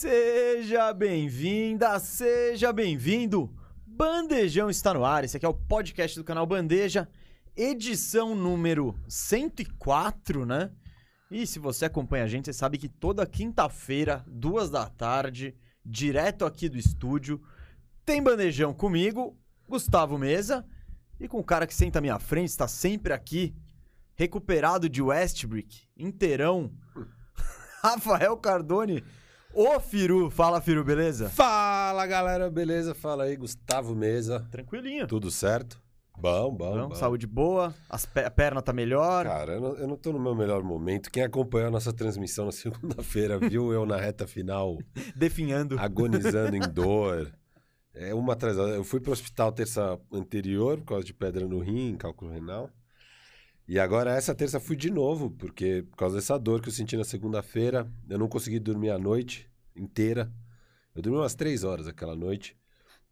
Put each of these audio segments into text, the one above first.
Seja bem-vinda, seja bem-vindo. Bandejão está no ar. Esse aqui é o podcast do canal Bandeja, edição número 104, né? E se você acompanha a gente, você sabe que toda quinta-feira, duas da tarde, direto aqui do estúdio, tem Bandejão comigo, Gustavo Mesa, e com o cara que senta à minha frente, está sempre aqui, recuperado de Westbrook, inteirão, Rafael Cardone. Ô, Firu, fala, Firu, beleza? Fala galera, beleza? Fala aí, Gustavo Mesa. Tranquilinho. Tudo certo? Bom, bom, bom. saúde boa, as pe- a perna tá melhor. Cara, eu não, eu não tô no meu melhor momento. Quem acompanhou a nossa transmissão na segunda-feira viu eu na reta final definhando. agonizando em dor. É uma atrás da. Eu fui pro hospital terça anterior por causa de pedra no rim, cálculo renal. E agora essa terça fui de novo, porque por causa dessa dor que eu senti na segunda-feira, eu não consegui dormir a noite inteira. Eu dormi umas três horas aquela noite,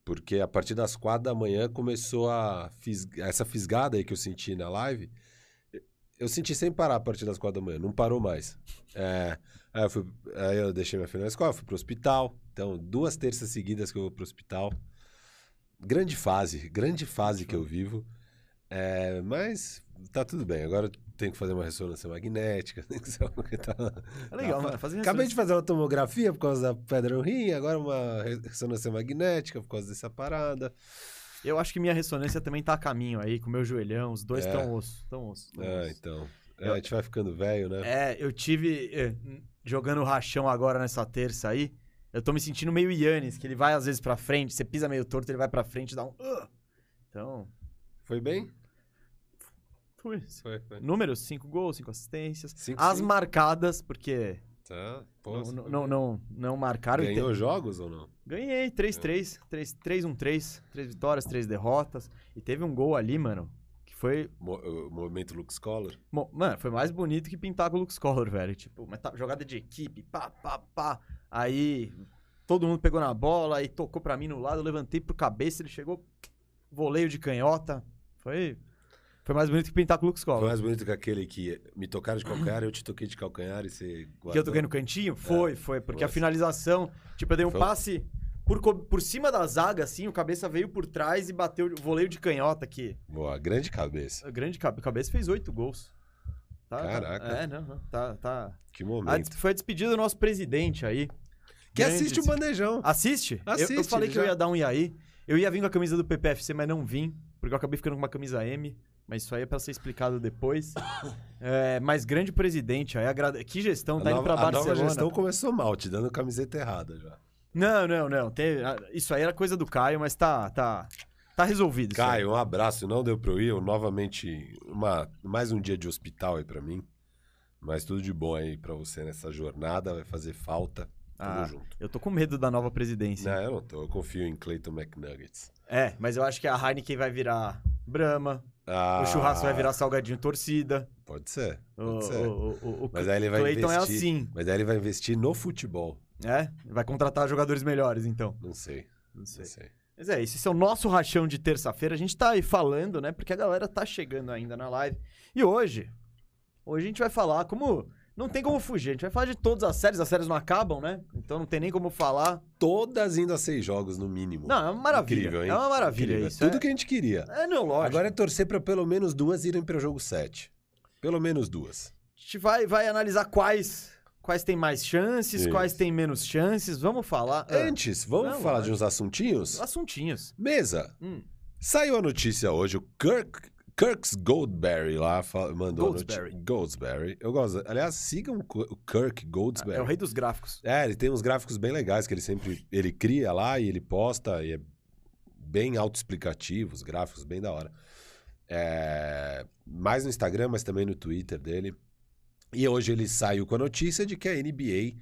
porque a partir das quatro da manhã começou a fis- essa fisgada aí que eu senti na live. Eu senti sem parar a partir das quatro da manhã, não parou mais. É, aí, eu fui- aí eu deixei minha filha na escola, fui pro hospital. Então, duas terças seguidas que eu vou pro hospital. Grande fase, grande fase que eu vivo. É, mas tá tudo bem. Agora eu tenho que fazer uma ressonância magnética. tem que ser que tá- É legal, tá- mano. Fazer Acabei de fazer uma tomografia por causa da pedra no rim, agora uma re- ressonância magnética por causa dessa parada. Eu acho que minha ressonância também tá a caminho aí, com o meu joelhão. Os dois É. tão osso. Tão osso. tão É, osso. então. É, Eu- a gente vai ficando velho, né? É, eu tive. é, jogando rachão agora nessa terça aí. Eu tô me sentindo meio Yannis, que ele vai às vezes pra frente, você pisa meio torto, ele vai pra frente e dá um. Então. Foi bem? Foi. Foi, foi. Números: 5 gols, 5 assistências. Cinco, As cinco. marcadas, porque Tá. Pô, não, não, foi não, não, não marcaram. e Ganhou te- jogos ou não? Ganhei, 3-3. 3-1-3. 3 vitórias, 3 derrotas. E teve um gol ali, mano, que foi. Mo- movimento Lux Collar? Mo- Mano, foi mais bonito que pintar com o Lux Color, velho. Tipo, tá- jogada de equipe, pá, pá, pá. Aí todo mundo pegou na bola, aí tocou pra mim no lado, eu levantei pro cabeça, ele chegou, voleio de canhota. Foi. Foi mais bonito que pintar com o Lux Foi Color. mais bonito que aquele que me tocaram de calcanhar, eu te toquei de calcanhar e você guardou. Que eu toquei no cantinho? Foi, foi. Porque a Nossa. finalização, tipo, eu dei um Foi. passe por, por cima da zaga, assim, o cabeça veio por trás e bateu o voleio de canhota aqui. Boa, grande cabeça. A grande cabe- cabeça fez oito gols. Tá, tá- Caraca. é, não, não. Tá, tá. Que A momento. des- foi a despedida do nosso presidente aí. Que Grande assiste o bandejão. Assiste? Eu- eu, Assiste, falei que eu já- ia dar um e aí. Eu ia vir com a camisa do PPFC, mas não vim. Porque eu acabei ficando com uma camisa M. Mas isso aí é pra ser explicado depois. É, mas grande presidente aí. agrade- Que gestão, tá a indo nova, pra a nova Barcelona. gestão começou mal, te dando camiseta errada já. Não, não, não. Tem- isso aí era coisa do Caio, mas tá, tá, tá resolvido. Caio, um abraço. Não deu pra eu ir. Eu, novamente, uma, mais um dia de hospital aí pra mim. Mas tudo de bom aí pra você nessa jornada. Vai fazer falta. Tamo Ah, junto. Eu tô com medo da nova presidência. Não, eu não tô. Eu confio em Clayton McNuggets. É, mas eu acho que a Heineken vai virar Brahma, Ah, o churrasco vai virar salgadinho torcida. Pode ser. O, Pode ser. o, o, o Mas aí ele vai Clayton é investir. assim, Mas aí ele vai investir no futebol. é? Vai contratar jogadores melhores, então. Não sei. Não Não sei. Mas é, esse é o nosso rachão de terça-feira. A gente tá aí falando, né? Porque a galera tá chegando ainda na live. E hoje, hoje a gente vai falar como... Não tem como fugir, a gente vai falar de todas as séries. As séries não acabam, né? Então não tem nem como falar. Todas indo a seis jogos, no mínimo. Não, é uma maravilha. Incrível, hein? É uma maravilha Incrível. isso. Tudo é... que a gente queria. É, não, lógico. Agora é torcer pra pelo menos duas irem pro jogo 7. Pelo menos duas. A gente vai, vai analisar quais, quais têm mais chances, Isso. quais têm menos chances. Vamos falar. ah, Antes, vamos Não, falar de uns assuntinhos? assuntinhos. Mesa. Hum, Saiu a notícia hoje, o Kirk, Kirks Goldberry lá mandou Goldsberry. Goldsberry. Eu gosto. Aliás, sigam o Kirk Goldsberry. é o rei dos gráficos. É, ele tem uns gráficos bem legais que ele sempre ele cria lá e ele posta e é bem autoexplicativo, os gráficos bem da hora. É, mais no Instagram, mas também no Twitter dele. E hoje ele saiu com a notícia de que a NBA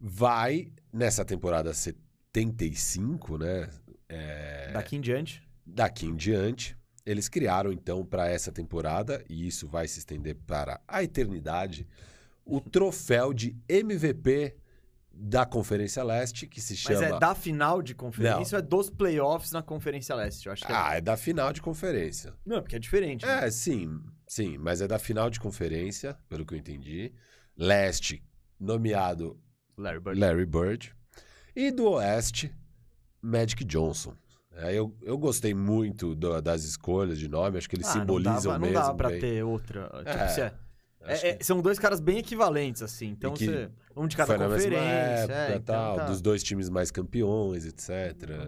vai, nessa temporada 75, né? é, Daqui em diante. daqui em diante, eles criaram então para essa temporada, e isso vai se estender para a eternidade, o troféu de MVP da Conferência Leste, que se Mas chama. é da final de conferência ou é dos playoffs na Conferência Leste? Eu acho que é... Ah, é da final de conferência. Não, porque é diferente. né? É, sim, sim, mas é da final de conferência, pelo que eu entendi. Leste, nomeado Larry Bird. Larry Bird. E do Oeste, Magic Johnson. É, eu, eu gostei muito do- das escolhas de nome, acho que eles Ah, simbolizam não dava, mesmo. Não dava pra bem. ter outra. Tipo, É, se é- Acho é- é- são dois caras bem equivalentes, assim. Então, que você, um de cada foi na mesma conferência. época é, então tal, tá. dos dois times mais campeões, etc.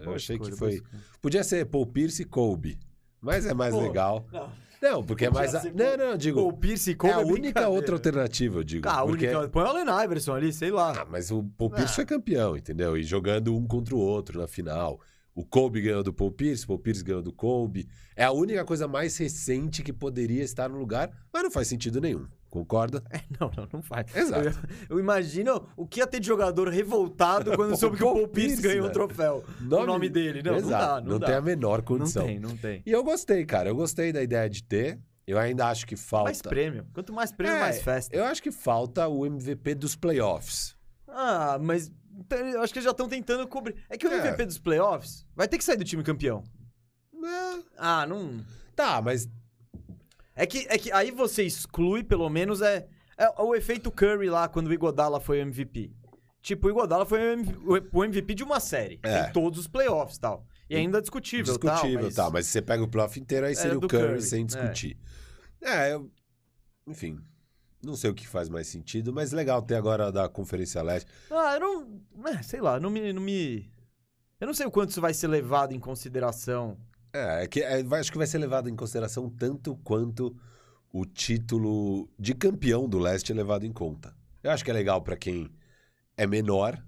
Uma eu achei escolha, que boa foi. escolha. Podia ser Paul Pierce e Kobe. Mas é mais Pô, legal. Não, Não, porque é podia mais. a- ser Não, Paul- não, eu digo. o Pierce e Kobe é a única brincadeira. outra alternativa, eu digo. Ah, a porque... única. Põe o Allen Iverson ali, sei lá. Ah, mas o Paul Pierce Ah. foi campeão, entendeu? E jogando um contra o outro na final. O Kobe ganhou do Paul Pierce, o Paul Pierce ganhou do Kobe. É a única coisa mais recente que poderia estar no lugar, mas não faz sentido nenhum. Concorda? Não, não, não faz. Exato. Eu, eu imagino o que ia ter de jogador revoltado quando soube que o Paul Pierce Pierce, ganhou o velho. troféu. O nome dele. Não, Exato. não dá, não, dá. tem a menor Não condição. tem, não tem. E eu gostei, cara. Eu gostei da ideia de ter. Eu ainda acho que falta. Mais prêmio. Quanto mais prêmio, É, mais festa. Eu acho que falta o MVP dos playoffs. Ah, mas então, eu acho que eles já estão tentando cobrir. É que o É. MVP dos playoffs vai ter que sair do time campeão. É, Ah, não. Tá, mas É que, é que aí você exclui, pelo menos, é, é o efeito Curry lá, quando o Igodala foi o MVP. Tipo, o Igodala foi o MV o MVP de uma série. É. Tem todos os playoffs e tal. E ainda é discutível, discutível, tal, mas... tá. Mas se você pega o playoff inteiro, aí seria É, o Curry, Curry, sem é. discutir. É, eu... enfim. Não sei o que faz mais sentido, mas legal ter agora da Conferência Leste. Ah, eu não... é, sei lá, não me, não me... Eu não sei o quanto isso vai ser levado em consideração. É, é que é, acho que vai ser levado em consideração tanto quanto o título de campeão do Leste é levado em conta. Eu acho que é legal pra quem é menor,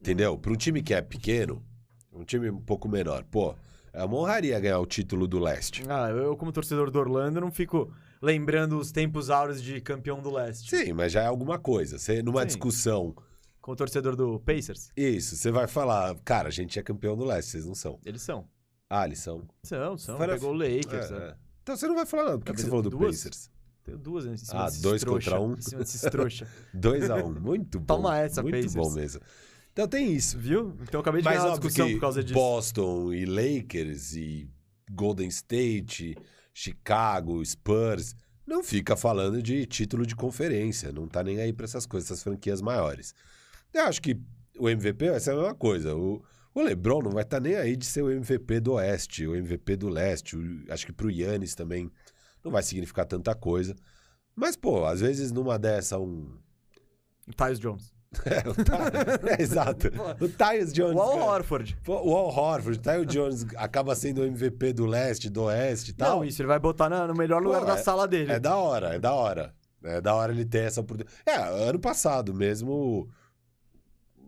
entendeu? Para um time que é pequeno, um time um pouco menor, pô, é uma honraria ganhar o título do Leste. Ah, eu como torcedor do Orlando não fico lembrando os tempos áureos de campeão do leste. Sim, mas já é alguma coisa. Você numa Sim. discussão, Como torcedor do Pacers, isso, você vai falar, cara, a gente é campeão do Leste, vocês não são. eles são. Ah, eles são. São, são. Fala- Pegou o Lakers. É, é. é. Então você não vai falar nada. Por que, que você falou do duas? Pacers? Tenho duas em cima Ah, dois trouxa, contra um? Em cima desses trouxa. 2x1. Um. Muito bom. Toma essa, Muito Pacers. bom mesmo. Então tem isso. Viu? Então eu acabei de Mas ganhar uma discussão por causa disso. Boston e Lakers e Golden State, Chicago, Spurs, não fica falando de título de conferência, não tá nem aí pra essas coisas, essas franquias maiores. Eu acho que o MVP vai ser a mesma coisa. O, o LeBron não vai estar nem aí de ser o MVP do Oeste, o MVP do Leste. O- acho que pro Yannis também não vai significar tanta coisa. Mas, pô, às vezes numa dessa um. Tyus Jones. É, o Ty- é, exato. O Tyus Jones. O Al. Horford. Pô, O Al Horford, Tyus Jones acaba sendo o MVP do leste, do oeste e tal. Não, isso ele vai botar na- no melhor Pô, lugar da é- sala dele. É da hora, é da hora. É da hora ele ter essa oportunidade. É, ano passado mesmo,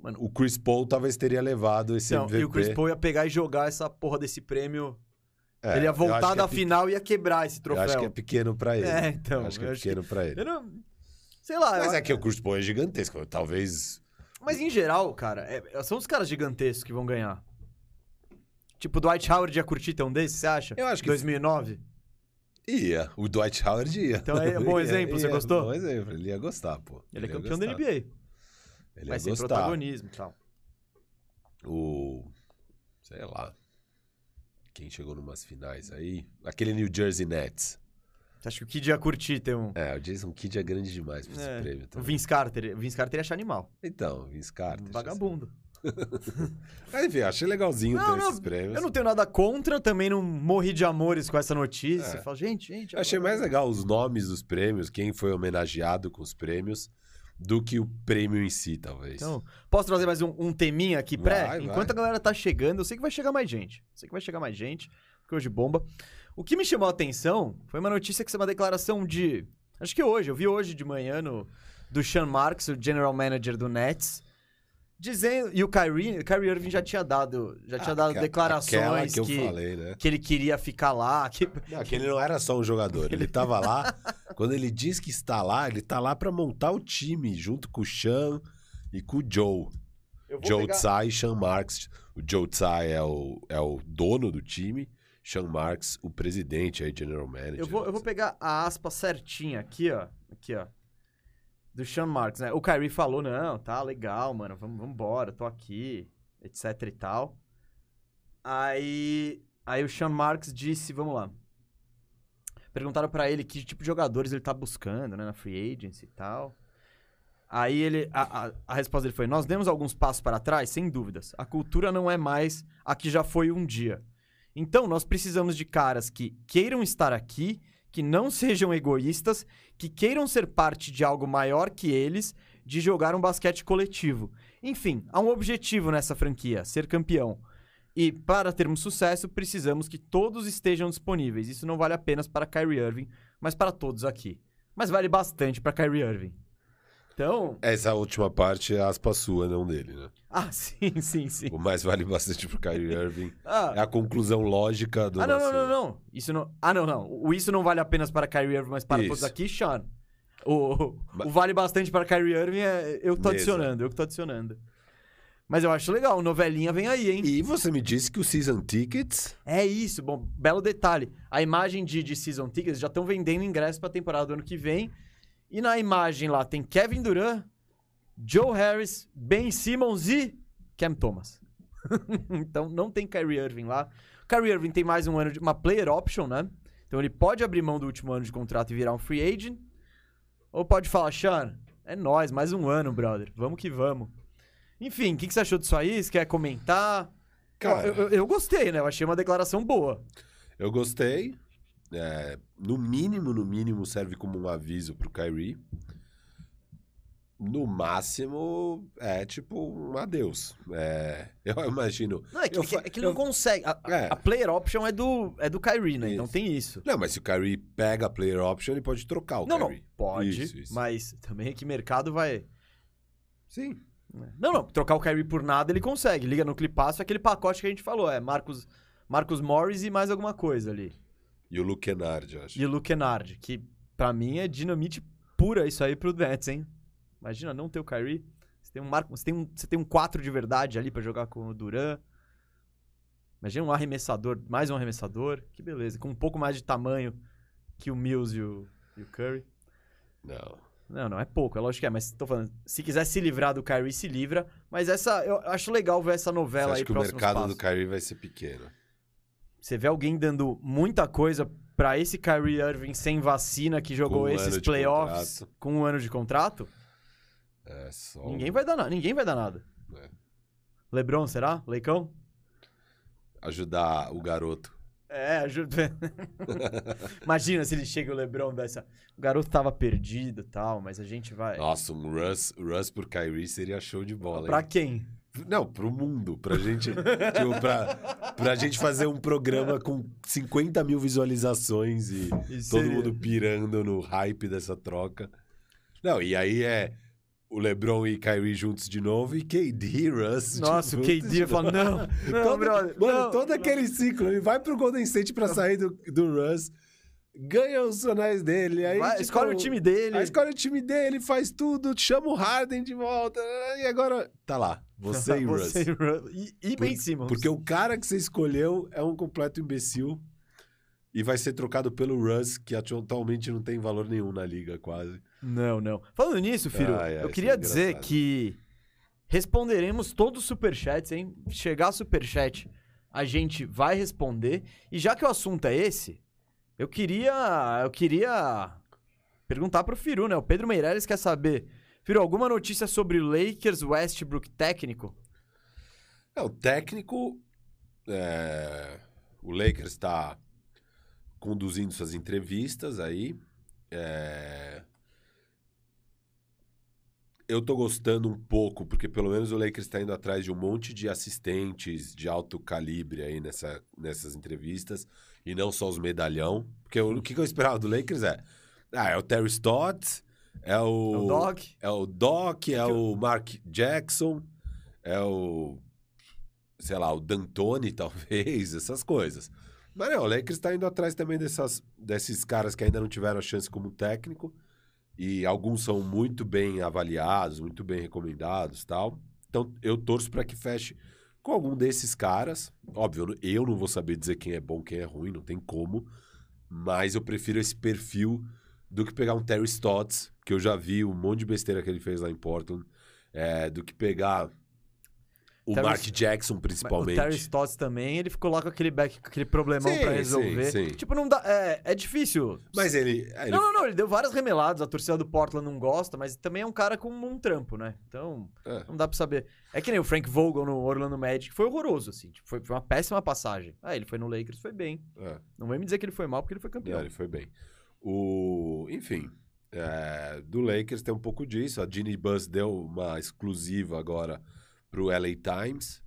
Mano, o Chris Paul talvez teria levado esse Não, MVP. e o Chris Paul ia pegar e jogar essa porra desse prêmio. É, ele ia eu voltar é da pe- final e ia quebrar esse Eu troféu. acho que é pequeno pra ele. É, então, Eu acho que eu é acho que- pequeno pra ele. Eu não... Sei lá. Mas eu- é que o Chris Paul é gigantesco. Talvez... Mas em geral, cara, é- são os caras gigantescos que vão ganhar. Tipo, o Dwight Howard ia curtir ter um desses, você acha? Eu acho que- 2009? Ia. O Dwight Howard ia. Então é um bom Ia, exemplo, você ia, gostou? Bom exemplo. Ele ia gostar, pô. Ele é ia campeão da. NBA. Ele Vai ia ser gostar. protagonismo e tal. o. Sei lá. Quem chegou numas finais aí? Aquele New Jersey Nets. Você acha que o Kid ia curtir ter um. É, o Jason Kidd é grande demais pra esse É, prêmio o também. Vince Carter. O Vince Carter ia achar animal. Então, Vince Carter. Um vagabundo. Mas, enfim, achei legalzinho Não, ter não, esses prêmios. Eu não tenho nada contra, também não morri de amores com essa notícia. É. Fala, gente, gente. Achei agora- mais legal os nomes dos prêmios, quem foi homenageado com os prêmios, do que o prêmio em si, talvez. Então, posso trazer mais um, um teminha aqui pré? Vai, Enquanto vai. a galera tá chegando, eu sei que vai chegar mais gente. Eu sei que vai chegar mais gente, porque hoje bomba. O que me chamou a atenção foi uma notícia que é uma declaração de. Acho que hoje, eu vi hoje de manhã no, do Sean Marks, o general manager do Nets. Dizendo. E o Kyrie, o Kyrie Irving já tinha dado, já tinha dado Aque- declarações aquela que, que eu falei, né? que ele queria ficar lá. Que, Não, que ele não era só um jogador, ele tava lá. quando ele diz que está lá, ele tá lá pra montar o time, junto com o Sean e com o Joe. eu vou Joe pegar- Tsai e Sean Marks. O Joe Tsai é o, é o dono do time, Sean Marks, o presidente aí, general manager. Eu vou, eu vou pegar a aspa certinha aqui, ó. Aqui, ó. Do Sean Marks, né? O Kyrie falou, não, tá legal, mano, vamos, embora, tô aqui, etc e tal. Aí, aí o Sean Marks disse, vamos lá. Perguntaram pra ele que tipo de jogadores ele tá buscando, né, na free agency e tal. Aí ele. A, a, a resposta dele foi: Nós demos alguns passos para trás, sem dúvidas. A cultura não é mais a que já foi um dia. Então, nós precisamos de caras que queiram estar aqui, que não sejam egoístas, que queiram ser parte de algo maior que eles, de jogar um basquete coletivo. Enfim, há um objetivo nessa franquia: ser campeão. E para termos sucesso, precisamos que todos estejam disponíveis. Isso não vale apenas para Kyrie Irving, mas para todos aqui. Mas vale bastante para Kyrie Irving. Então. Essa última parte é aspa sua, não dele, né? Ah, sim, sim, sim. O mais vale bastante pro Kyrie Irving. Ah, É a conclusão lógica do ah não, não, nosso- não, não. Isso não. Ah, não, não. O isso não vale apenas para Kyrie Irving, mas para Isso. todos aqui, Sean. O, o vale bastante para Kyrie Irving é eu que tô Mesa. adicionando, eu que tô adicionando. Mas eu acho legal, novelinha vem aí, hein? E você me disse que o Season Tickets... É isso, bom, belo detalhe. A imagem de, de Season Tickets já estão vendendo ingressos pra temporada do ano que vem. E na imagem lá tem Kevin Durant, Joe Harris, Ben Simmons e Cam Thomas. então não tem Kyrie Irving lá. O Kyrie Irving tem mais um ano de uma player option, né? Então ele pode abrir mão do último ano de contrato e virar um free agent. Ou pode falar, Sean, é nóis, mais um ano, brother. Vamos que vamos. Enfim, o que, que você achou disso aí? Você quer comentar? Cara, eu, eu- eu gostei, né? Eu achei uma declaração boa. eu gostei. É, no mínimo, no mínimo, serve como um aviso pro Kyrie. No máximo, é tipo um adeus. É, eu imagino... Não, é que, Eu é que- é que ele não eu- consegue. A, É. a player option é do, é do Kyrie, né? Isso. Então tem isso. Não, mas se o Kyrie pega a player option, ele pode trocar o não, não, Kyrie. pode, Isso, isso. mas também é que mercado vai... Sim. Não, não, trocar o Kyrie por nada ele consegue. Liga no clipaço, é aquele pacote que a gente falou, é Marcos, Marcos Morris e mais alguma coisa ali. E o Luke eu acho. E o Luke Kennard, que pra mim é dinamite pura isso aí pro Nets, hein? Imagina não ter o Kyrie. Você tem um Marco, você tem um, você tem um 4 de verdade ali pra jogar com o Duran. Imagina um arremessador, mais um arremessador. Que beleza, com um pouco mais de tamanho que o Mills e o, e o Curry. Não. Não, não é pouco, é lógico que é, mas tô falando, se quiser se livrar do Kyrie, se livra. Mas essa, eu acho legal ver essa Você novela acha aí que o mercado passos. do Kyrie vai ser pequeno? Você vê alguém dando muita coisa pra esse Kyrie Irving sem vacina que jogou um esses playoffs com um ano de contrato? É só. Ninguém vai dar nada, ninguém vai dar nada. É. LeBron, será? Leicão? Ajudar o garoto. É, ajuda. Imagina se ele chega o LeBron dessa. O garoto tava perdido e tal, mas a gente vai. Nossa, um Russ, Russ por Kyrie seria show de bola, pra hein? quem? Não, pro mundo. Pra gente. tipo, pra, pra gente fazer um programa com 50 mil visualizações e Isso todo seria- mundo pirando no hype dessa troca. Não, e aí é o LeBron e Kyrie juntos de novo e KD, Russ. Nossa, o KD falar, não, não, Todo- brother. Mano, não, todo não. aquele ciclo, ele vai pro Golden State pra sair do, do Russ, ganha os sonais dele, aí Vai, tipo, escolhe o time dele. Aí escolhe o time dele, faz tudo, chama o Harden de volta, e agora tá lá, você e Russ. Você e Russ. E, e Ben Simmons. Porque o cara que você escolheu é um completo imbecil e vai ser trocado pelo Russ, que atualmente não tem valor nenhum na liga, quase. Não, não. Falando nisso, Firo, Ai, ai, eu queria é dizer que responderemos todos os superchats, hein? Chegar superchat, a gente vai responder. E já que o assunto é esse, eu queria, eu queria perguntar pro Firu, né? O Pedro Meirelles quer saber, Firu, alguma notícia sobre Lakers Westbrook técnico? É, o técnico, é, o Lakers está conduzindo suas entrevistas aí. é, eu tô gostando um pouco, porque pelo menos o Lakers está indo atrás de um monte de assistentes de alto calibre aí nessa, nessas entrevistas, e não só os medalhão. Porque o, o que eu esperava do Lakers é. Ah, é o Terry Stott, é o. o Dog? É o Doc, é o Mark Jackson, é o. Sei lá, o D'Antoni, talvez, essas coisas. Mas não, o Lakers está indo atrás também dessas, desses caras que ainda não tiveram a chance como técnico. E alguns são muito bem avaliados, muito bem recomendados tal. Então eu torço para que feche com algum desses caras. Óbvio, eu não vou saber dizer quem é bom, quem é ruim, não tem como. Mas eu prefiro esse perfil do que pegar um Terry Stotts, que eu já vi um monte de besteira que ele fez lá em Portland, é, do que pegar O Terry- Mark Jackson, O principalmente. Terry Stotts também, ele ficou lá com aquele back, aquele problemão Sim, pra sim, resolver. sim. Tipo, não dá. É, é difícil. Mas ele. ele Não, não, não, ele deu várias remeladas, a torcida do Portland não gosta, mas também é um cara com um trampo, né? Então, É. não dá pra saber. É que nem o Frank Vogel no Orlando Magic, foi horroroso, assim. Tipo, foi, foi uma péssima passagem. Ah, ele foi no Lakers, foi bem. é. Não vem me dizer que ele foi mal, porque ele foi campeão. Não, ele foi bem. O, enfim, é, do Lakers tem um pouco disso. A Ginny Bus deu uma exclusiva agora pro LA Times.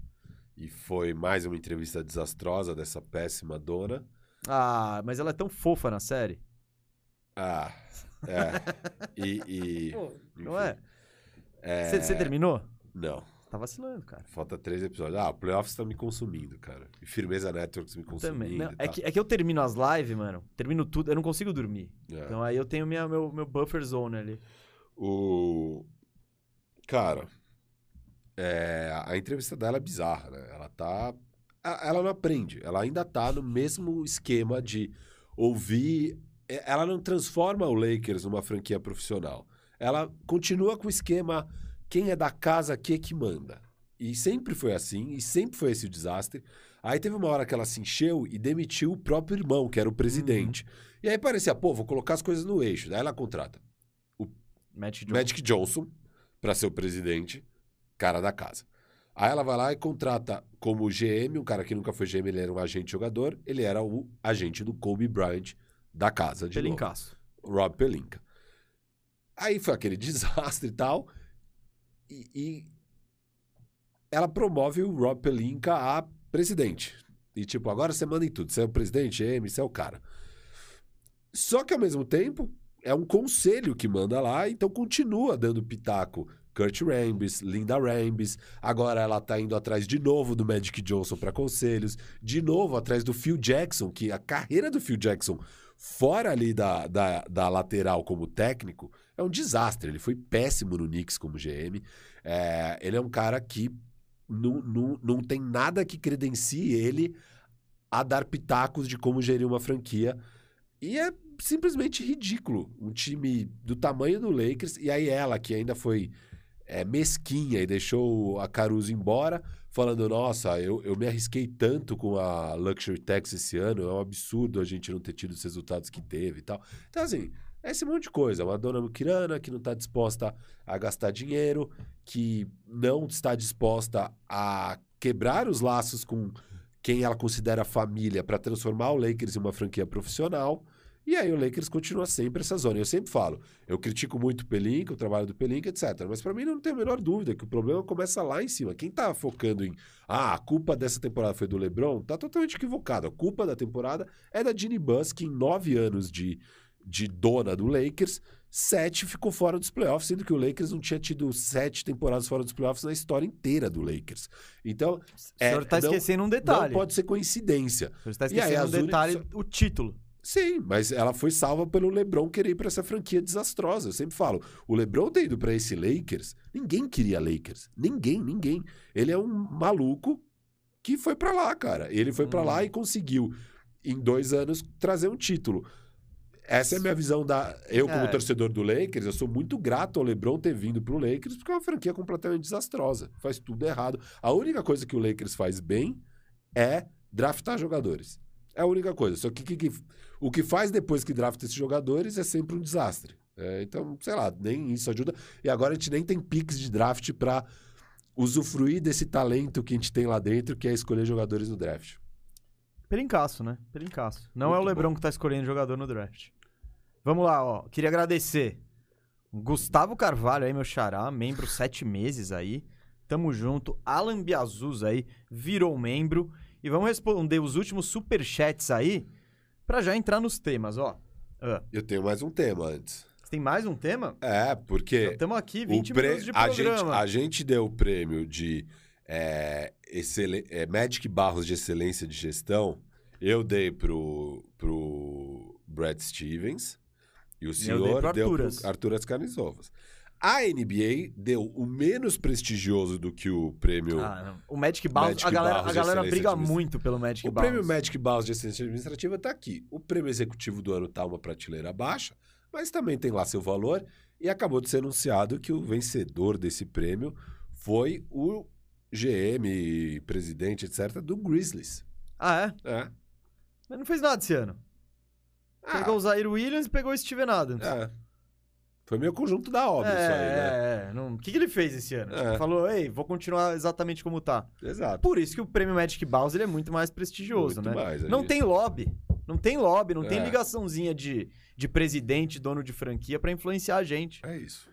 E foi mais uma entrevista desastrosa dessa péssima dona. Ah, mas ela é tão fofa na série. Ah, é. E. e Não enfim, é? é, Você terminou? Não. Tá vacilando, cara. Falta três episódios. Ah, o Playoffs tá me consumindo, cara. E Firmeza Networks me consumindo. Também. Não, é, que, é que eu termino as lives, mano. Termino tudo, eu não consigo dormir. É. Então aí eu tenho minha, meu, meu buffer zone ali. O. Cara, é, a entrevista dela é bizarra, né? Ela tá. Ela não aprende. Ela ainda tá no mesmo esquema de ouvir. é, Ela não transforma o Lakers numa franquia profissional. Ela continua com o esquema quem é da casa aqui é que manda. E sempre foi assim, e sempre foi esse o desastre. Aí teve uma hora que ela se encheu e demitiu o próprio irmão, que era o presidente. E aí parecia, pô, vou colocar as coisas no eixo. Daí ela contrata Magic Johnson. Magic Johnson para ser o presidente, cara da casa. Aí ela vai lá e contrata como GM, um cara que nunca foi GM, ele era um agente jogador, ele era o agente do Kobe Bryant da casa de novo. Pelincaço. Rob Pelinka. Aí foi aquele desastre e tal. E, e ela promove o Rob Pelinka a presidente. E tipo, agora você manda em tudo. Você é o presidente, GM, você é o cara. Só que ao mesmo tempo, é um conselho que manda lá, então continua dando pitaco. Kurt Rambis, Linda Rambis. Agora ela tá indo atrás de novo do Magic Johnson para conselhos. De novo atrás do Phil Jackson, que a carreira do Phil Jackson fora ali da, da, da lateral como técnico, é um desastre. Ele foi péssimo no Knicks como GM. É, ele é um cara que não, não, não tem nada que credencie ele a dar pitacos de como gerir uma franquia. E é simplesmente ridículo. Um time do tamanho do Lakers, e aí ela, que ainda foi é, mesquinha e deixou a Caruso embora, falando: Nossa, eu, eu me arrisquei tanto com a Luxury Tax esse ano, é um absurdo a gente não ter tido os resultados que teve e tal. Então, assim, é esse monte de coisa. Uma dona Mukirana que não está disposta a gastar dinheiro, que não está disposta a quebrar os laços com quem ela considera família para transformar o Lakers em uma franquia profissional. E aí o Lakers continua sempre essa zona. Eu sempre falo, eu critico muito o Pelinka, o trabalho do Pelinka, etc. Mas para mim não tem a menor dúvida que o problema começa lá em cima. Quem tá focando em, ah, a culpa dessa temporada foi do LeBron, tá totalmente equivocado. A culpa da temporada é da Ginny Buss, que em nove anos de, de dona do Lakers, sete ficou fora dos playoffs, sendo que o Lakers não tinha tido sete temporadas fora dos playoffs na história inteira do Lakers. Então, O É, senhor tá não- esquecendo um não detalhe. pode ser coincidência. O senhor tá E aí, esquecendo um únicas- detalhe, o título. Sim, mas ela foi salva pelo LeBron querer ir para essa franquia desastrosa. Eu sempre falo, o LeBron ter ido para esse Lakers, ninguém queria Lakers. Ninguém, ninguém. Ele é um maluco que foi para lá, cara. Ele foi para Hum. lá e conseguiu, em dois anos, trazer um título. Essa é a minha visão da. Eu, como É. torcedor do Lakers, eu sou muito grato ao LeBron ter vindo pro Lakers, porque é uma franquia completamente desastrosa. Faz tudo errado. A única coisa que o Lakers faz bem é draftar jogadores. É a única coisa. Só que, que- que- o que faz depois que drafta esses jogadores é sempre um desastre. É, então, sei lá, nem isso ajuda. E agora a gente nem tem picks de draft para usufruir desse talento que a gente tem lá dentro, que é escolher jogadores no draft. Pelincaço, né? Pelincaço. Não é Muito o Lebron que tá escolhendo jogador no draft. Vamos lá, ó. Queria agradecer. Gustavo Carvalho aí, meu xará, membro sete meses aí. Tamo junto. Alan Biazuz aí, virou membro. E vamos responder os últimos superchats aí, pra já entrar nos temas, ó. Ah, Eu tenho mais um tema antes. você tem mais um tema? É, porque Estamos aqui, o 20 pre- minutos de a, gente, programa. a gente deu o prêmio de é, excelen- é, Magic Barros de Excelência de Gestão. Eu dei pro, pro Brad Stevens e o senhor deu pro Arturas Carnizovas. A NBA deu o menos prestigioso do que o prêmio Ah. O Magic Barros, Magic a galera, a galera briga muito pelo Magic O Barros. prêmio Magic Barros de Excelência Administrativa está aqui. O prêmio executivo do ano está uma prateleira baixa, mas também tem lá seu valor. E acabou de ser anunciado que o vencedor desse prêmio foi o GM, presidente, etc., do Grizzlies. Ah, é? É. Mas não fez nada esse ano. Ah, Pegou o Zaire Williams e pegou o Steven Adams. é. Foi meio conjunto da obra é, isso aí, né? é, é. Não- O que, que ele fez esse ano? É. Falou, ei, vou continuar exatamente como tá. Exato. Por isso que o prêmio Magic Bowser ele é muito mais prestigioso, Muito né? mais, a não tem lobby. Não tem lobby, não tem É. ligaçãozinha de, de presidente, dono de franquia pra influenciar a gente. É isso.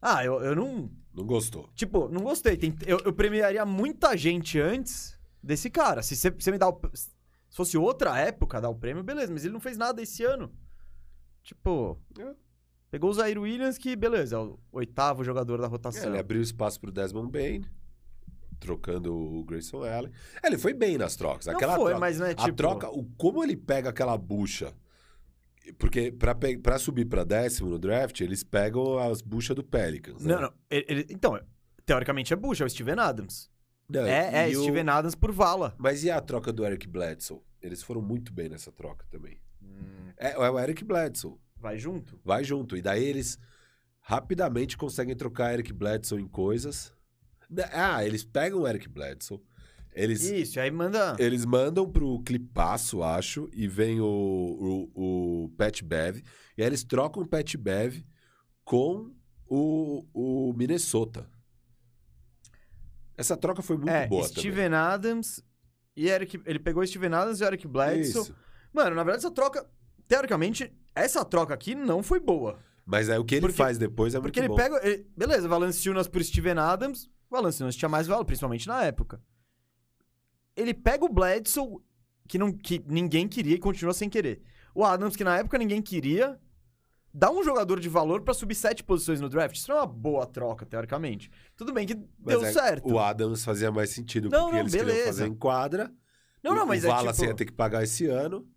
Ah, eu, eu não. Não gostou. Tipo, não gostei. Tem- eu, eu premiaria muita gente antes desse cara. Se você me dá o. Se fosse outra época dar o prêmio, beleza, mas ele não fez nada esse ano. Tipo. É. Pegou o Zaire Williams, que beleza, é o oitavo jogador da É, rotação. ele abriu espaço pro Desmond Bain, trocando o Grayson Allen. É, ele foi bem nas trocas. Não Aquela foi, troca, mas não é tipo. A troca, o, como ele pega aquela bucha. Porque pra, pe- pra subir pra décimo no draft, eles pegam as buchas do Pelicans. né? Não, não. ele- ele- então, teoricamente é Bush, é o Steven Adams. Não, É, é o- Steven Adams por vala. Mas e a troca do Eric Bledsoe? Eles foram muito bem nessa troca também. É, é o Eric Bledsoe. Vai junto? Vai junto. E daí eles rapidamente conseguem trocar Eric Bledsoe em coisas. Ah, eles pegam o Eric Bledsoe. Eles, Isso, aí manda. eles mandam pro Clipaço, acho, e vem o, o, o Pat Bev. E aí eles trocam o Pat Bev com o, o Minnesota. Essa troca foi muito é, boa Steven Adams e Eric. Ele pegou Steven Adams e Eric também. Bledsoe. Isso. Mano, na verdade, essa troca. Teoricamente, essa troca aqui não foi boa. Mas aí o que ele Porque- faz depois é Porque muito ele bom. pega. ele- beleza, Valanciunas por Steven Adams. Valanciunas tinha mais valor, principalmente na época. Ele pega o Bledsoe, que, não, que ninguém queria e continua sem querer. O Adams, que na época ninguém queria. Dá um jogador de valor pra subir sete posições no draft. Isso não é uma boa troca, teoricamente. Tudo bem que Mas deu é- certo. O Adams fazia mais sentido Não, porque não, eles beleza. queriam fazer em quadra. Não, não, mas o é Wallace tipo... ia ter que pagar esse ano.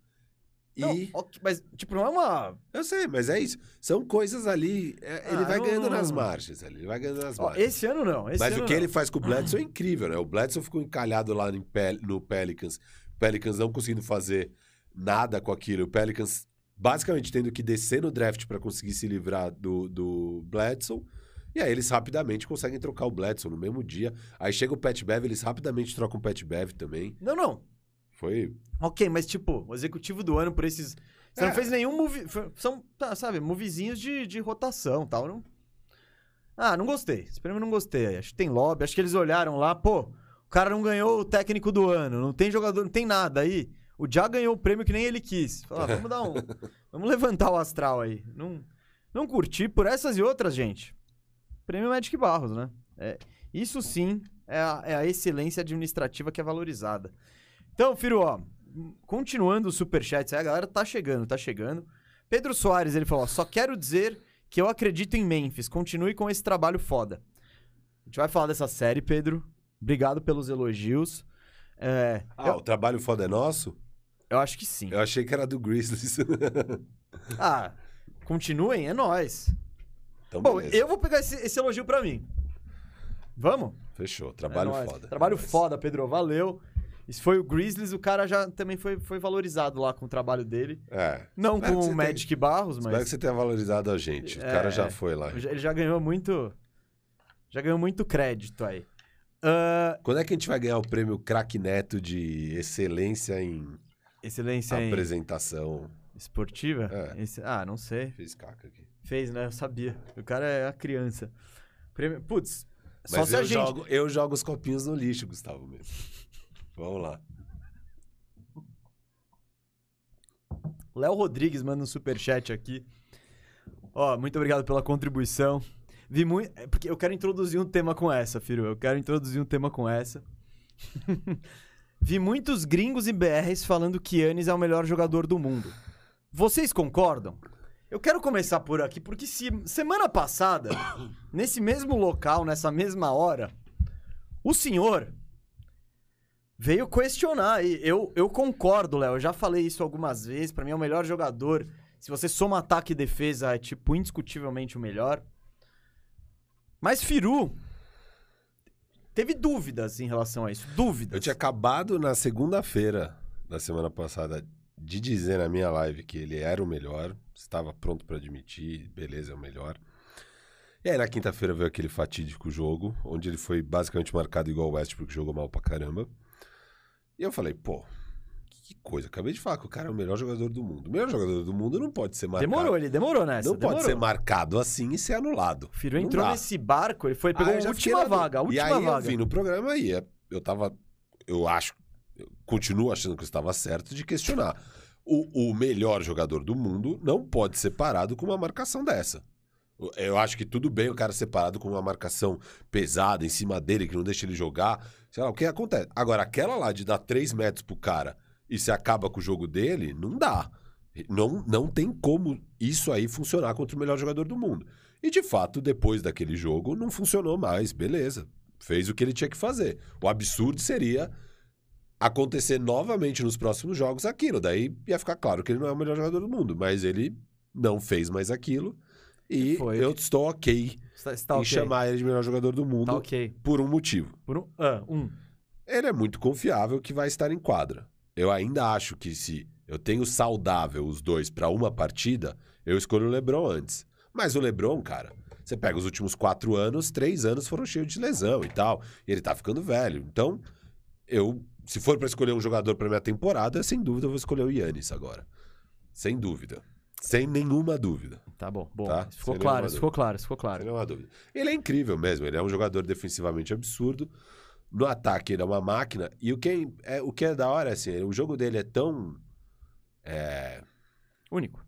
Não, E. ok, mas, tipo, não é uma... Eu sei, mas é isso. São coisas ali. é, ele Ah, vai não- ganhando não- nas margens ali. Ele vai ganhando nas Ó, margens. esse ano não, esse mas ano o que ele faz com o Bledsoe é incrível, né? O Bledsoe ficou encalhado lá no, Pel no Pelicans. O Pelicans não conseguindo fazer nada com aquilo. O Pelicans basicamente tendo que descer no draft para conseguir se livrar do, do Bledsoe. E aí eles rapidamente conseguem trocar o Bledsoe no mesmo dia. Aí chega o Pat Bev, eles rapidamente trocam o Pat Bev também. Não, não. Foi. Ok, mas tipo, o executivo do ano por esses... Você É. não fez nenhum foi- São, tá, sabe, movezinhos de, de rotação e tal. Não... Ah, não gostei. Esse prêmio não gostei. Acho que tem lobby. Acho que eles olharam lá, pô, o cara não ganhou o técnico do ano. Não tem jogador, não tem nada aí. O Já ganhou o prêmio que nem ele quis. Fala, vamos dar um... vamos levantar o astral aí. Não, não curti por essas e outras, gente. Prêmio Magic Barros, né? É, isso sim é a, é a excelência administrativa que é valorizada. Então, Firo, ó, continuando os superchats aí, a galera tá chegando, tá chegando. Pedro Soares, ele falou, ó, só quero dizer que eu acredito em Memphis, continue com esse trabalho foda. A gente vai falar dessa série, Pedro. Obrigado pelos elogios. É, Ah, eu, o trabalho foda é nosso? eu acho que sim. Eu achei que era do Grizzlies. Ah, continuem, é nóis. então, Bom, beleza. eu vou pegar esse, esse elogio pra mim. Vamos? Fechou. Trabalho É foda. Trabalho É foda, Pedro. Valeu. Isso foi o Grizzlies, o cara já também foi, foi valorizado lá com o trabalho dele. É. Não Espero com o Magic Barros, Espero que mas você tenha valorizado a gente. O É, cara já foi lá. ele já ganhou muito. Já ganhou muito crédito aí. Ah, Quando é que a gente vai ganhar o prêmio Crack Neto de excelência em excelência em apresentação? esportiva? É. Esse- ah, não sei. Fiz caca aqui. Fez, né? Eu sabia. O cara é a criança. Prêmio- Putz, só Mas se eu, a gente. jogo, eu jogo os copinhos no lixo, Gustavo mesmo. Vamos lá. Léo Rodrigues manda um superchat aqui. Ó, muito obrigado pela contribuição. Vi muito. É porque eu quero introduzir um tema com essa, Firu. Eu quero introduzir um tema com essa. Vi muitos gringos e BRs falando que Yannis é o melhor jogador do mundo. Vocês concordam? Eu quero começar por aqui, porque se semana passada, nesse mesmo local, nessa mesma hora, o senhor veio questionar. E eu, eu concordo, Léo. Eu já falei isso algumas vezes. Pra mim é o melhor jogador. Se você soma ataque e defesa, é tipo indiscutivelmente o melhor. Mas Firu teve dúvidas em relação a isso. Dúvidas. Eu tinha acabado na segunda-feira da semana passada de dizer na minha live que ele era o melhor, estava pronto para admitir, beleza, é o melhor. E aí na quinta-feira veio aquele fatídico jogo, onde ele foi basicamente marcado igual o Westbrook, jogou mal pra caramba. E eu falei, pô, que coisa, acabei de falar que o cara é o melhor jogador do mundo. O melhor jogador do mundo não pode ser marcado. Demorou, ele demorou nessa. Não demorou. pode ser marcado assim e ser anulado. O Firo entrou dá. nesse barco, ele foi, pegou Aí a última vaga, a última e aí vaga. eu vim no programa e eu tava, eu acho, eu continuo achando que eu estava certo de questionar. O, o melhor jogador do mundo não pode ser parado com uma marcação dessa. Eu acho que tudo bem o cara ser parado com uma marcação pesada em cima dele, que não deixa ele jogar. Sei lá, o que acontece? Agora, aquela lá de dar 3 metros pro cara e se acaba com o jogo dele, não dá. Não, não tem como isso aí funcionar contra o melhor jogador do mundo. E de fato, depois daquele jogo, não funcionou mais, beleza. Fez o que ele tinha que fazer. O absurdo seria acontecer novamente nos próximos jogos aquilo. Daí ia ficar claro que ele não é o melhor jogador do mundo. Mas ele não fez mais aquilo. E Foi. eu estou ok Está, está em ok. chamar ele de melhor jogador do mundo Tá ok. por um motivo. Por um, ah, um. Ele é muito confiável que vai estar em quadra. Eu ainda acho que se eu tenho saudável os dois para uma partida, eu escolho o LeBron antes. Mas o LeBron, cara, você pega os últimos quatro anos, três anos foram cheios de lesão e tal. E ele tá ficando velho. Então, eu, se for para escolher um jogador para minha temporada, sem dúvida eu vou escolher o Yannis agora. Sem dúvida. Sem nenhuma dúvida. Tá bom, bom. Tá, ficou sem claro, ficou claro, ficou Sem claro. nenhuma dúvida. Ele é incrível mesmo. Ele é um jogador defensivamente absurdo. No ataque, ele é uma máquina. E o que é, o que é da hora é assim: o jogo dele é tão. É, Único.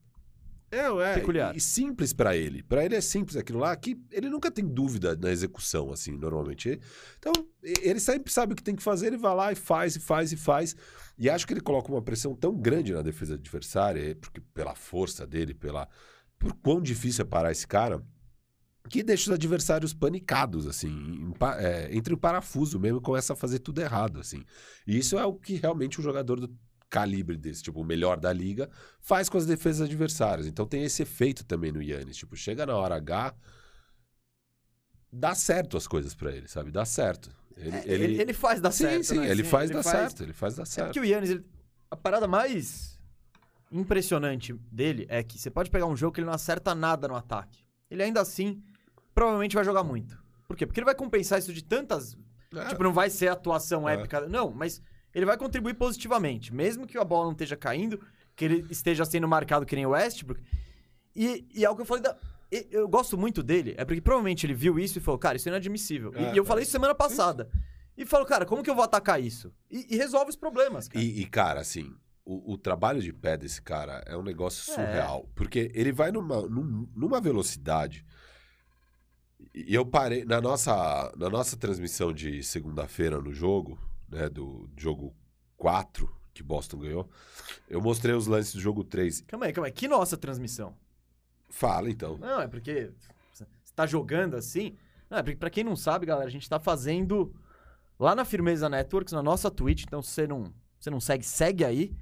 É, é Peculiar. E simples pra ele. Pra ele é simples aquilo lá que ele nunca tem dúvida na execução, assim, normalmente. Então, e- ele sempre sabe o que tem que fazer, ele vai lá e faz, e faz, e faz. E acho que ele coloca uma pressão tão grande na defesa adversária, porque pela força dele, pela. Por quão difícil é parar esse cara, que deixa os adversários panicados, assim, em é, entre o parafuso mesmo, começa a fazer tudo errado, assim. E isso é o que realmente um jogador do calibre desse, tipo, o melhor da liga, faz com as defesas adversárias. Então tem esse efeito também no Yannis. Tipo, chega na hora H, dá certo as coisas pra ele, sabe? Dá certo. Ele, É, Ele, ele faz dar sim, certo. sim, né? ele Sim, faz dar certo. Ele faz dar É certo. porque o Yannis, ele- a parada mais impressionante dele é que você pode pegar um jogo que ele não acerta nada no ataque. Ele ainda assim provavelmente vai jogar muito. Por quê? Porque ele vai compensar isso de tantas. É, Tipo, não vai ser atuação É. épica. Não, mas ele vai contribuir positivamente. Mesmo que a bola não esteja caindo, que ele esteja sendo marcado que nem o Westbrook. E, e é o que eu falei da. Eu gosto muito dele, é porque provavelmente ele viu isso e falou, cara, isso é inadmissível. E- É, e eu é. falei isso semana passada. E falou, cara, como que eu vou atacar isso? E, e resolve os problemas, cara. E, e, cara, assim, o, o trabalho de pé desse cara é um negócio É. surreal. Porque ele vai numa, num- numa velocidade. E eu parei. Na nossa, na nossa transmissão de segunda-feira no jogo, né? Do jogo 4, que Boston ganhou, eu mostrei os lances do jogo 3. Calma aí, calma aí. Que nossa transmissão? Fala, então. Não, é porque você tá jogando assim. Não, é porque pra quem não sabe, galera, a gente tá fazendo lá na Firmeza Networks, na nossa Twitch, então se você não, você não segue, segue aí.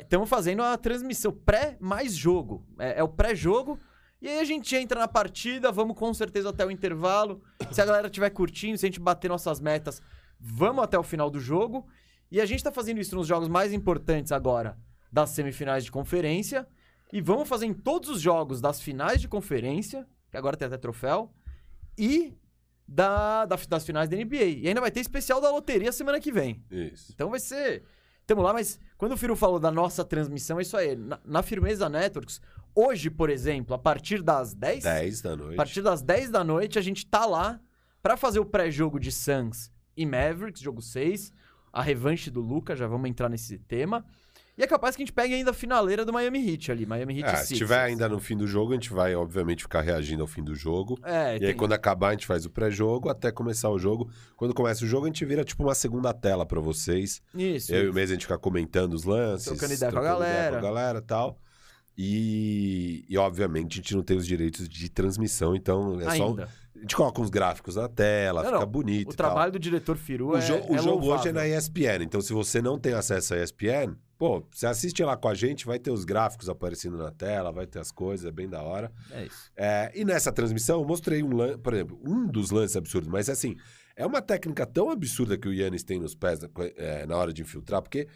Estamos fazendo a transmissão pré mais jogo. É, é o pré-jogo. E aí a gente entra na partida, vamos com certeza até o intervalo. Se a galera estiver curtindo, se a gente bater nossas metas, vamos até o final do jogo. E a gente tá fazendo isso nos jogos mais importantes agora das semifinais de conferência. E vamos fazer em todos os jogos das finais de conferência, que agora tem até troféu, e da, da- das finais da NBA. E ainda vai ter especial da loteria semana que vem. Isso. Então vai ser. Tamo lá, mas quando o Firo falou da nossa transmissão, é isso aí. Na, na Firmeza Networks, hoje, por exemplo, a partir das 10, 10 da noite. a partir das 10 da noite, a gente tá lá pra fazer o pré-jogo de Suns e Mavericks, jogo 6, a revanche do Luca, já vamos entrar nesse tema. E é capaz que a gente pegue ainda a finaleira do Miami Heat ali, Miami Heat É, se tiver ainda no fim do jogo, a gente vai, obviamente, ficar reagindo ao fim do jogo. É, E aí, tem- quando acabar, a gente faz o pré-jogo até começar o jogo. Quando começa o jogo, a gente vira tipo uma segunda tela pra vocês. Isso. Eu e o isso. Mês a gente fica comentando os lances. Trocando ideia com a trocando ideia galera. com a galera e tal. E, e, obviamente, a gente não tem os direitos de transmissão, então é só. A gente coloca uns gráficos na tela, Não, fica não, bonito. O trabalho do diretor Firu O, é, jo- o é jogo hoje é na ESPN, então se você não tem acesso à ESPN, pô, você assiste lá com a gente, vai ter os gráficos aparecendo na tela, vai ter as coisas, é bem da hora. É isso. É, e nessa transmissão eu mostrei um lance, por exemplo, um dos lances absurdos, mas assim, é uma técnica tão absurda que o Yannis tem nos pés é, na hora de infiltrar, porque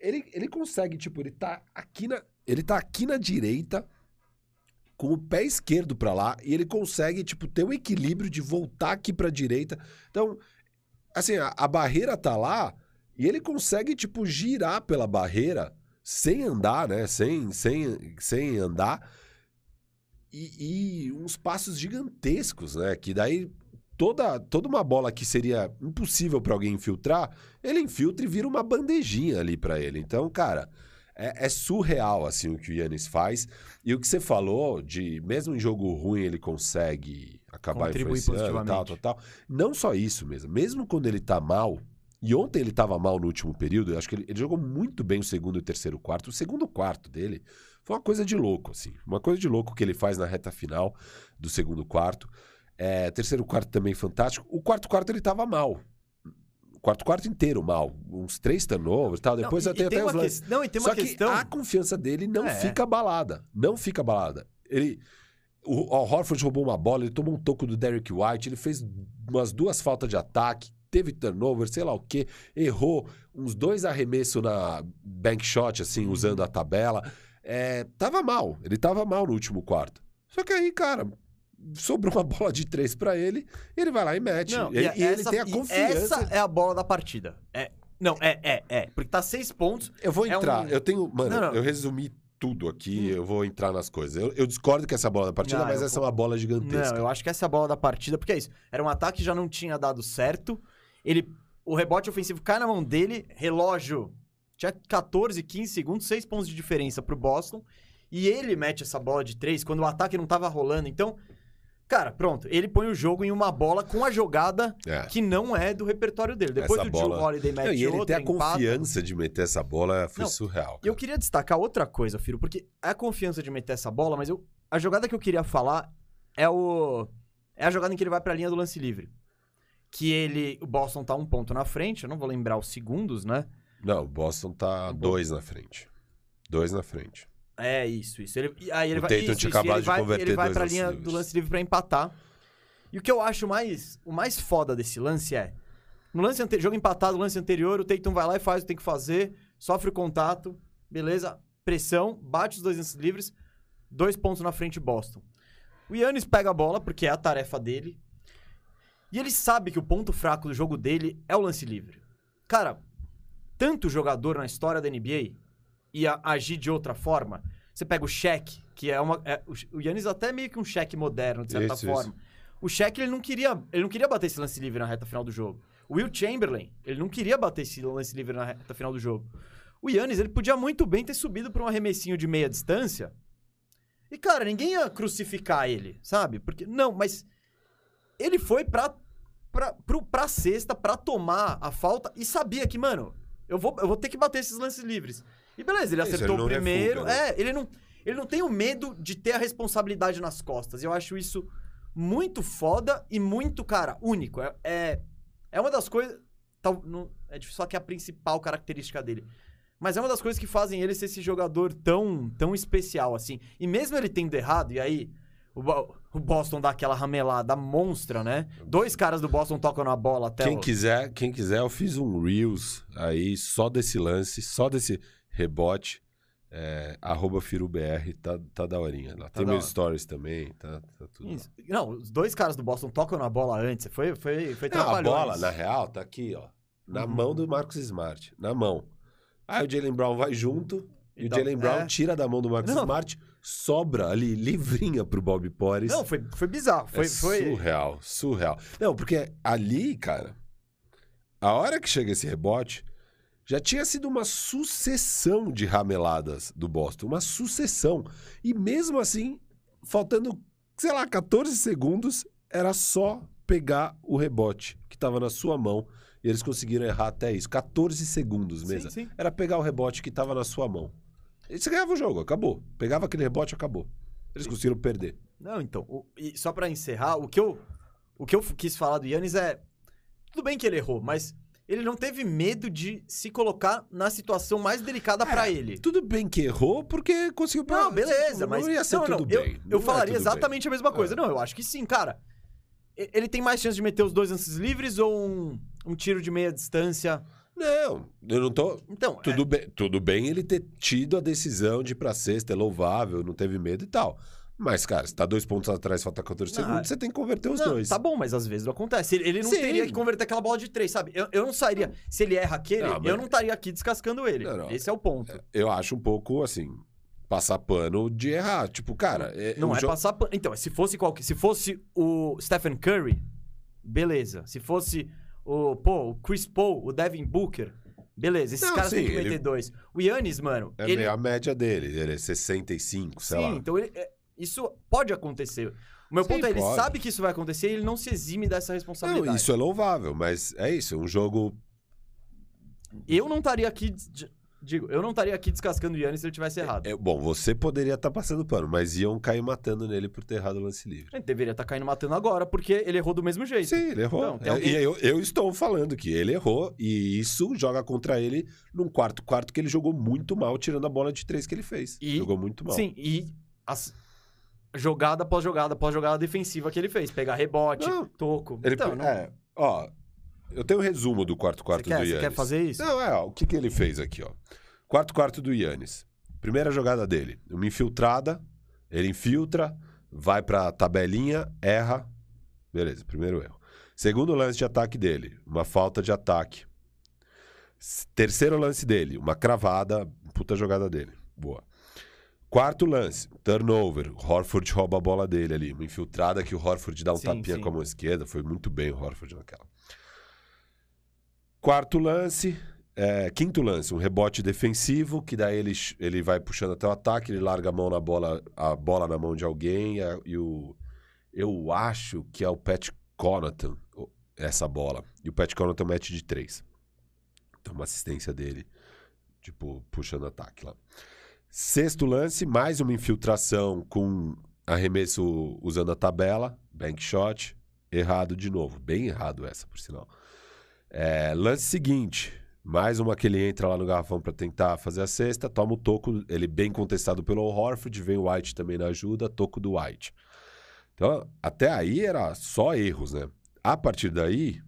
ele, ele consegue, tipo, ele tá aqui na. Ele tá aqui na direita, com o pé esquerdo pra lá e ele consegue, tipo, ter o equilíbrio de voltar aqui pra direita. Então, assim, a, a barreira tá lá e ele consegue, tipo, girar pela barreira sem andar, né? Sem, sem, sem andar. E, e uns passos gigantescos, né? Que daí toda, toda uma bola que seria impossível pra alguém infiltrar, ele infiltra e vira uma bandejinha ali pra ele. Então, cara, é, é surreal assim o que o Yannis faz. E o que você falou de mesmo em jogo ruim ele consegue acabar Contribui influenciando e tal, tal, tal. Não só isso mesmo. Mesmo quando ele tá mal, e ontem ele tava mal no último período, eu acho que ele, ele jogou muito bem o segundo e o terceiro quarto. O segundo quarto dele foi uma coisa de louco, assim. Uma coisa de louco que ele faz na reta final do segundo quarto. É, terceiro quarto também fantástico. O quarto quarto ele tava mal. Quarto quarto inteiro mal. Uns três turnovers e tal. Depois não, eu tenho e tem até os lances. que... Não, e tem Só uma questão... que a confiança dele não É. fica abalada. Não fica abalada. Ele. O, o Horford roubou uma bola, ele tomou um toco do Derrick White, ele fez umas duas faltas de ataque, teve turnover, sei lá o quê, errou uns dois arremessos na bank shot, assim, Uhum. usando a tabela. É, tava mal, ele tava mal no último quarto. Só que aí, cara, sobrou uma bola de três pra ele, ele vai lá e mete. Não, e, e e ele essa- tem a confiança. Essa é a bola da partida. É, não, é, é, é. Porque tá seis pontos. Eu vou É entrar. um- Eu tenho. Mano, Não, não. eu resumi tudo aqui, eu vou entrar nas coisas. Eu, eu discordo que essa é a bola da partida, Não, mas eu essa é uma bola Não, gigantesca. eu acho que essa é a bola da partida, porque é isso. Era um ataque que já não tinha dado certo. Ele, o rebote ofensivo cai na mão dele, relógio tinha 14, 15 segundos, 6 pontos de diferença pro Boston. E ele mete essa bola de três quando o ataque não tava rolando. Então, cara, pronto. Ele põe o jogo em uma bola com a jogada É. que não é do repertório dele. Depois Essa o bola- Joe Holiday mete Não, e ele outra, ter a empata. confiança de meter essa bola foi Não, surreal. E eu cara. queria destacar outra coisa, Firo, porque é a confiança de meter essa bola, mas eu, a jogada que eu queria falar é o é a jogada em que ele vai pra linha do lance livre. Que ele, o Boston tá um ponto na frente, eu não vou lembrar os segundos, né? Não, o Boston tá Bom. dois na frente. Dois na frente. É isso, isso. Ele, aí ele O vai, Tatum isso, tinha isso, acabado de vai, converter ele vai dois pra linha livres. do lance livre pra empatar. E o que eu acho mais, o mais foda desse lance é, no lance ante, jogo empatado, no lance anterior, o Tatum vai lá e faz o que tem que fazer, sofre o contato, beleza, pressão, bate os dois lances livres, dois pontos na frente Boston. O Yannis pega a bola, porque é a tarefa dele, e ele sabe que o ponto fraco do jogo dele é o lance livre. Cara, tanto jogador na história da NBA ia agir de outra forma. Você pega o Shaq, que é uma. é- o- Yannis até é meio que um Shaq moderno, de certa Isso, forma. O Shaq, ele não queria. Ele não queria bater esse lance livre na reta final do jogo. O Will Chamberlain, ele não queria bater esse lance livre na reta final do jogo. O Yannis, ele podia muito bem ter subido pra um arremessinho de meia distância. E, cara, ninguém ia crucificar ele, sabe? Porque. Não, mas. Ele foi pra, pra, pro, pra sexta pra tomar a falta e sabia que, mano, eu vou, eu vou ter que bater esses lances livres. E beleza, ele Isso, acertou ele o primeiro. refuga, né? É, ele não, ele não tem o medo de ter a responsabilidade nas costas. Eu acho isso muito foda e muito, cara, único. É, é, é uma das coisas. Tal, não, é difícil falar que é a principal característica dele. Mas é uma das coisas que fazem ele ser esse jogador tão, tão especial, assim. E mesmo ele tendo errado, e aí o, o Boston dá aquela ramelada monstra, né? Dois caras do Boston tocam na bola até Quem o... quiser, quem quiser, eu fiz um Reels aí só desse lance, só desse rebote. É, arroba FiruBR, tá, tá daorinha lá. Tem da meus stories também, tá, tá tudo lá. Isso. Não, os dois caras do Boston tocam na bola antes. Foi, foi, foi Não, a bola, na real, tá aqui, ó. Na Uhum. mão do Marcos Smart. Na mão. Aí o Jalen Brown vai junto e o Então, Jalen Brown é. tira da mão do Marcos Não. Smart, sobra ali, livrinha pro Bob Porres. Não, foi, foi bizarro. Foi, é foi... surreal, surreal. Não, porque ali, cara, a hora que chega esse rebote, já tinha sido uma sucessão de rameladas do Boston. Uma sucessão. E mesmo assim, faltando, sei lá, 14 segundos, era só pegar o rebote que estava na sua mão. E eles conseguiram errar até isso. 14 segundos mesmo. Sim, sim. Era pegar o rebote que estava na sua mão. E você ganhava o jogo, acabou. Pegava aquele rebote, acabou. Eles conseguiram perder. Não, então, o- e só pra encerrar, o que eu o que eu quis falar do Yannis é tudo bem que ele errou, mas ele não teve medo de se colocar na situação mais delicada pra ele. Tudo bem que errou, porque conseguiu... Não, beleza, não mas ia ser não, não, tudo eu, bem. eu Não é falaria tudo bem. exatamente a mesma coisa. É. Não, eu acho que sim, cara. Ele tem mais chance de meter os dois lances livres ou um, um tiro de meia distância? Não, eu não tô... Então, Tudo, bem, tudo bem ele ter tido a decisão de ir pra sexta, é louvável, não teve medo e tal. Mas, cara, se tá dois pontos atrás, falta 14 Não, segundos, você tem que converter os Não, dois. Tá bom, mas às vezes não acontece. Ele, ele não Sim. teria que converter aquela bola de três, sabe? Eu, eu não sairia. Se ele erra aquele, Não, mas- eu não estaria aqui descascando ele. Não, não. Esse é o ponto. Eu acho um pouco, assim, passar pano de errar. Tipo, cara... não o é jo- passar pano. Então, se fosse qualquer. Se fosse o Stephen Curry, beleza. Se fosse o, pô, o Chris Paul, o Devin Booker, beleza. Esses Não, caras têm sim, que meter ele- dois. O Yannis, mano, É ele. meio a média dele, ele é 65, sei Sim, lá. então ele, é- isso pode acontecer. O meu Sim, ponto é, ele pode. sabe que isso vai acontecer e ele não se exime dessa responsabilidade. Não, isso é louvável, mas é isso, é um jogo... Eu não estaria aqui. Digo, eu não estaria aqui descascando o Yannis se ele tivesse errado. é- bom, você poderia estar passando pano, mas iam cair matando nele por ter errado o lance livre. Ele deveria estar caindo matando agora, porque ele errou do mesmo jeito. Sim, ele errou. Então, É, alguém- E eu, eu estou falando que ele errou e isso joga contra ele num quarto quarto que ele jogou muito mal, tirando a bola de três que ele fez. E- Jogou muito mal. Sim, e as- jogada após jogada após jogada defensiva que ele fez. Pegar rebote, Não. toco. Ele, então, não... é, ó, eu tenho um resumo do quarto você, quarto quer, do você Yannis. quer fazer isso? Não, é, ó, o que, que ele fez aqui, ó. Quarto quarto do Yannis. Primeira jogada dele, uma infiltrada, ele infiltra, vai pra tabelinha, erra. Beleza, primeiro erro. Segundo lance de ataque dele, uma falta de ataque. Terceiro lance dele, uma cravada, puta jogada dele. Boa. Quarto lance, turnover. Horford rouba a bola dele ali. Uma infiltrada que o Horford dá um Sim, tapinha sim. com a mão esquerda. Foi muito bem o Horford naquela. Quarto lance, é, quinto lance, um rebote defensivo, que daí ele, ele vai puxando até o ataque, ele larga a mão na bola, a bola na mão de alguém, e, a- e o. Eu acho que é o Pat Connaughton, o- essa bola. E o Pat Connaughton mete de três. Então, uma assistência dele, tipo, puxando ataque lá. Sexto lance, mais uma infiltração com arremesso usando a tabela, bank shot, errado de novo. Bem errado essa, por sinal. É, lance seguinte, mais uma que ele entra lá no garrafão para tentar fazer a cesta, toma o toco, ele bem contestado pelo Horford, vem o White também na ajuda, toco do White. Então, até aí era só erros, né? A partir daí,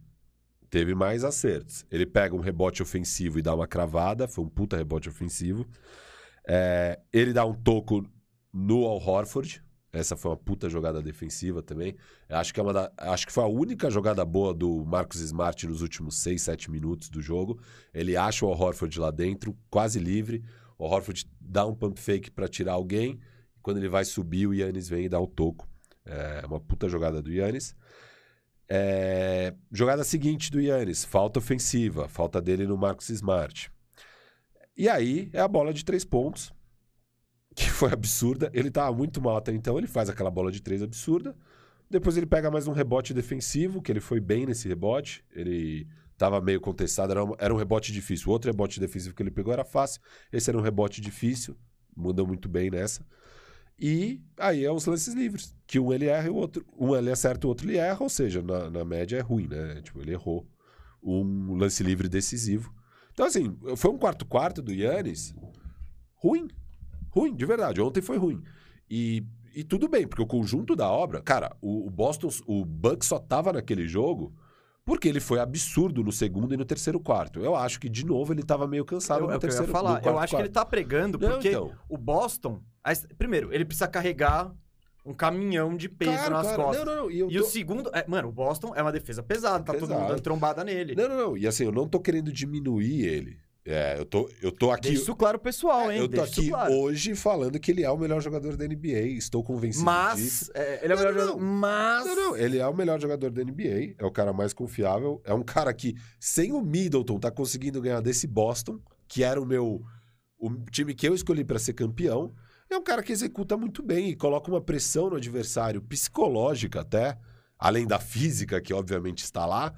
teve mais acertos. Ele pega um rebote ofensivo e dá uma cravada, foi um puta rebote ofensivo. É, ele dá um toco no Al Horford. Essa foi uma puta jogada defensiva também. Acho que, é uma da- acho que foi a única jogada boa do Marcos Smart nos últimos 6, 7 minutos do jogo. Ele acha o Al Horford lá dentro, quase livre. O Al Horford dá um pump fake para tirar alguém. Quando ele vai subir, o Yannis vem e dá o toco. É uma puta jogada do Yannis. É, Jogada seguinte do Yannis, falta ofensiva, falta dele no Marcos Smart. E aí é a bola de três pontos, que foi absurda. Ele tava muito mal até então, ele faz aquela bola de três absurda. Depois ele pega mais um rebote defensivo, que ele foi bem nesse rebote. Ele tava meio contestado, era um, era um rebote difícil. O outro rebote defensivo que ele pegou era fácil. Esse era um rebote difícil, mandou muito bem nessa. E aí é os lances livres, que um ele erra e o outro. Um ele acerta, o outro ele erra, ou seja, na, na média é ruim, né? Tipo, ele errou um lance livre decisivo. Então, assim, foi um quarto-quarto do Yannis ruim. Ruim, de verdade. Ontem foi ruim. E, e tudo bem, porque o conjunto da obra. Cara, o, o Boston, o Bucks só tava naquele jogo porque ele foi absurdo no segundo e no terceiro quarto. Eu acho que, de novo, ele tava meio cansado Eu, no é o que eu terceiro falar. no Eu quarto acho que ele quarto. tá pregando, Não, porque então. o Boston. Primeiro, ele precisa carregar um caminhão de peso Claro, nas claro. costas. Não, não, não. E, E tô- o segundo. é, mano, o Boston é uma defesa pesada, tá todo Pesado. mundo dando trombada nele. Não, não, não. E assim, eu não tô querendo diminuir ele. É, eu tô, eu tô aqui. Deixa isso claro, pessoal, É, hein? eu tô Deixa aqui claro. hoje falando que ele é o melhor jogador da NBA. Estou convencido Mas. disso. é, ele é o Não, melhor não, jogador. Mas. Não, não, ele é o melhor jogador da NBA, é o cara mais confiável, é um cara que, sem o Middleton, tá conseguindo ganhar desse Boston, que era o meu o time que eu escolhi para ser campeão. É um cara que executa muito bem e coloca uma pressão no adversário, psicológica até, além da física, que obviamente está lá,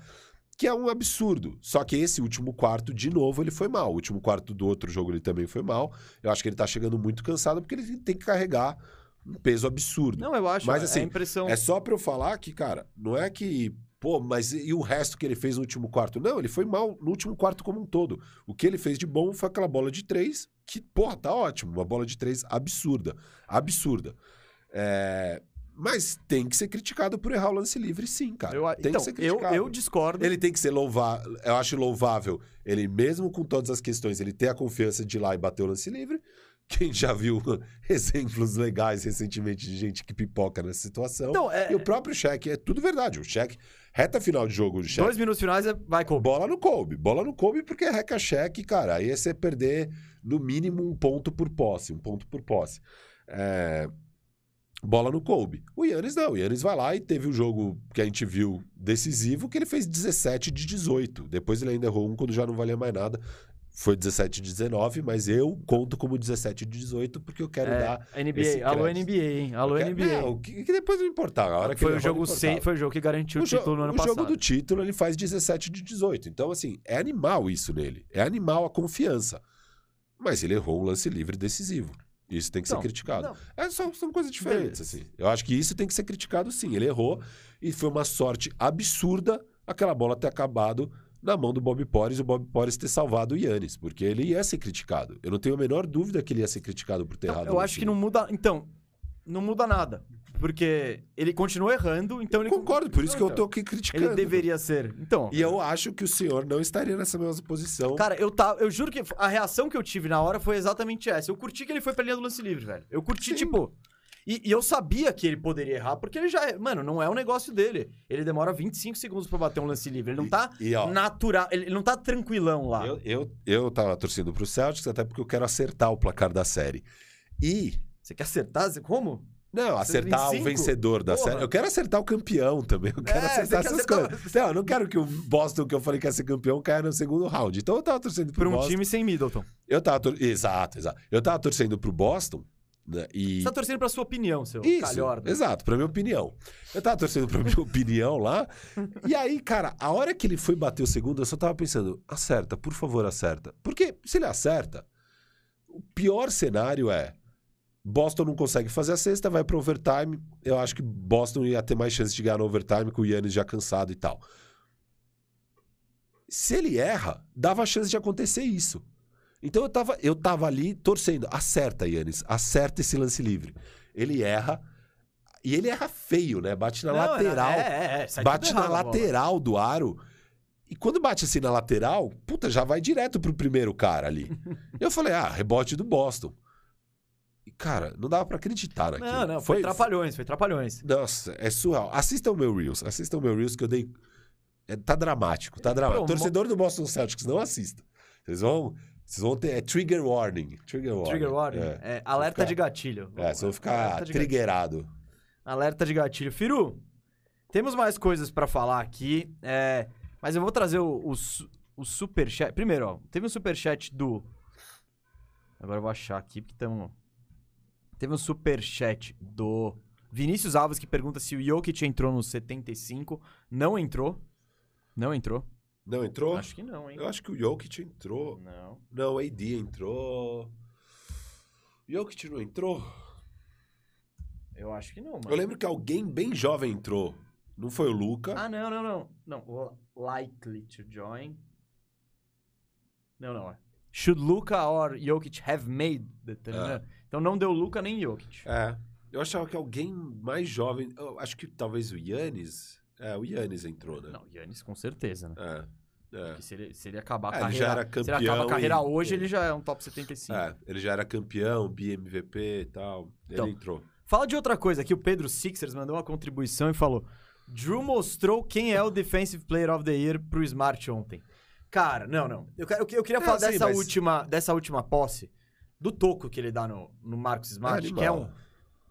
que é um absurdo. Só que esse último quarto, de novo, ele foi mal. O último quarto do outro jogo ele também foi mal. Eu acho que ele tá chegando muito cansado porque ele tem que carregar um peso absurdo. Não, eu acho. Mas, é assim, a impressão. É só pra eu falar que, cara, não é que. Pô, mas e o resto que ele fez no último quarto? Não, ele foi mal no último quarto como um todo. O que ele fez de bom foi aquela bola de três, que, porra, tá ótimo. Uma bola de três absurda. Absurda. É, Mas tem que ser criticado por errar o lance livre, sim, cara. Eu- tem então, que ser eu, criticado. eu discordo. Ele tem que ser louvável. Eu acho louvável ele, mesmo com todas as questões, ele ter a confiança de ir lá e bater o lance livre. Quem já viu exemplos legais recentemente de gente que pipoca nessa situação. Então, é- E o próprio cheque é tudo verdade. O cheque, reta final de jogo cheque. Dois minutos finais, é- vai, Kobe. Bola no Kobe. Bola no Kobe porque é reca cheque, cara. Aí é você perder no mínimo um ponto por posse. Um ponto por posse. É, Bola no Kobe. O Yannis não. O Yannis vai lá e teve um jogo que a gente viu decisivo que ele fez 17 de 18. Depois ele ainda errou um quando já não valia mais nada. Foi 17 de 19, mas eu conto como 17 de 18 porque eu quero É, dar. NBA. Alô. NBA, hein? Alô, quero- NBA. Não, que, que depois não importava. A hora que foi, o jogo importava. foi o jogo que garantiu o, jo- título no ano o passado. jogo do título ele faz 17 de 18. Então, assim, é animal isso nele. É animal a confiança. Mas ele errou um lance livre decisivo. Isso tem que Então, ser criticado. não. É, são, são coisas diferentes, Beleza. assim. Eu acho que isso tem que ser criticado, sim. Ele errou e foi uma sorte absurda aquela bola ter acabado na mão do Bob Porres e o Bob Porres ter salvado o Yannis, porque ele ia ser criticado. Eu não tenho a menor dúvida que ele ia ser criticado por ter Não, errado. eu acho que time. não muda. Então, não muda nada. Porque ele continua errando, então ele. Concordo, por isso que eu tô aqui criticando. Ele deveria ser. Então. E eu acho que o senhor não estaria nessa mesma posição. Cara, eu tá, eu juro que a reação que eu tive na hora foi exatamente essa. Eu curti que ele foi pra linha do lance livre, velho. Eu curti, Sim. tipo. E, e eu sabia que ele poderia errar, porque ele já. Mano, não é o negócio dele. Ele demora 25 segundos pra bater um lance livre. Ele não tá E, ó, natural. Ele não tá tranquilão lá. Eu, eu, eu tava torcendo pro Celtics até porque eu quero acertar o placar da série. E. Você quer acertar? Você- Como? Não, acertar o 25? vencedor da Porra. série. Eu quero acertar o campeão também. Eu quero É, acertar essas acertar- coisas. Não, eu não quero que o Boston, que eu falei que ia ser campeão, caia no segundo round. Então eu tava torcendo pro Pra um Boston. time sem Middleton. Eu tava tor... Exato, exato. Eu tava torcendo pro Boston. Né, e... Você tá torcendo pra sua opinião, seu Isso, calhorda. exato, pra minha opinião. Eu tava torcendo pra minha opinião lá. E aí, cara, a hora que ele foi bater o segundo, eu só tava pensando, acerta, por favor, acerta. Porque se ele acerta, o pior cenário é Boston não consegue fazer a sexta, vai pro overtime. Eu acho que Boston ia ter mais chance de ganhar no overtime com o Yannis já cansado e tal. Se ele erra, dava a chance de acontecer isso. Então eu tava, eu tava ali torcendo. Acerta, Yannis. Acerta esse lance livre. Ele erra. E ele erra feio, né? Bate na Não, lateral. É, é, é. bate na lateral do aro. E quando bate assim na lateral, puta, já vai direto pro primeiro cara ali. eu falei, ah, rebote do Boston. Cara, não dava pra acreditar naquilo. Não, não, foi, trapalhões, foi trapalhões. Nossa, é surreal. Assistam o meu Reels. Assistam o meu Reels que eu dei. é, tá dramático, tá dramático. Promo- Torcedor do Boston Celtics, não assista. Vocês vão. Vocês vão ter. É trigger warning. Trigger warning. Trigger warning. É, É, alerta ficar- de gatilho. é vocês vão ficar triggerado. Alerta de gatilho. Firu, temos mais coisas pra falar aqui, é, mas eu vou trazer o, o, o superchat. Primeiro, ó, teve um superchat do... Agora eu vou achar aqui, porque estamos... Teve um superchat do Vinícius Alves que pergunta se o Jokic entrou no 75. Não entrou. Não entrou. Não entrou? Acho que não, hein? Eu acho que o Jokic entrou. Não. Não, o AD entrou. O Jokic não entrou? Eu acho que não, mano. Eu lembro que alguém bem jovem entrou. Não foi o Luca. Ah, não, não, não. Não, o- likely to join. Não, não. é. Should Luca or Jokic have made the... É. Então não deu Luca nem Jokic. É. Eu achava que alguém mais jovem. Eu acho que talvez o Yannis. É, o Yannis entrou, né? Não, Yannis com certeza, né? É. É. Se ele, se ele acabar a É, ele carreira... já era se ele campeão acaba a carreira e- hoje, ele já é um top 75. É, ele já era campeão, BMVP e tal. Então, ele entrou. Fala de outra coisa aqui. O Pedro Sixers mandou uma contribuição e falou: Drew mostrou quem é o Defensive Player of the Year pro Smart ontem. Cara, não, não. Eu, eu, eu queria Não, falar sim, dessa, mas- última, dessa última posse, do toco que ele dá no, no Marcos Smart, Animal. que é um.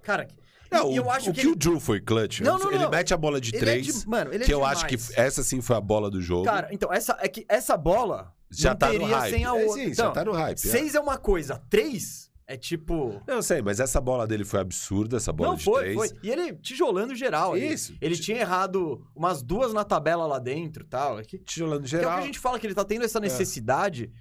Cara, Não, o, eu acho o que, que, ele, o Drew foi clutch. Não, não, ele mete a bola de ele é três. de- mano, ele é que eu acho que essa sim foi a bola do jogo. Cara, então, essa, é que essa bola já não tá no teria hype. sem a É, outra. sim, então, já tá no hype. é. Seis é uma coisa, três é tipo. Não, eu sei, mas essa bola dele foi absurda, essa bola não, de foi, três. foi. E ele tijolando geral. Isso. Ele tinha errado umas duas na tabela lá dentro e tal. É que, que Tijolando é o geral. que a gente fala que ele tá tendo essa necessidade.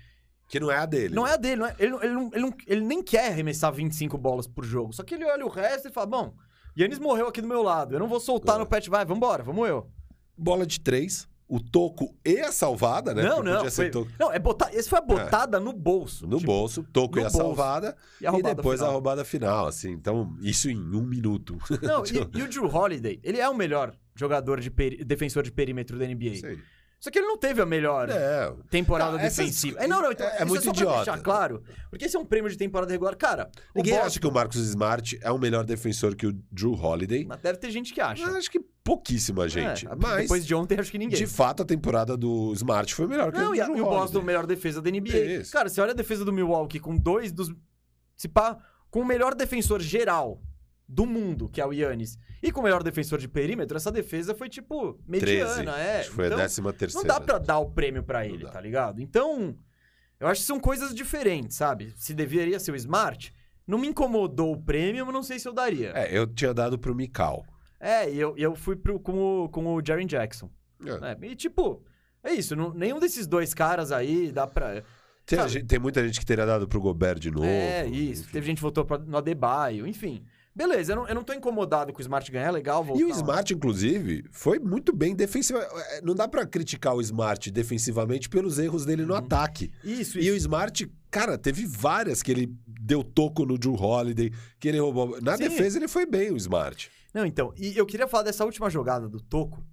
Que não é a dele. Não é a dele, não é- ele, ele, não- ele, não- ele nem quer arremessar 25 bolas por jogo. Só que ele olha o resto e fala: bom, Yannis morreu aqui do meu lado. Eu não vou soltar É. no pet, vai, vambora, vamos eu. Bola de três, o toco e a salvada, né? não, Porque não. Foi, não, é botar. Esse foi a botada no bolso. no tipo, bolso, toco no e a bolso. salvada. E, a E, depois final. a roubada final, assim. Então, isso em um minuto. Não, e, e o Drew Holiday, ele é o melhor jogador de peri- defensor de perímetro da NBA. Sei. Só que ele não teve a melhor É. temporada Tá, essas- defensiva. É, não, não, então, é- é isso muito pra idiota. deixar claro. Porque esse é um prêmio de temporada regular. Cara, o Ninguém acha que o Marcus Smart é um melhor defensor que o Drew Holiday. Mas deve ter gente que acha. Eu acho que pouquíssima gente. É, Mas, Depois de ontem, acho que ninguém. de fato, a temporada do Smart foi melhor que Não, a e, do a- Drew e o Boston, melhor defesa da NBA. Isso. Cara, você olha a defesa do Milwaukee com dois dos. Se pá, com o melhor defensor geral do mundo, que é o Yannis, e com o melhor defensor de perímetro, essa defesa foi, tipo, 13. mediana, é. Acho que foi Então, a décima Não terceira. dá pra dar o prêmio pra Não ele, dá. tá ligado? Então, eu acho que são coisas diferentes, sabe? Se deveria ser o Smart, não me incomodou o prêmio, mas não sei se eu daria. É, eu tinha dado pro Mikal. É, e eu, eu fui pro, com, o, com o Jaren Jackson. É. né? E, tipo, é isso. não- nenhum desses dois caras aí dá pra... Tem, gente- tem muita gente que teria dado pro Gobert de novo. É, isso. enfim. Teve gente que votou pra, no Adebayo, enfim. Beleza, eu não, eu não tô incomodado com o Smart ganhar, é legal voltar. E o. Smart, inclusive, foi muito bem defensivamente. Não dá pra criticar o Smart defensivamente pelos erros dele no Uhum. ataque. Isso, E o. Smart, cara, teve várias que ele deu toco no Drew Holiday, que ele roubou. Na Sim. defesa ele foi bem, o Smart. Não, então, e eu queria falar dessa última jogada do Toco.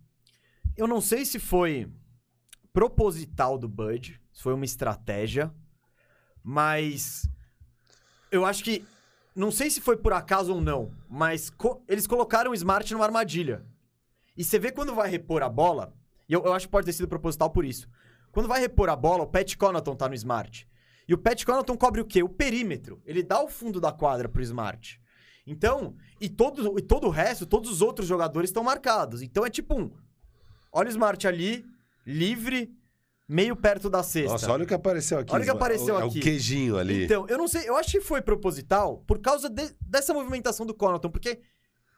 Eu não sei se foi proposital do Bud, se foi uma estratégia, mas eu acho que não sei se foi por acaso ou não, mas co- eles colocaram o Smart numa armadilha. E você vê quando vai repor a bola, e eu, eu acho que pode ter sido proposital por isso. Quando vai repor a bola, o Pat Connaughton tá no Smart. E o Pat Connaughton cobre o quê? O perímetro. Ele dá o fundo da quadra pro Smart. Então, e todo, e todo o resto, todos os outros jogadores estão marcados. Então é tipo um. Olha o Smart ali, livre, meio perto da cesta. Nossa, olha o que apareceu aqui. Olha o que apareceu é aqui. o queijinho ali. Então, eu não sei, eu acho que foi proposital por causa de- dessa movimentação do Connaughton, porque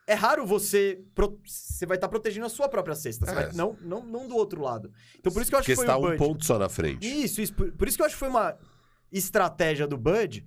é raro você. pro- você vai estar protegendo a sua própria cesta, É. vai- não, não, não do outro lado. Então por isso que eu acho Porque que foi está o um Bud. ponto só na frente. Isso, isso. Por, por isso que eu acho que foi uma estratégia do Bud.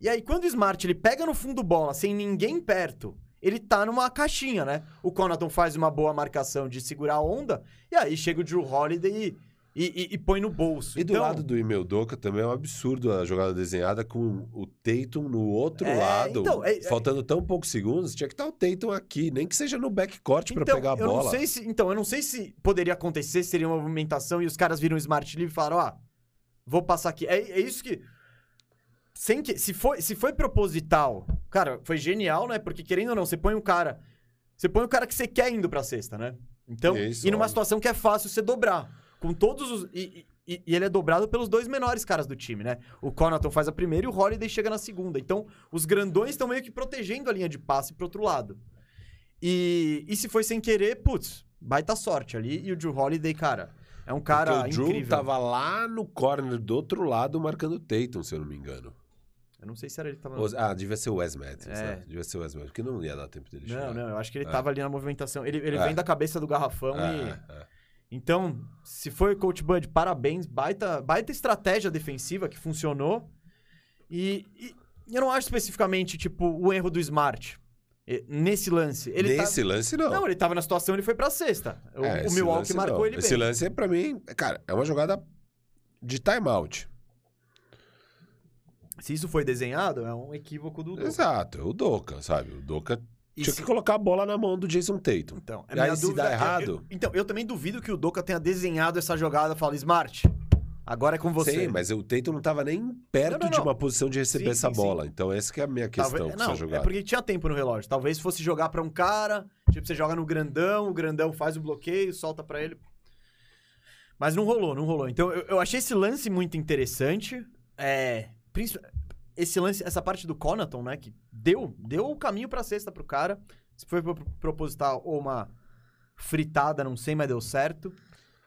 E aí, quando o Smart ele pega no fundo bola sem ninguém perto, ele tá numa caixinha, né? O Conaton faz uma boa marcação de segurar a onda, e aí chega o Drew Holiday e, e, e- e põe no bolso. E do Então, lado do Imel Doka também é um absurdo a jogada desenhada com o Tatum no outro É, lado. então, é- é- faltando tão poucos segundos, tinha que estar o Tatum aqui, nem que seja no backcourt então, pegar a eu bola. Não sei se, então, eu não sei se poderia acontecer, seria uma movimentação e os caras viram o Smart livre e falaram, ah, vou passar aqui. É, é isso que... Sem que... Se foi, se foi proposital, cara, foi genial, né? Porque querendo ou não, você põe um cara... Você põe o cara que você quer indo pra cesta, né? Então, Isso, e numa óbvio. situação que é fácil você dobrar. Com todos os... E, e- e ele é dobrado pelos dois menores caras do time, né? O Conaton faz a primeira e o Holiday chega na segunda. Então, os grandões estão meio que protegendo a linha de passe pro outro lado. E, e se foi sem querer, putz, baita sorte ali. E o Drew Holiday, cara, é um cara Porque o Drew incrível. tava lá no corner do outro lado marcando o Tatum, se eu não me engano. Eu não sei se era ele que tava... Ah, devia ser o Wes Matthews, É. né? Devia ser o Wes Matthews, porque não ia dar tempo dele Não, chegar. não, eu acho que ele É. tava ali na movimentação. Ele, ele É. vem da cabeça do garrafão É, e... Então, se foi o Coach Bud, parabéns. Baita, baita estratégia defensiva que funcionou. E, e eu não acho especificamente, tipo, o erro do Smart. E- Nesse lance. Ele Nesse tá... lance, não. Não, ele tava na situação, ele foi pra sexta. O, É, o esse Milwaukee lance marcou não. ele Esse bem. lance, é pra mim, cara, é uma jogada de timeout. Se isso foi desenhado, é um equívoco do... do... Exato, é o Doca, sabe? O Doca E tinha se- que colocar a bola na mão do Jason Tatum. Então, a E aí, se dá é- errado? eu- então, eu também duvido que o Doca tenha desenhado essa jogada e fala, Smart, agora é com você. Sim, mas o Tatum não tava nem perto Não, não, de não. uma posição de receber Sim, essa sim, bola. Então, essa que é a minha questão Talvez- não, jogada. é porque tinha tempo no relógio. Talvez fosse jogar pra um cara, tipo, você joga no grandão, o grandão faz o bloqueio, solta pra ele. Mas não rolou, não rolou. Então, eu, eu achei esse lance muito interessante. É, princi- esse lance, essa parte do Conaton, né, que deu, deu o caminho pra cesta pro cara. Se foi pro- proposital ou uma fritada, não sei, mas deu certo.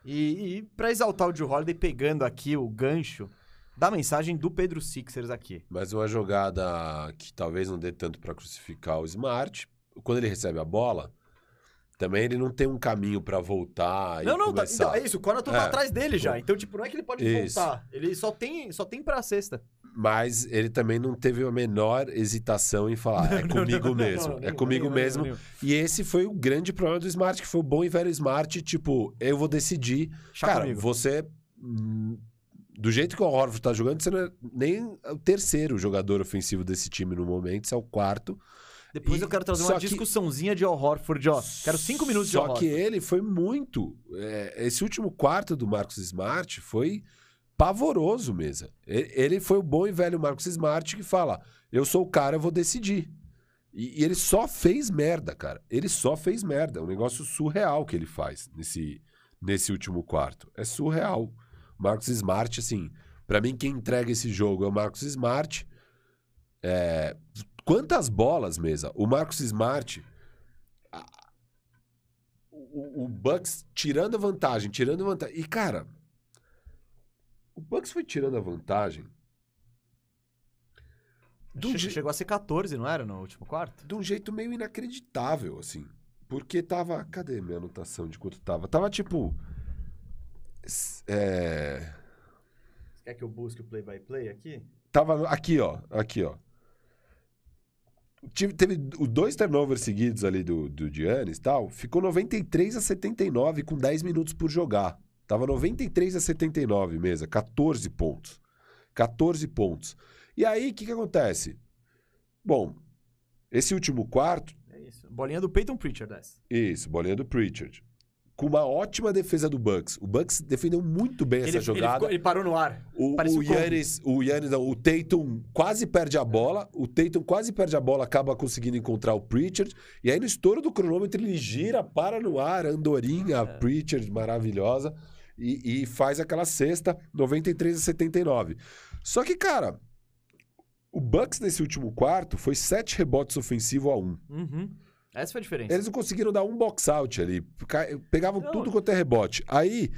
E, e para exaltar o Drew Holiday, pegando aqui o gancho da mensagem do Pedro Sixers aqui. Mas uma jogada que talvez não dê tanto pra crucificar o Smart. Quando ele recebe a bola, também ele não tem um caminho pra voltar Não, e não, tá, começar. então é isso, o Conaton tá É. atrás dele já. Então, tipo, não é que ele pode Isso. voltar. Ele só tem, só tem pra sexta. Mas ele também não teve a menor hesitação em falar, é comigo mesmo, é comigo mesmo. E esse foi o grande problema do Smart, que foi o bom e velho Smart, tipo, eu vou decidir. Chá Cara, comigo. você. hum, Do jeito que o Horford tá jogando, você não é nem o terceiro jogador ofensivo desse time no momento, você é o quarto. Depois E- eu quero trazer só uma que- discussãozinha de Al Horford, ó. Quero cinco minutos de Só Al que Horford. ele foi muito. é, esse último quarto do Marcos Smart foi pavoroso mesmo. Ele foi o bom e velho Marcos Smart que fala: eu sou o cara, eu vou decidir. E, e ele só fez merda, cara. Ele só fez merda. É um negócio surreal que ele faz nesse, nesse último quarto. É surreal. Marcos Smart, assim, pra mim, quem entrega esse jogo é o Marcos Smart. É, quantas bolas, mesa? O Marcos Smart. a- O, o Bucks tirando a vantagem, tirando a vantagem. E, cara, o Bucks foi tirando a vantagem. de um Che- je- Chegou a ser 14, não era, no último quarto? de um jeito meio inacreditável, assim. Porque tava. Cadê minha anotação de quanto tava? Tava tipo. É. Quer que eu busque o play-by-play aqui? Tava aqui, ó. Aqui, ó. Tive- Teve os dois turnovers seguidos ali do, do Giannis e tal. Ficou 93 a 79 com 10 minutos por jogar. Tava 93 a 79 mesa. 14 pontos. 14 pontos. E aí, o que, que acontece? Bom, esse último quarto, É isso. Bolinha do Peyton Pritchard dessa. Isso, bolinha do Pritchard. Com uma ótima defesa do Bucks. O Bucks defendeu muito bem essa Ele, ele, jogada. ficou- ele parou no ar. o, o. Yannis, o Yannis, não, o Tatum quase perde a bola. O Tatum quase perde a bola, acaba conseguindo encontrar o Pritchard. E aí no estouro do cronômetro ele gira, para no ar, andorinha, É. Pritchard maravilhosa. E, e faz aquela cesta, 93 a 79. Só que, cara, o Bucks nesse último quarto foi sete rebotes ofensivos a um. Uhum. Essa foi a diferença. Eles não conseguiram dar um box out ali. Pegavam Não. tudo quanto é rebote. Aí,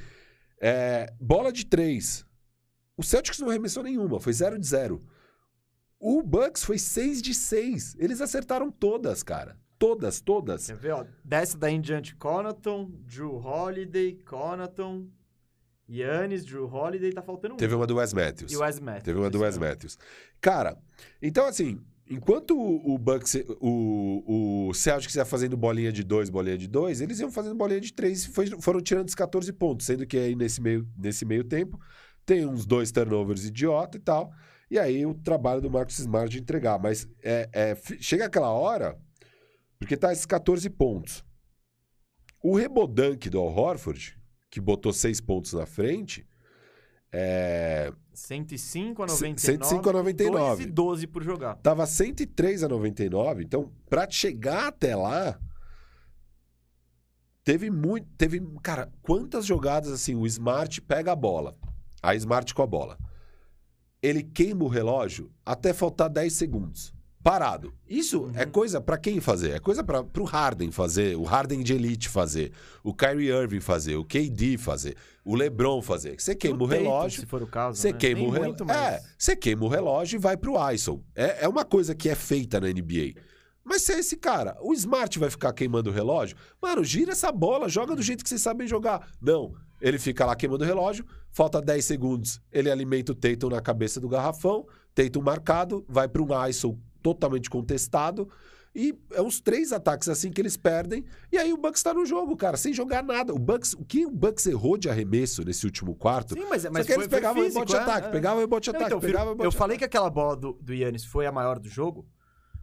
é, bola de três. O Celtics não arremessou nenhuma, foi 0 de 0. O Bucks foi 6 de 6. Eles acertaram todas, cara. Todas, todas. Quer ver, ó? Dessa daí em diante, Conaton, Drew Holiday, Conaton, Yannis, Drew Holiday, tá faltando um. Teve uma do Wes Matthews. E o Wes Matthews. Teve uma do Wes. Matthews. Cara, então assim, enquanto o Bucks, o, o Celtics ia fazendo bolinha de dois, bolinha de dois, eles iam fazendo bolinha de três e foram tirando os 14 pontos, sendo que aí nesse meio, nesse meio tempo tem uns dois turnovers idiota e tal. E aí o trabalho do Marcos Smart de entregar. Mas é, é, chega aquela hora, porque tá esses 14 pontos. O rebodank do Al Horford, que botou seis pontos na frente, é, 105 a C- 99. 105 a 99. 2 e 12 por jogar. Tava 103 a 99, então pra chegar até lá teve muito, teve, cara, quantas jogadas assim, o Smart pega a bola, a Smart com a bola. Ele queima o relógio até faltar 10 segundos. Parado. Isso é Uhum. coisa pra quem fazer? É coisa para pro Harden fazer, o Harden de elite fazer, o Kyrie Irving fazer, o KD fazer, o LeBron fazer. Você queima o, relógio, Se for o caso. você né? queima Nem o relógio. É, você queima o relógio e vai pro ISO. É, é uma coisa que é feita na NBA. Mas se é esse cara, o Smart vai ficar queimando o relógio? Mano, gira essa bola, joga do jeito que vocês sabem jogar. Não. Ele fica lá queimando o relógio, falta 10 segundos, ele alimenta o Tatum na cabeça do garrafão, Tatum marcado, vai para um ISO totalmente contestado. E é uns três ataques assim que eles perdem. E aí o Bucks tá no jogo, cara, sem jogar nada. O Bucks, o que o Bucks errou de arremesso nesse último quarto Sim, mas, só mas que eles foi, foi pegavam o físico, rebote de é, ataque, é. pegavam rebote ataque, então, pegavam rebote eu falei que aquela bola do, do Yannis foi a maior do jogo,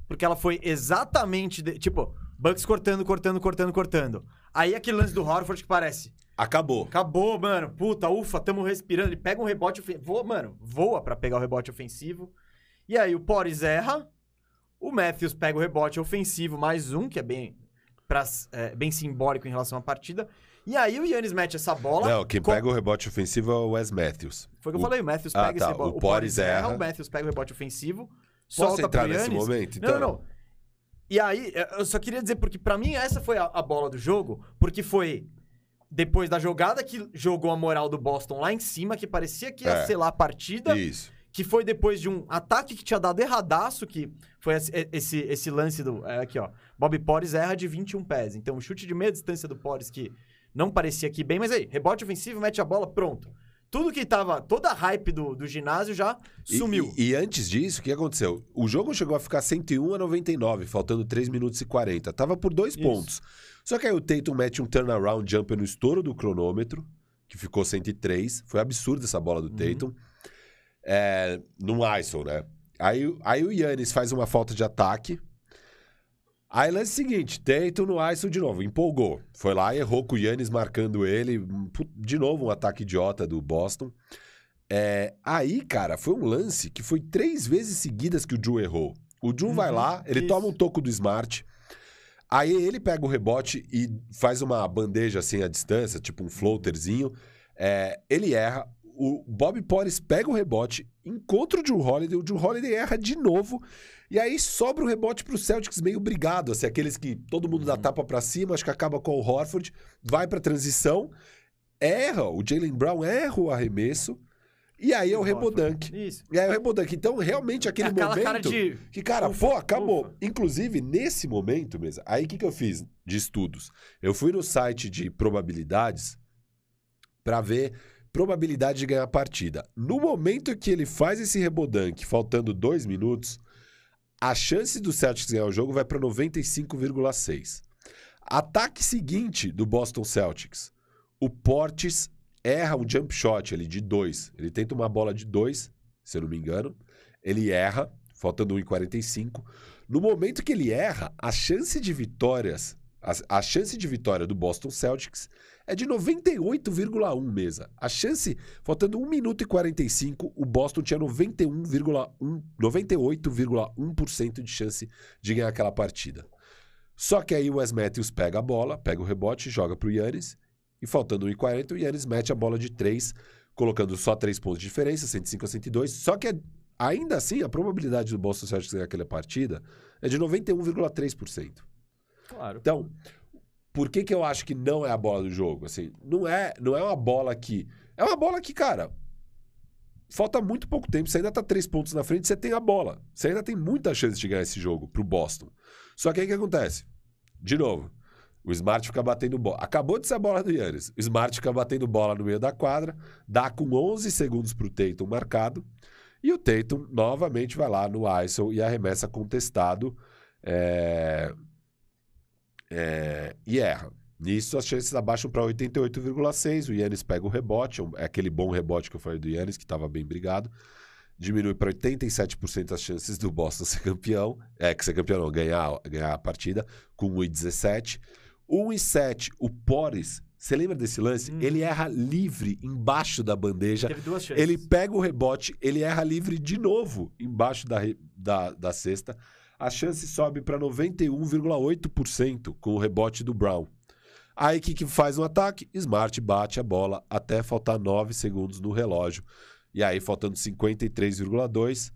porque ela foi exatamente. de- tipo, Bucks cortando, cortando, cortando, cortando. Aí aquele lance do Horford que parece. Acabou. Acabou, mano. Puta, ufa, tamo respirando. Ele pega um rebote ofensivo. Voa, mano, voa pra pegar o rebote ofensivo. E aí o Porres erra. O Matthews pega o rebote ofensivo, mais um, que é bem, pra, é, bem simbólico em relação à partida. E aí o Yannis mete essa bola. Não, quem co- pega o rebote ofensivo é o Wes Matthews. Foi o que eu falei, o Matthews Ah, pega tá, esse bola. o O Porres erra, erra. o Matthews pega o rebote ofensivo. Posso solta entrar pro nesse momento, Não, então? não, não. E aí, eu só queria dizer, porque pra mim essa foi a, a bola do jogo, porque foi depois da jogada que jogou a moral do Boston lá em cima, que parecia que ia É. selar a partida, Isso. Que foi depois de um ataque que tinha dado erradaço, que foi esse, esse, esse lance do... É, aqui, ó. Bob Porres erra de 21 pés. Então, um chute de meia distância do Porres que não parecia aqui bem, mas aí, rebote ofensivo, mete a bola, pronto. Tudo que tava... Toda a hype do, do ginásio já E- sumiu. E, e antes disso, o que aconteceu? O jogo chegou a ficar 101 a 99, faltando 3 minutos e 40. Tava por dois Isso. pontos. Só que aí o Tatum mete um turnaround jumper no estouro do cronômetro, que ficou 103. Foi absurda essa bola do Uhum. Tatum. É, num ISO, né? Aí, aí o Yannis faz uma falta de ataque. Aí lance seguinte, Tatum no ISO de novo, empolgou. Foi lá, errou com o Yannis marcando ele. De novo um ataque idiota do Boston. É, aí, cara, foi um lance que foi três vezes seguidas que o Drew errou. O Drew vai Uhum, lá, ele isso. toma um toco do Smart. Aí ele pega o rebote e faz uma bandeja assim à distância, tipo um floaterzinho. É, ele erra. O Bob Porres pega o rebote, encontra o Drew Holiday, o Drew Holiday erra de novo. E aí sobra o rebote pro Celtics meio brigado, assim, aqueles que todo mundo dá tapa pra cima, acho que acaba com o Horford, vai pra transição, erra, o Jalen Brown erra o arremesso, e aí é o Rebodank. Isso. E aí é o Rebodank. Então, realmente, aquele É momento... cara de. Que, cara, Ufa, pô, acabou. ufa. Inclusive, nesse momento mesmo, aí o que, que eu fiz de estudos? Eu fui no site de probabilidades pra ver probabilidade de ganhar a partida. No momento que ele faz esse rebodank, faltando dois minutos, a chance do Celtics ganhar o jogo vai pra 95,6. Ataque seguinte do Boston Celtics. O Portes erra um jump shot ali de dois. Ele tenta uma bola de dois, se eu não me engano. Ele erra, faltando 1,45. No momento que ele erra, a chance de vitórias, a, a chance de vitória do Boston Celtics é de 98,1 mesa. A chance, faltando 1 minuto e 45, o Boston tinha 91,1 98,1% de chance de ganhar aquela partida. Só que aí o Wes Matthews pega a bola, pega o rebote, joga pro Yannis, e faltando 1,40, o Yannis mete a bola de 3, colocando só 3 pontos de diferença, 105 a 102. Só que ainda assim, a probabilidade do Boston Celtics ganhar aquela partida é de 91,3%. Claro. Então, por que, que eu acho que não é a bola do jogo? Assim, não é, não é uma bola que. É uma bola que, cara. Falta muito pouco tempo. Você ainda tá três pontos na frente, você tem a bola. Você ainda tem muita chance de ganhar esse jogo pro Boston. Só que aí o que acontece? De novo, o Smart fica batendo bola. Acabou de ser a bola do Yannis. O Smart fica batendo bola no meio da quadra, dá com 11 segundos pro Tatum marcado. E o Tatum novamente vai lá no ISO e arremessa contestado. É, é, e erra. Nisso, as chances abaixam para 88,6. O Yannis pega o rebote, é aquele bom rebote que eu falei do Yannis, que estava bem brigado. Diminui para 87% as chances do Boston ser campeão. É, que ser campeão não, ganhar, ganhar a partida, com 1,17. 1,7, o Pores. Você lembra desse lance? Hum. Ele erra livre embaixo da bandeja. Teve duas chances. Ele pega o rebote, ele erra livre de novo embaixo da, da, da cesta. A chance sobe para 91,8% com o rebote do Brown. Aí o que, faz um ataque? Smart bate a bola até faltar 9 segundos no relógio. E aí, faltando 53,2,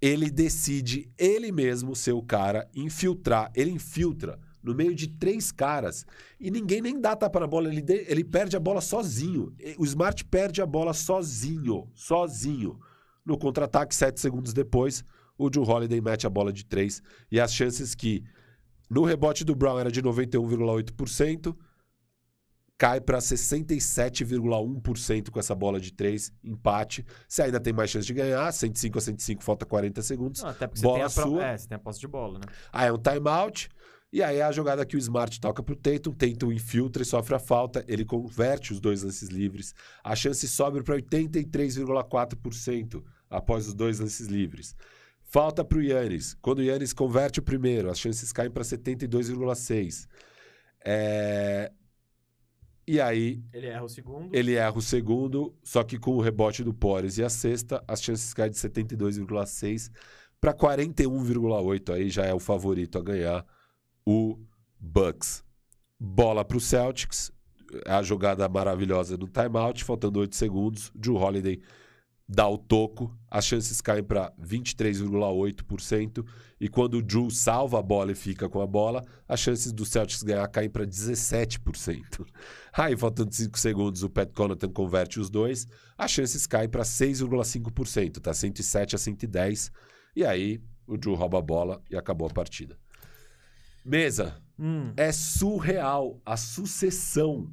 ele decide ele mesmo ser o cara, infiltrar. Ele infiltra no meio de três caras e ninguém nem dá tapa na bola. Ele, de- ele perde a bola sozinho. O Smart perde a bola sozinho. Sozinho. No contra-ataque, sete segundos depois, o Drew Holiday mete a bola de três. E as chances que no rebote do Brown era de 91,8%, cai para 67,1% com essa bola de três, empate. Você ainda tem mais chance de ganhar, 105 a 105, falta 40 segundos. Não, até porque Bola você tem a sua. É, você tem a posse de bola, né? Aí é um timeout. E aí é a jogada que o Smart toca pro Tatum, Tatum infiltra e sofre a falta, ele converte os dois lances livres. A chance sobe para 83,4% após os dois lances livres. Falta pro Yannis. Quando o Yannis converte o primeiro, as chances caem para 72,6%. É... E aí Ele erra o segundo. ele erra o segundo, só que com o rebote do Pores e a sexta, as chances caem de 72,6 para 41,8. Aí já é o favorito a ganhar o Bucks. Bola para o Celtics, a jogada maravilhosa no timeout, faltando 8 segundos. Drew Holiday dá o toco, as chances caem para 23,8%. E quando o Drew salva a bola e fica com a bola, as chances do Celtics ganhar caem para 17%. Aí, faltando 5 segundos, o Pat Connaughton converte os dois, as chances caem para 6,5%, tá 107 a 110. E aí, o Drew rouba a bola e acabou a partida. Mesa, Hum. é surreal a sucessão.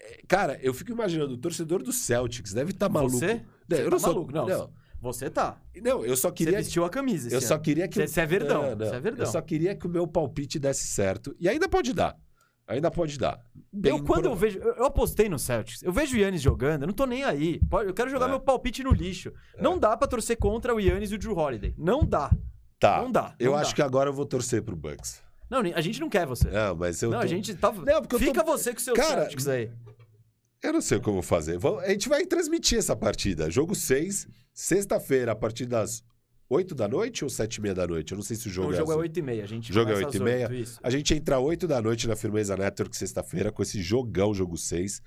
É, Cara, eu fico imaginando, o torcedor do Celtics deve estar maluco. Você? Não, Você eu tá não sou maluco, não. Não, Você tá. não, eu só Você queria. vestiu a camisa Eu só ano. queria que. Você- o- você é verdão, não. você é verdão. Eu só queria que o meu palpite desse certo. E ainda pode dar. Ainda pode dar. Bem Eu, quando eu vejo. Eu, eu apostei no Celtics. Eu vejo o Yannis jogando, eu não tô nem aí. Eu quero jogar É. meu palpite no lixo. Não dá pra torcer contra o Yannis e o Drew Holiday. Não dá. Tá. Não dá. Eu não acho dá. que agora eu vou torcer pro Bucks. Não, a gente não quer você. Não, mas eu não, tô... a gente tá. Não, porque eu Fica tô- você com seus Cara, Celtics aí. Eu não sei o que eu vou fazer. A gente vai transmitir essa partida. Jogo 6, sexta-feira, a partir das 8 da noite ou 7 e meia da noite? Eu não sei se o jogo o é jogo é assim. 8 e meia. A gente O jogo é começa às 8 e meia? 8, isso. A gente entra 8 da noite na Firmeza Network sexta-feira com esse jogão, jogo 6.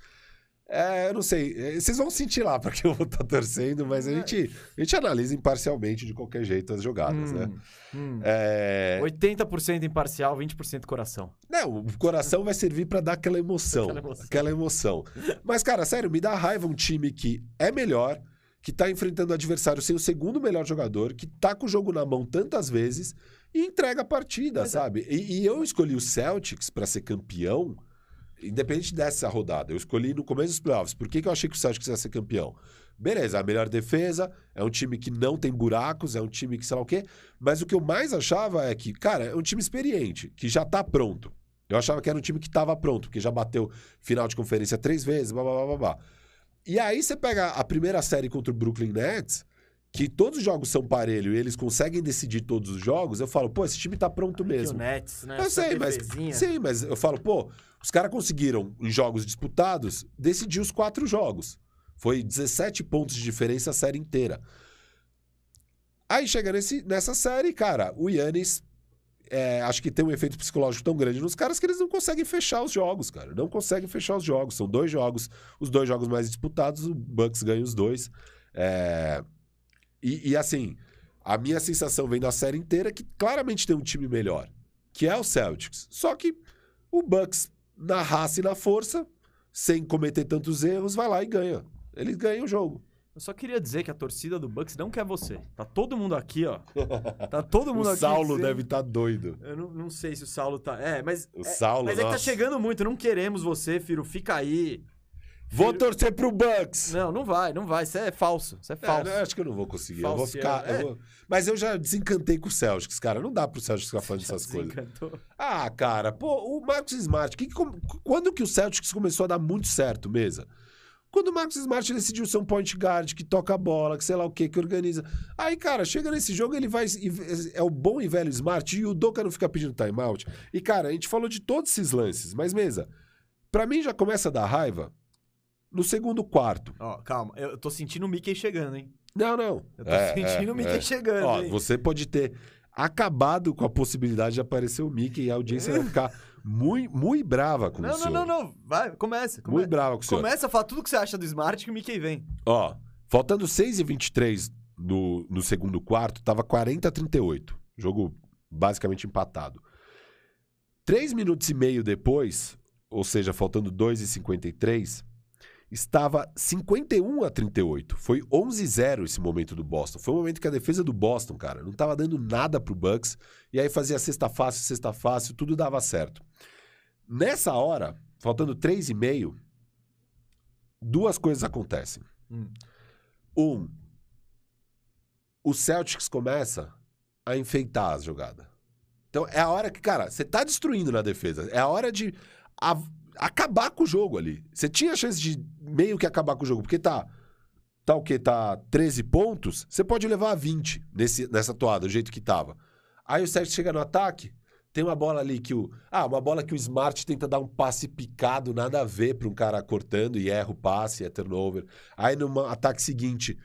É, eu não sei. é, Vocês vão sentir lá pra que eu vou estar torcendo, mas a gente, a gente analisa imparcialmente de qualquer jeito as jogadas, né? Hum, hum. É... 80% imparcial, 20% coração. Não, o coração vai servir pra dar aquela emoção, Aquela emoção. Aquela emoção. Mas, cara, sério, me dá raiva um time que é melhor, que tá enfrentando o adversário sem o segundo melhor jogador, que tá com o jogo na mão tantas vezes e entrega a partida, Mas é- sabe? E, e eu escolhi o Celtics pra ser campeão, independente dessa rodada. Eu escolhi no começo dos playoffs. Por que, que eu achei que o Celtics ia ser campeão? Beleza, a melhor defesa, é um time que não tem buracos, é um time que sei lá o quê. Mas o que eu mais achava é que, cara, é um time experiente, que já tá pronto. Eu achava que era um time que tava pronto, porque já bateu final de conferência três vezes, blá, blá, blá, blá, blá. E aí você pega a primeira série contra o Brooklyn Nets, que todos os jogos são parelho e eles conseguem decidir todos os jogos, eu falo, pô, esse time tá pronto mesmo. o Nets, né? Eu Essa sei, mas, sim, mas eu falo, pô, os caras conseguiram, em jogos disputados, decidir os quatro jogos. Foi 17 pontos de diferença a série inteira. Aí chega nesse, nessa série, cara, o Yannis é, acho que tem um efeito psicológico tão grande nos caras que eles não conseguem fechar os jogos, cara. Não conseguem fechar os jogos. São dois jogos, os dois jogos mais disputados, o Bucks ganha os dois. É, E, e, assim, a minha sensação vem da série inteira é que claramente tem um time melhor, que é o Celtics. Só que o Bucks, na raça e na força, sem cometer tantos erros, vai lá e ganha. Eles ganham o jogo. Eu só queria dizer que a torcida do Bucks não quer você. Tá todo mundo aqui, ó. Tá todo mundo O aqui. Saulo dizendo- deve estar doido. Eu não, não sei se o Saulo tá. É, mas. O é, Saulo, Mas é que tá nossa. chegando muito. Não queremos você, Firo. Fica aí. Vou torcer pro Bucks. Não, não vai, não vai. Isso é falso. Isso é É, falso. não, acho que eu não vou conseguir. Eu vou ficar. eu é. vou- Mas eu já desencantei com o Celtics, cara. Não dá pro Celtics ficar falando dessas coisas. Ah, cara, pô, o Marcos Smart, que quando que o Celtics começou a dar muito certo, mesa? Quando o Marcos Smart decidiu ser um point guard, que toca a bola, que sei lá o que, que organiza. Aí, cara, chega nesse jogo, ele vai. e- É o bom e velho Smart, e o Doca não fica pedindo timeout. E, cara, a gente falou de todos esses lances, mas, mesa, pra mim já começa a dar raiva no segundo quarto. Ó, calma. Eu tô sentindo o Mickey chegando, hein? Não, não. Eu tô É, sentindo é, o Mickey é. chegando, Ó, hein? você pode ter acabado com a possibilidade de aparecer o Mickey e a audiência vai ficar muito, muito brava com o Não, não, senhor. não, não. Vai, começa. come- Muito brava com o senhor. Começa a falar tudo que você acha do Smart que o Mickey vem. Ó, faltando 6 e 23 no, no segundo quarto, tava 40 a 38. Jogo basicamente empatado. Três minutos e meio depois, ou seja, faltando 2 e 53, estava 51 a 38. Foi 11-0 esse momento do Boston. Foi um momento que a defesa do Boston, cara, não tava dando nada pro Bucks. E aí fazia sexta fácil, sexta fácil, tudo dava certo. Nessa hora, faltando 3 e meio, duas coisas acontecem. Hum. Um, o Celtics começa a enfeitar as jogadas. Então é a hora que, cara, você tá destruindo na defesa. É a hora de a- acabar com o jogo ali. Você tinha a chance de meio que acabar com o jogo, porque tá. Tá o quê? Tá 13 pontos. Você pode levar a 20 nesse, nessa toada, do jeito que tava. Aí o Celtics chega no ataque. Tem uma bola ali que o. Ah, uma bola que o Smart tenta dar um passe picado, nada a ver pra um cara cortando e erra o passe, é turnover. Aí no ataque seguinte,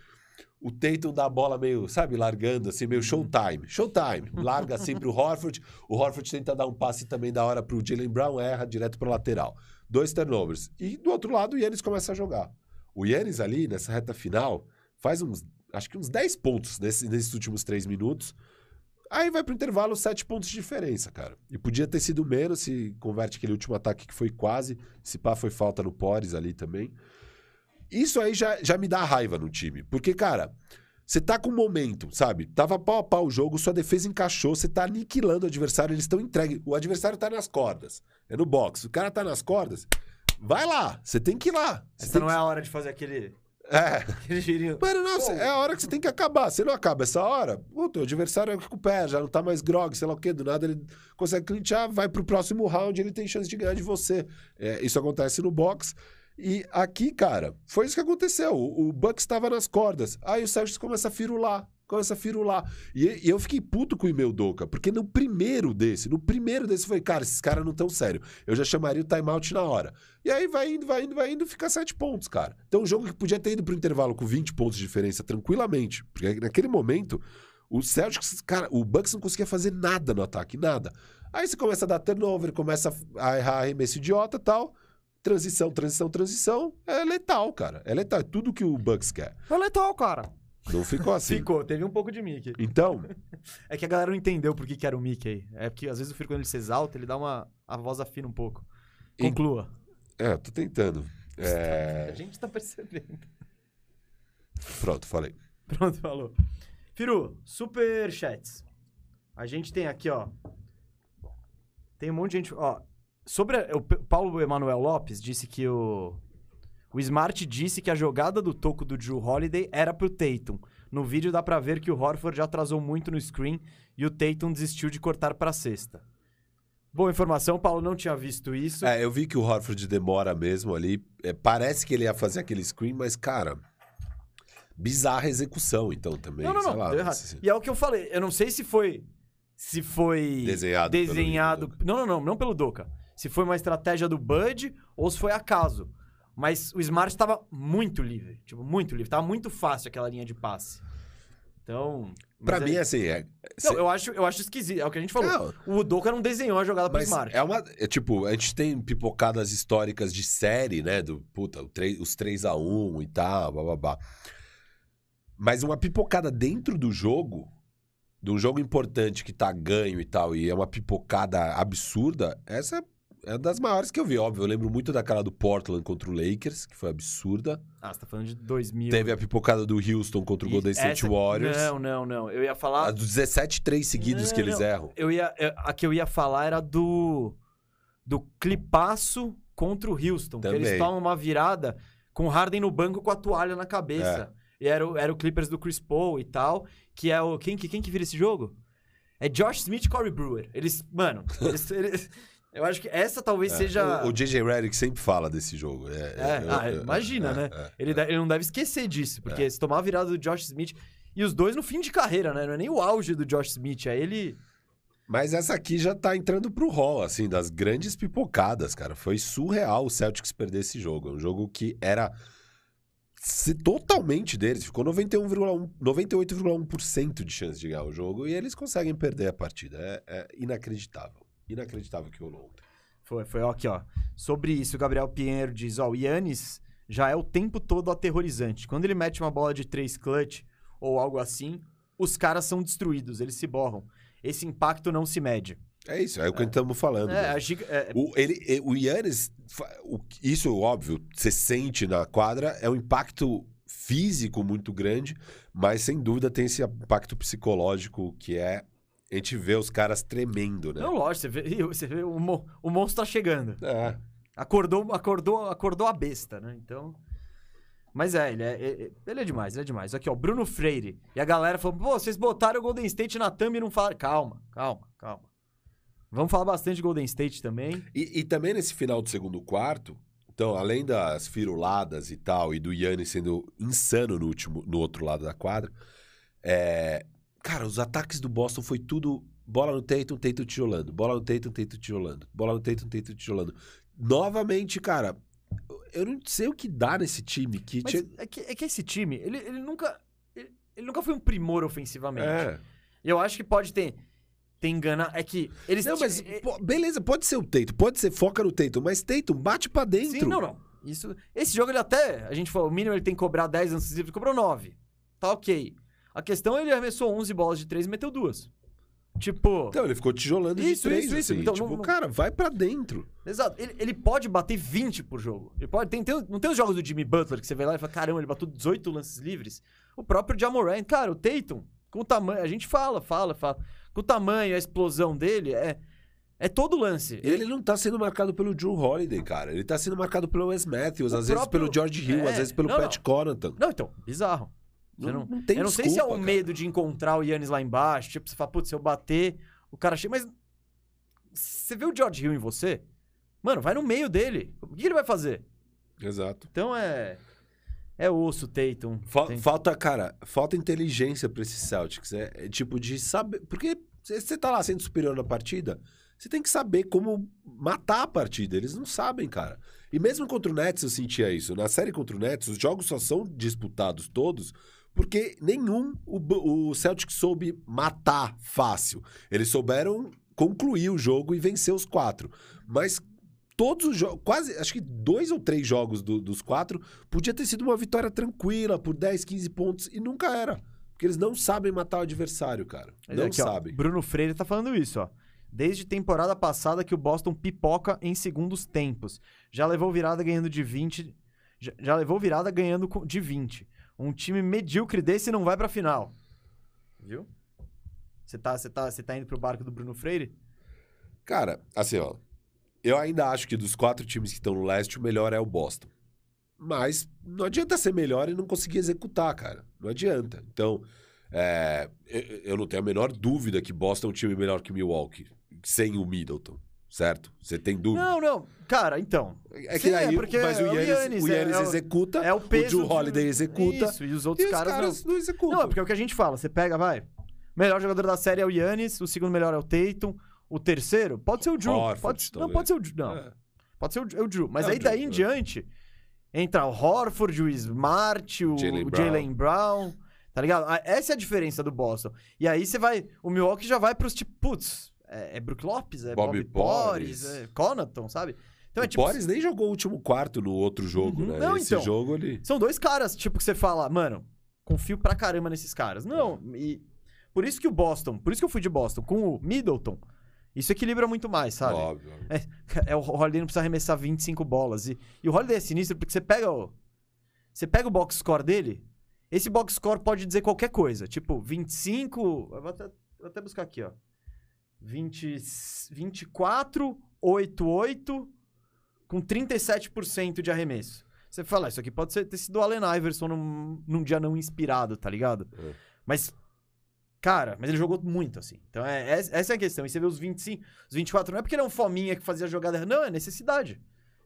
o Tatum dá a bola meio, sabe, largando, assim, meio showtime. Showtime. Larga assim pro Horford. O Horford tenta dar um passe também da hora pro Jalen Brown, erra direto pra lateral. Dois turnovers. E do outro lado, o Yannis começa a jogar. O Yannis ali, nessa reta final, faz uns, acho que uns 10 pontos nesse- nesses últimos três minutos. Aí vai pro intervalo, sete pontos de diferença, cara. E podia ter sido menos se converte aquele último ataque que foi quase. Se pá, foi falta no Pores ali também. Isso aí já, já me dá raiva no time. Porque, cara, você tá com momento, sabe? Tava pau a pau o jogo, sua defesa encaixou, você tá aniquilando o adversário, eles estão entregues. O adversário tá nas cordas. É no box. O cara tá nas cordas. Vai lá, você tem que ir lá. Você Essa não que- é a hora de fazer aquele, É. aquele girinho. Mano, não, cê- é a hora que você tem que acabar. Se não acaba essa hora, o teu adversário recupera, já não tá mais grog, sei lá o quê. Do nada ele consegue clinchar, vai pro próximo round, ele tem chance de ganhar de você. É, isso acontece no box. E aqui, cara, foi isso que aconteceu. O, o Bucks estava nas cordas. Aí o Celtics começa a firular. Começa a firular. E, e eu fiquei puto com o e-mail Doca, porque no primeiro desse, no primeiro desse, falei, cara, esses caras não tão sério. Eu já chamaria o timeout na hora. E aí vai indo, vai indo, vai indo, fica sete pontos, cara. Então, um jogo que podia ter ido pro intervalo com 20 pontos de diferença tranquilamente, porque naquele momento, o Celtics, cara, o Bucks não conseguia fazer nada no ataque, nada. Aí você começa a dar turnover, começa a errar arremesso idiota e tal. Transição, transição, transição. É letal, cara. É letal. É tudo que o Bucks quer. Foi letal, cara. Não ficou assim. Ficou, teve um pouco de Mickey. Então, É que a galera não entendeu por que, que era o Mickey. É porque às vezes o Firo, quando ele se exalta, ele dá uma. A voz afina um pouco. E- Conclua. é, eu tô tentando. A É... gente tá percebendo. Pronto, falei. Pronto, falou. Firu, super chats. A gente tem aqui, ó. Tem um monte de gente. Ó, sobre. a- O Paulo Emanuel Lopes disse que o. O Smart disse que a jogada do toco do Drew Holiday era pro Tatum. No vídeo dá pra ver que o Horford já atrasou muito no screen e o Tatum desistiu de cortar pra cesta. Boa informação, Paulo não tinha visto isso. É, eu vi que o Horford demora mesmo ali. É, parece que ele ia fazer aquele screen, mas, cara. Bizarra execução, então, também. Não, não, não. lá, deu errado. se- E é o que eu falei. Eu não sei se foi. Se foi. Desenhado Desenhado. Não, não, não. Não pelo Doca. Se foi uma estratégia do Bud ou se foi acaso. Mas o Smart estava muito livre. Tipo, muito livre. Tava muito fácil aquela linha de passe. Então. Pra mas mim, é- assim, é. Não, eu acho, eu acho esquisito. É o que a gente falou. O Doca não desenhou a jogada pro Smart. é uma. É, tipo, a gente tem pipocadas históricas de série, né? Do puta, o três- os 3x1 e tal, bababá. Mas uma pipocada dentro do jogo, de um jogo importante que tá ganho e tal, e é uma pipocada absurda, essa é das maiores que eu vi, óbvio. Eu lembro muito daquela do Portland contra o Lakers, que foi absurda. Ah, você tá falando de 2000. Teve a pipocada do Houston contra o Golden State Essa- Warriors. Não, não, não. Eu ia falar. A dos 17 três seguidos Não, que eles não. erram. Eu ia, a que eu ia falar era do do clipaço contra o Houston, que eles Também. tomam uma virada com o Harden no banco com a toalha na cabeça. E era, o- era o Clippers do Chris Paul e tal, que é o quem que quem que vira esse jogo? É Josh Smith e Corey Brewer. Eles, mano, eles, eles- eu acho que essa talvez É, seja O, o JJ Redick sempre fala desse jogo. É, É, eu- ah, eu- imagina, é, né? é. Ele, de- ele não deve esquecer disso, porque se tomar a virada do Josh Smith. E os dois no fim de carreira, né? Não é nem o auge do Josh Smith, é ele. Mas essa aqui já tá entrando pro hall, assim, das grandes pipocadas, cara. Foi surreal o Celtics perder esse jogo. É um jogo que era totalmente deles. Ficou 91,1 98,1% de chance de ganhar o jogo e eles conseguem perder a partida. É, é inacreditável. Inacreditável que rolou ontem. Foi, foi ó, aqui, ó. Sobre isso, o Gabriel Pinheiro diz: ó, o Yannis já é o tempo todo aterrorizante. Quando ele mete uma bola de três clutch ou algo assim, os caras são destruídos, eles se borram. Esse impacto não se mede. É isso, é o que estamos falando. É, né? a giga- é, O, ele, o Yannis, isso óbvio, você sente na quadra, é um impacto físico muito grande, mas sem dúvida tem esse impacto psicológico que é a gente vê os caras tremendo, né? Não, lógico, você vê, você vê o, mo- o monstro tá chegando. É. Acordou, acordou, acordou a besta, né? Então. Mas é, ele é, é- ele é demais, ele é demais. Aqui, ó, Bruno Freire. E a galera falou: pô, vocês botaram o Golden State na thumb e não falaram. Calma, calma, calma. Vamos falar bastante de Golden State também. E, e também nesse final do segundo quarto, então, além das firuladas e tal, e do Yannis sendo insano no, último, no outro lado da quadra, é, cara, os ataques do Boston foi tudo bola no Tatum, Tatum tijolando, bola no Tatum, Tatum tijolando, bola no Tatum, Tatum tijolando. Novamente, cara, eu não sei o que dá nesse time que tinha... é, que, é que esse time, ele, ele nunca. Ele, ele nunca foi um primor ofensivamente. É. Eu acho que pode ter. Ter enganado. É que eles. Não, mas é- beleza, pode ser o Tatum, pode ser foca no Tatum, mas Tatum bate pra dentro. Sim, não, não. Isso, esse jogo ele até. A gente falou, o mínimo ele tem que cobrar 10 anos livres, ele cobrou 9. Tá ok. A questão é ele arremessou 11 bolas de 3 e meteu duas. Tipo. Então, ele ficou tijolando Isso, de três, isso, isso. assim. Então, tipo, não- não- cara, vai pra dentro. Exato. Ele, ele pode bater 20 por jogo. Ele pode. Tem, tem- não tem os jogos do Jimmy Butler que você vai lá e fala: caramba, ele bateu 18 lances livres. O próprio Jamoran, cara, o Tatum, com o tamanho. A gente fala, fala, fala. Com o tamanho, a explosão dele, é. É todo lance. Ele não tá sendo marcado pelo Drew Holiday, cara. Ele tá sendo marcado pelo Wes Matthews, O às vezes próprio- pelo George Hill, É, às vezes pelo não, Pat não. Não, então, bizarro. Não, não- não tem eu não sei se é desculpa, o cara. medo de encontrar o Yannis lá embaixo. Tipo, você fala, putz, se eu bater, o cara chega. Mas. Você vê o George Hill em você? Mano, vai no meio dele. O que ele vai fazer? Exato. Então é. É osso, Tatum. Fa- Tem- Falta, cara, falta inteligência pra esses Celtics. É, é tipo de saber. Porque você tá lá sendo superior na partida, você tem que saber como matar a partida. Eles não sabem, cara. E mesmo contra o Nets eu sentia isso. Na série contra o Nets, os jogos só são disputados todos porque nenhum o, o Celtic soube matar fácil. Eles souberam concluir o jogo e vencer os quatro. Mas todos os jogos, quase, acho que dois ou três jogos do- dos quatro, podia ter sido uma vitória tranquila por 10, 15 pontos e nunca era. Porque eles não sabem matar o adversário, cara. Mas não aqui, ó, sabem. Bruno Freire tá falando isso, ó. Desde temporada passada que o Boston pipoca em segundos tempos. Já levou virada ganhando de 20. Já, já levou virada ganhando de 20. Um time medíocre desse não vai pra final. Viu? Você tá, você tá, você tá indo pro barco do Bruno Freire? Cara, assim, ó. Eu ainda acho que dos quatro times que estão no leste, o melhor é o Boston. Mas não adianta ser melhor e não conseguir executar, cara. Não adianta. Então, é, eu, não tenho a menor dúvida que Boston é um time melhor que Milwaukee, sem o Middleton, certo? Você tem dúvida? Não, não. Cara, então. É que Sim, aí, é porque mas o é o Yannis, Giannis, o é- Giannis é o- executa, É o peso. Drew Holiday de- executa, Isso, e os e outros os caras, caras não. não executam. Não, é porque é o que a gente fala. Você pega, vai. O melhor jogador da série é o Yannis, o segundo melhor é o Tatum, o terceiro pode ser o Drew. Horford, pode, não, pode ser o Drew. Não, É. pode ser o, o Drew. Mas É o aí Drew, daí em é. diante entra o Horford, o Smart, o o. Jalen Brown. Tá ligado? Essa é a diferença do Boston. E aí você vai. O Milwaukee já vai pros tipo, putz, é, é Brook Lopes, é Bobby Bobby Porres, é Conaton, sabe? Então é o tipo. Porres nem jogou o último quarto no outro jogo, Uhum. né? Não, Esse então. jogo ele... São dois caras, tipo, que você fala, mano, confio pra caramba nesses caras. Não, e por isso que o Boston, por isso que eu fui de Boston, com o Middleton, isso equilibra muito mais, sabe? Óbvio. óbvio. É, o Holiday não precisa arremessar 25 bolas. E, e o Holiday é sinistro porque você pega o. Você pega o box score dele, esse box score pode dizer qualquer coisa. Tipo, 25. Eu vou até, vou até buscar aqui, ó. 20, 24, 8, 8, com 37% de arremesso. Você fala, "Ah, isso aqui pode ser, ter sido o Allen Iverson num, num dia não inspirado, tá ligado? É. Mas, cara, mas ele jogou muito, assim. Então, é, essa essa é a questão. E você vê os 25, os 24, não é porque ele é um fominha que fazia jogada. Não, é necessidade.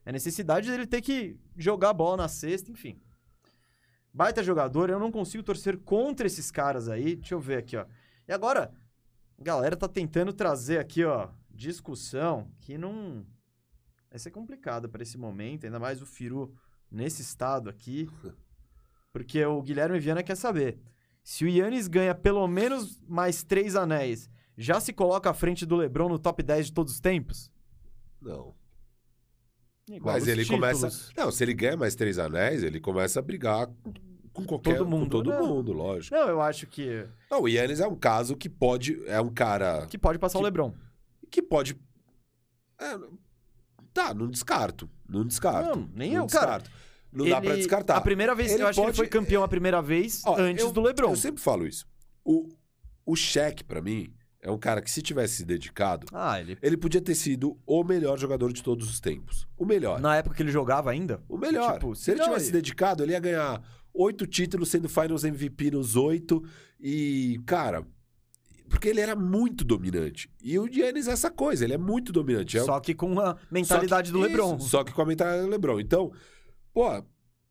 É necessidade dele ter que jogar a bola na cesta, enfim. Baita jogador, eu não consigo torcer contra esses caras aí. Deixa eu ver aqui, ó. E agora, galera tá tentando trazer aqui, ó, discussão que não. Vai ser complicado pra esse momento, ainda mais o Firu nesse estado aqui. Porque o Guilherme Viana quer saber. Se o Yannis ganha pelo menos mais três anéis, já se coloca à frente do LeBron no top 10 de todos os tempos? Não. Igual Mas ele títulos. começa. Não, se ele ganha mais três anéis, ele começa a brigar com, qualquer Todo mundo, com todo né? mundo, lógico. Não, eu acho que, Não, o Yannis é um caso que pode. É um cara que pode passar o Que- LeBron. que pode. é, tá, não descarto. Não descarto. Não, nem não eu, cara. descarto. Não dá pra Ele- descartar. A primeira vez, Ele eu acho que ele foi campeão a primeira vez Ó, antes eu- do LeBron. Eu sempre falo isso. O, o Shaq, pra mim, é um cara que, se tivesse se dedicado, Ah, ele. ele podia ter sido o melhor jogador de todos os tempos. O melhor. Na época que ele jogava ainda? O melhor. Tipo, se ele tivesse se dedicado, ele ia ganhar oito títulos, sendo Finals MVP nos oito. E, cara, porque ele era muito dominante. E o Giannis é essa coisa, ele é muito dominante. É o- Só que com a mentalidade que- do LeBron. isso, só que com a mentalidade do LeBron. Então, pô,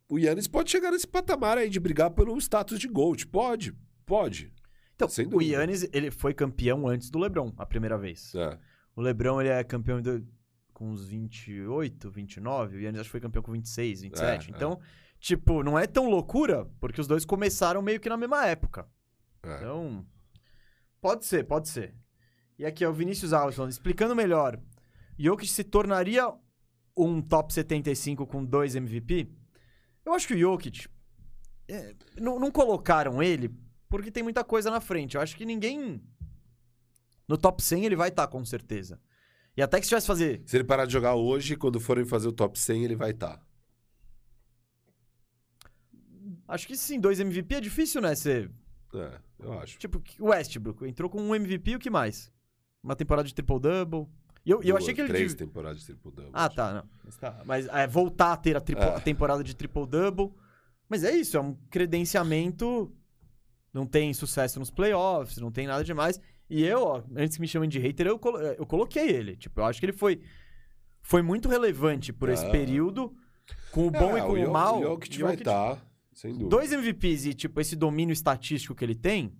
o Giannis pode chegar nesse patamar aí de brigar pelo status de GOAT. Pode, pode. Então, sem o dúvida. Yannis, ele foi campeão antes do LeBron, a primeira vez. É. O LeBron, ele é campeão do- com uns 28, 29. O Yannis acho que foi campeão com 26, 27. É, então, tipo, não é tão loucura, porque os dois começaram meio que na mesma época. é. Então, pode ser, pode ser. E aqui é o Vinícius Alves explicando melhor. Jokic se tornaria um top 75 com dois MVP? Eu acho que o Jokic é, não, não colocaram ele porque tem muita coisa na frente. Eu acho que ninguém no top 100 ele vai estar com certeza. E até que se tivesse fazer Se ele parar de jogar hoje, quando forem fazer o top 100, ele vai estar. Acho que sim, dois MVP é difícil, né? Você, É, eu acho. tipo, o Westbrook entrou com um MVP e o que mais? Uma temporada de triple-double. E eu, e eu Duas, achei que ele. Três devia- temporadas de triple-double. Ah, tá, não. Mas, tá. Mas, é, voltar a ter a, triple- É. a temporada de triple-double. Mas é isso, é um credenciamento. Não tem sucesso nos playoffs, não tem nada demais. E eu, ó, antes que me chamem de hater, eu, colo- eu coloquei ele. Tipo, eu acho que ele foi, foi muito relevante por esse Ah. período, com o bom É, e com o, Jo- mal. O Jokic Jokic- vai estar. Sem dúvida. Dois MVPs e, tipo, esse domínio estatístico que ele tem.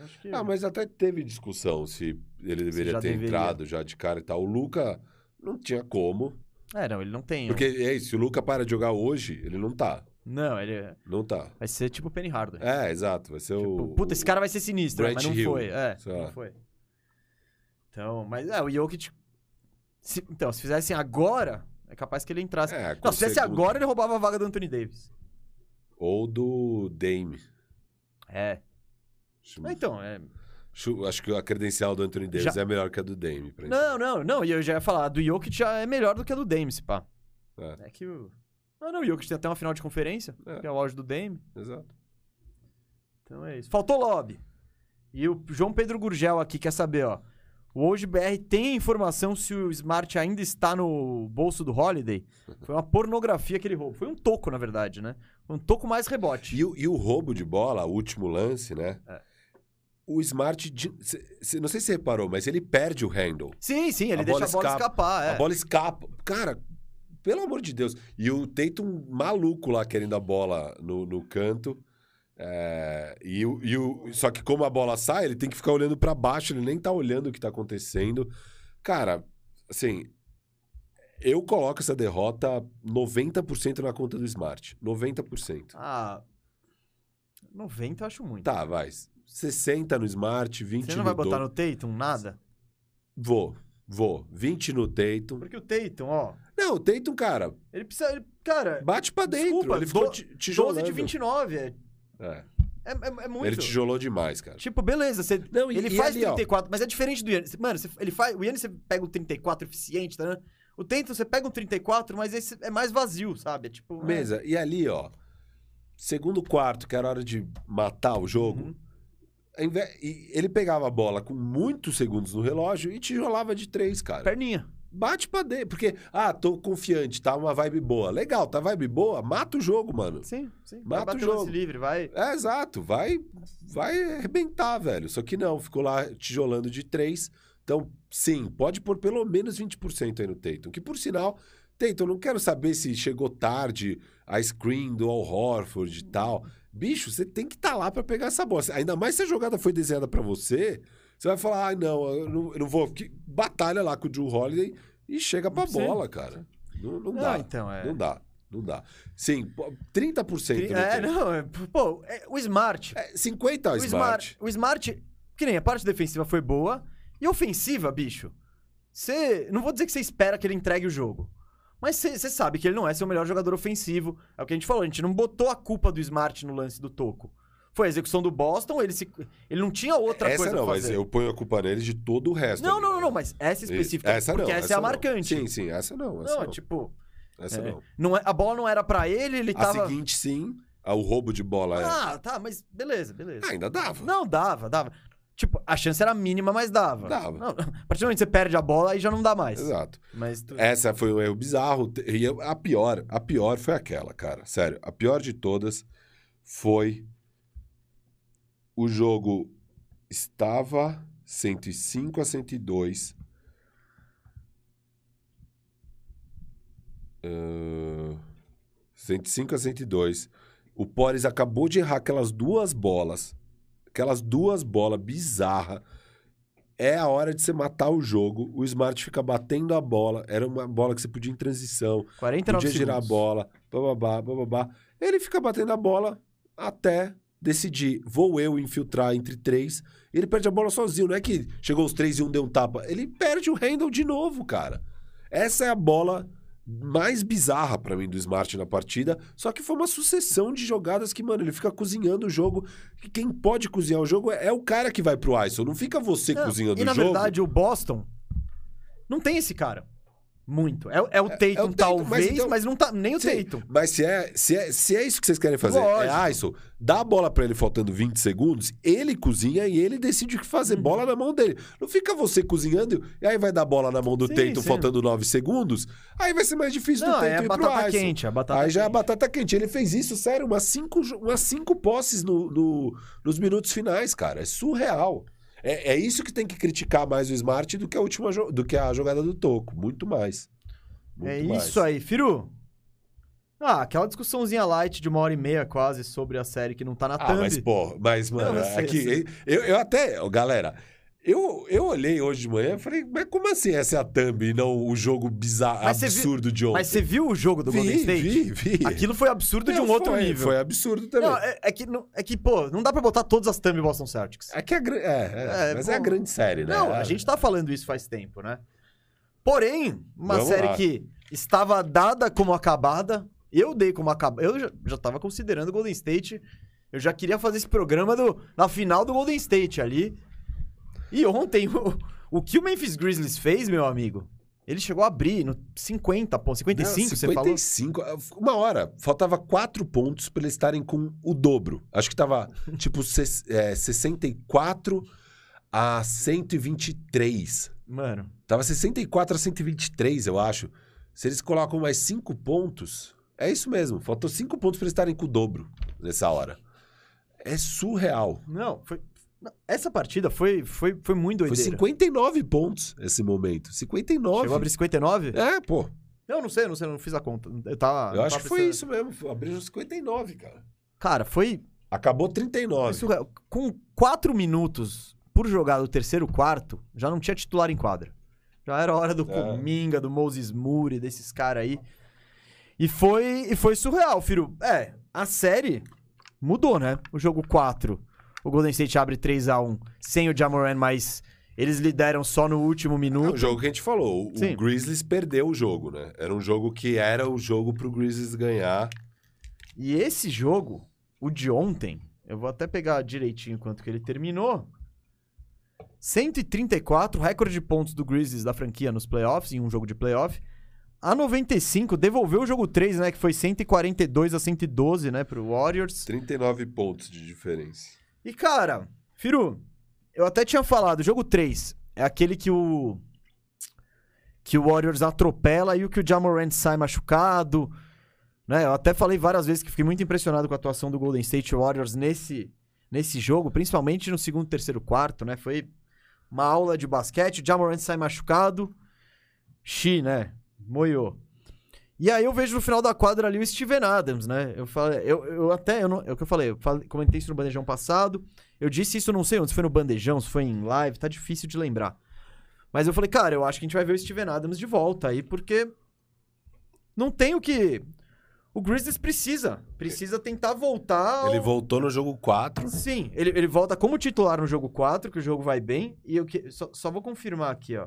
Acho que... Ah, mas até teve discussão se ele deveria já ter deveria. entrado já de cara e tal. O Luca não tinha como. É, não, ele não tem. Porque é isso, se o Luca para de jogar hoje, ele não tá. Não, ele é- Não tá. vai ser tipo o Penny Hardaway. É, exato. Vai ser Tipo, o. puta, esse cara vai ser sinistro, Brett mas não Hill, foi. É, não lá. foi. Então, mas é, o Jokic. se- então, se fizessem agora, é capaz que ele entrasse. É, não, se fizesse segundo- agora, ele roubava a vaga do Anthony Davis. Ou do Dame. É. Mas Então, é. acho- acho que a credencial do Anthony Davis Já- é melhor que a do Dame. Pra Não, não, não. E eu já ia falar, a do Jokic já é melhor do que a do Dame, se pá. É. É que o. Ah, não, o Jokic tem até uma final de conferência, É. que é o auge do Dame. Exato. Então é isso. Faltou lobby. E o João Pedro Gurgel aqui quer saber, ó. O Hoje BR tem a informação se o Smart ainda está no bolso do Holiday? Foi uma pornografia que ele roubou. Foi um toco, na verdade, né? Foi um toco mais rebote. E, o- e o roubo de bola, o último lance, né? É. O Smart. de- não sei se você reparou, mas ele perde o handle. Sim, sim, ele A deixa bola a bola escapa. escapar. É. A bola escapa. Cara, pelo amor de Deus. E o Tatum maluco lá querendo a bola no, no canto. É, e, o, e o- só que como a bola sai, ele tem que ficar olhando pra baixo, ele nem tá olhando o que tá acontecendo. Cara, assim, eu coloco essa derrota 90% na conta do Smart. 90%. Ah. 90 eu acho muito. Tá, vai. 60 no Smart, 20 Você no não vai botar Do- no Tatum nada? Vou, vou. 20 no Tatum. Porque o Tatum, ó. Não, o Tatum, cara, Ele precisa. Ele, cara, bate pra dentro. Desculpa, ele ficou do- ti- 12 tijolando. de 29. É, É. é, é, é muito. Ele tijolou demais, cara. Tipo, beleza, você, Não, e- ele e faz ali, ó. 34, mas é diferente do Yannis. Mano, você- ele faz, o Yannis você pega o 34 eficiente, tá? né? O Tatum você pega um 34, mas esse é mais vazio, sabe? É tipo... é- Mesa, e ali, ó. Segundo quarto, que era hora de matar o jogo. Uhum. e ele pegava a bola com muitos segundos no relógio e tijolava de três, cara. Perninha. Bate pra dentro. Porque, ah, tô confiante, tá uma vibe boa. Legal, tá vibe boa? Mata o jogo, mano. Sim, sim. Mata o jogo. livre, vai... É, exato. Vai, vai arrebentar, velho. Só que não, ficou lá tijolando de três. Então, sim, pode pôr pelo menos 20% aí no Tatum. Que, por sinal, Tatum, não quero saber se chegou tarde a screen do Al Horford e tal. Bicho, você tem que estar lá pra pegar essa bola. Ainda mais se a jogada foi desenhada pra você, você vai falar, ah, não, eu não, eu não vou... Que- Batalha lá com o Drew Holiday e chega pra Sim, bola, cara. Não, não Não, dá. então, é... Não dá. Não dá. Sim, pô, 30% no É, não, é, pô, é, o Smart... É, 50 o Smart. Smart... O Smart, que nem a parte defensiva foi boa, e ofensiva, bicho, você... Não vou dizer que você espera que ele entregue o jogo, mas você sabe que ele não é seu melhor jogador ofensivo. É o que a gente falou, a gente não botou a culpa do Smart no lance do Toco. Foi a execução do Boston, ele, se, ele não tinha outra essa coisa não, pra mas fazer. eu ponho a culpa neles de todo o resto. Não, ali, não, não, não, mas essa específica, Essa porque não, essa, é a não. marcante. Sim, sim, essa não. Essa não, não, é tipo, Essa é, não. não é- a bola não era pra ele, ele A tava... seguinte, sim, a- o roubo de bola é. Ah, tá, mas beleza, beleza. Ah, ainda dava. Não, dava, dava. Tipo, a chance era mínima, mas dava. Dava. Não, a partir do momento que você perde a bola, aí já não dá mais. Exato. Mas tu- Essa foi um erro bizarro. E a pior, a pior foi aquela, cara. Sério, a pior de todas foi o jogo estava 105 a 102. Uh, 105 a 102. O Pores acabou de errar aquelas duas bolas. Aquelas duas bolas bizarras. É a hora de você matar o jogo. O Smart fica batendo a bola. Era uma bola que você podia em transição. 49 Podia girar a segundos. bola. Bababá, bababá. Ele fica batendo a bola até decidir. Vou eu infiltrar entre três. Ele perde a bola sozinho. Não é que chegou os três e um deu um tapa. Ele perde o handle de novo, cara. Essa é a bola mais bizarra pra mim do Smart na partida. Só que foi uma sucessão de jogadas que, mano, ele fica cozinhando o jogo. E quem pode cozinhar o jogo é, é o cara que vai pro ISO. Não fica você Não, cozinhando E na o jogo. verdade, o Boston não tem esse cara. Muito. É, é o Tatum, é o Tatum, talvez, mas mas, então- não tá nem o Sim, Tatum. Mas se é, se, é, se é isso que vocês querem fazer, Lógico. é ISO, dá a bola pra ele faltando 20 segundos, ele cozinha e ele decide o que fazer. Uhum. Bola na mão dele. Não fica você cozinhando e aí vai dar bola na mão do Sim, Tatum sim. faltando 9 segundos, aí vai ser mais difícil do Não, Tatum é a batata ISO. quente, a batata Aí já é a batata quente. Ele fez isso, sério, umas cinco, jo- umas cinco posses no, no- nos minutos finais, cara. É surreal. É, é isso que tem que criticar mais o Smart do que a última do que a jogada do Toco. Muito mais. Muito É mais. isso aí, Firu. Ah, aquela discussãozinha light de uma hora e meia quase sobre a série que não tá na Ah, thumb. mas, pô, mas, mano, Não, sei, aqui, eu sei. eu, eu até, galera, eu, eu olhei hoje de manhã e falei, mas como assim essa é a thumb e não o jogo bizarro, Mas você viu- absurdo de ontem? Mas você viu o jogo do Golden vi, State? vi, vi. Aquilo foi absurdo de Não, um outro foi, nível. Foi absurdo também. Não, é, é que, não- é que, pô, não dá pra botar todas as thumb Boston Celtics. É que é, é, é, É, mas pô. é a grande série, né? Não, a gente tá falando isso faz tempo, né? Porém, uma Vamos série lá. que estava dada como acabada, eu dei como acabada. Eu já, já tava considerando o Golden State. Eu já queria fazer esse programa do, na final do Golden State ali. E ontem, o, o que o Memphis Grizzlies fez, meu amigo, ele chegou a abrir no 50 pontos, 55, Não, você falou? 55. Uma hora. Faltava quatro pontos pra eles estarem com o dobro. Acho que tava, tipo, é, 64 a 123. Mano, Tava 64 a 123, eu acho. Se eles colocam mais cinco pontos, é isso mesmo. Faltou cinco pontos pra eles estarem com o dobro nessa hora. É surreal. não, foi... não, Essa partida foi, foi, foi muito Foi doideira. 59 pontos esse momento. 59. Chegou a abrir 59? É, pô. Eu não sei, não sei, eu não fiz a conta. Eu, tava, eu não acho que foi isso mesmo. Abriu 59, cara. Cara, foi Acabou foi 39. surreal. Com quatro minutos por jogar do terceiro quarto, já não tinha titular em quadra. Já era hora do É. Cominga, do Moses Moody, desses caras aí. E foi, e foi surreal, Firo. É, a série mudou, né? O jogo 4, o Golden State abre 3 a 1 sem o Jamoran, mas eles lideram só no último É minuto. o jogo que a gente falou. O Sim. Grizzlies perdeu o jogo, né? Era um jogo que era o jogo pro Grizzlies ganhar. E esse jogo, o de ontem, eu vou até pegar direitinho quanto que ele terminou. 134, recorde de pontos do Grizzlies da franquia nos playoffs, em um jogo de playoff. A 95 devolveu o jogo 3, né? Que foi 142 a 112, né? Pro Warriors. 39 pontos de diferença. E, cara, Firu, eu até tinha falado, jogo 3 é aquele que o. que o Warriors atropela e o que o Jamorant sai machucado. Né? Eu até falei várias vezes que fiquei muito impressionado com a atuação do Golden State Warriors nesse, nesse jogo, principalmente no segundo, terceiro, quarto, né? Foi uma aula de basquete, o Jamorant sai machucado. Xi, né? Moiou. E aí eu vejo no final da quadra ali o Steven Adams, né? Eu falei, eu, eu até, eu não, é o que eu falei, eu falei, comentei isso no bandejão passado. Eu disse isso, não sei onde, se foi no bandejão, se foi em live, tá difícil de lembrar. Mas eu falei, cara, eu acho que a gente vai ver o Steven Adams de volta aí, porque não tem o que. O Grizzlies precisa. Precisa tentar voltar. ao- Ele voltou no jogo 4. Sim, ele, ele volta como titular no jogo 4, que o jogo vai bem. E eu que, só, só vou confirmar aqui, ó.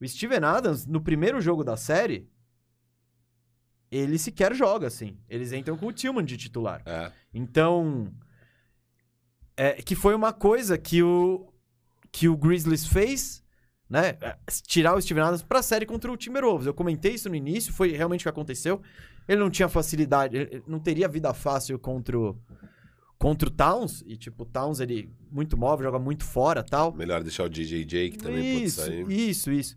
O Steven Adams, no primeiro jogo da série, ele sequer joga, assim. Eles entram com o Tillman de titular. É. Então. É, que foi uma coisa que o, que o Grizzlies fez, né? é, Tirar o Steven Adams pra série contra o Timberwolves. Eu comentei isso no início, foi realmente o que aconteceu. Ele não tinha facilidade, não teria vida fácil contra o, contra o Towns. E, tipo, o Towns, ele muito móvel, joga muito fora tal. Melhor deixar o DJJ, que também isso, pode sair. isso, isso.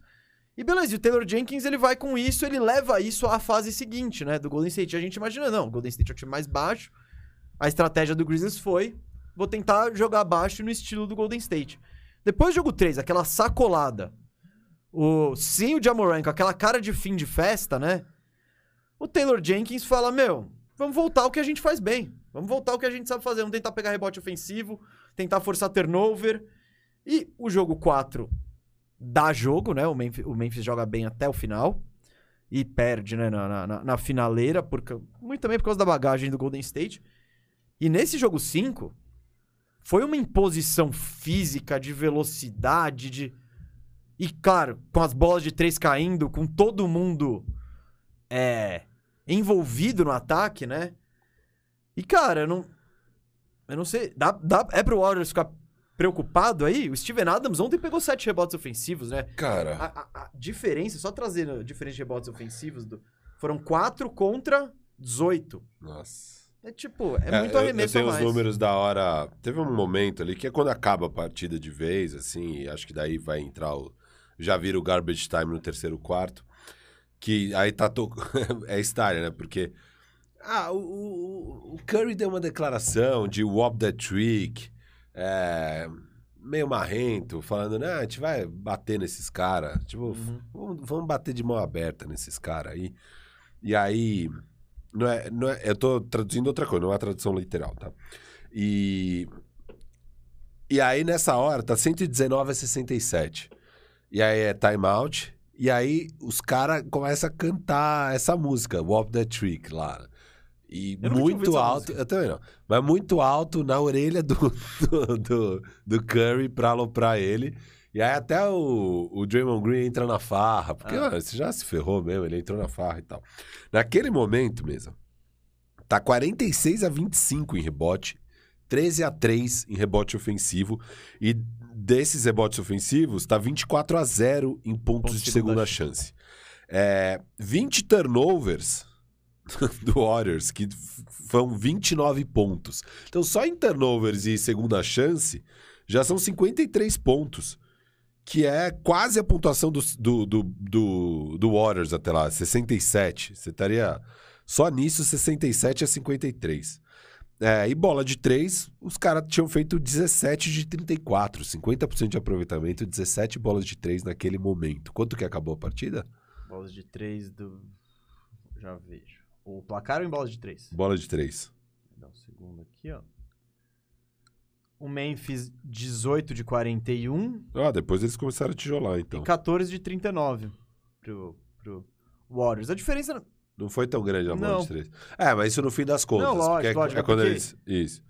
E beleza, e o Taylor Jenkins, ele vai com isso, ele leva isso à fase seguinte, né, do Golden State. A gente imagina, não, o Golden State é o time mais baixo, a estratégia do Grizzlies foi, vou tentar jogar baixo no estilo do Golden State. Depois do jogo 3, aquela sacolada, o, sem o Jamoran, com aquela cara de fim de festa, né, o Taylor Jenkins fala, meu, vamos voltar ao que a gente faz bem, vamos voltar ao que a gente sabe fazer, vamos tentar pegar rebote ofensivo, tentar forçar turnover, e o jogo 4 dá jogo, né? O Memphis, o Memphis joga bem até o final. E perde, né? Na, na, na finaleira, porque, muito também por causa da bagagem do Golden State. E nesse jogo 5, foi uma imposição física, de velocidade, de. E, claro, com as bolas de três caindo, com todo mundo é, envolvido no ataque, né? E, cara, eu não. Eu não sei. Dá, dá, é pro Warriors ficar preocupado aí? O Steven Adams ontem pegou sete rebotes ofensivos, né? Cara, A, a- a diferença, só trazendo a diferença de rebotes ofensivos, do- foram 4 contra 18. nossa. É tipo, é, muito eu- arremesso Eu tenho a os números da hora. Teve um momento ali que é quando acaba a partida de vez, assim, e acho que daí vai entrar o. Já vira o garbage time no terceiro quarto. Que aí tá. To... é história, né? Porque. Ah, o, o- o Curry deu uma declaração de Wop the Trick. É, meio marrento, falando, né, a gente vai bater nesses caras. Tipo, Uhum. vamos, vamos bater de mão aberta nesses caras aí. E aí, Não é, não é, eu tô traduzindo outra coisa, não é a tradução literal, tá? E. E aí, nessa hora, tá 119 a 67. E aí é timeout. E aí os caras começam a cantar essa música, Walk the Trick, lá. E muito alto, eu também não, mas muito alto na orelha do, do, do, do Curry pra aloprar ele. E aí até o, o Draymond Green entra na farra, porque Ah. mano, você já se ferrou mesmo, ele entrou na farra e tal. Naquele momento mesmo, tá 46 a 25 em rebote, 13 a 3 em rebote ofensivo e desses rebotes ofensivos tá 24 a 0 em pontos Pontos de segunda chance. É, 20 turnovers do Warriors, que foram 29 pontos. Então, só em turnovers e segunda chance, já são 53 pontos. Que é quase a pontuação do, do, do, do, do Warriors até lá, 67. Você estaria só nisso, 67 a 53. É, e bola de 3, os caras tinham feito 17 de 34, 50% de aproveitamento, 17 bolas de 3 naquele momento. Quanto que acabou a partida? Bolas de três do. Já vejo. O placar ou em bolas de três? Bola de 3. Vou dar um segundo aqui, ó. O Memphis 18 de 41 Ah, depois eles começaram a tijolar, então. e 14 de 39 pro, pro Warriors. A diferença. Não foi tão grande a bola Não. de três. É, mas isso no fim das contas. Não, lógico, é, lógico, é quando porque- eles. Isso.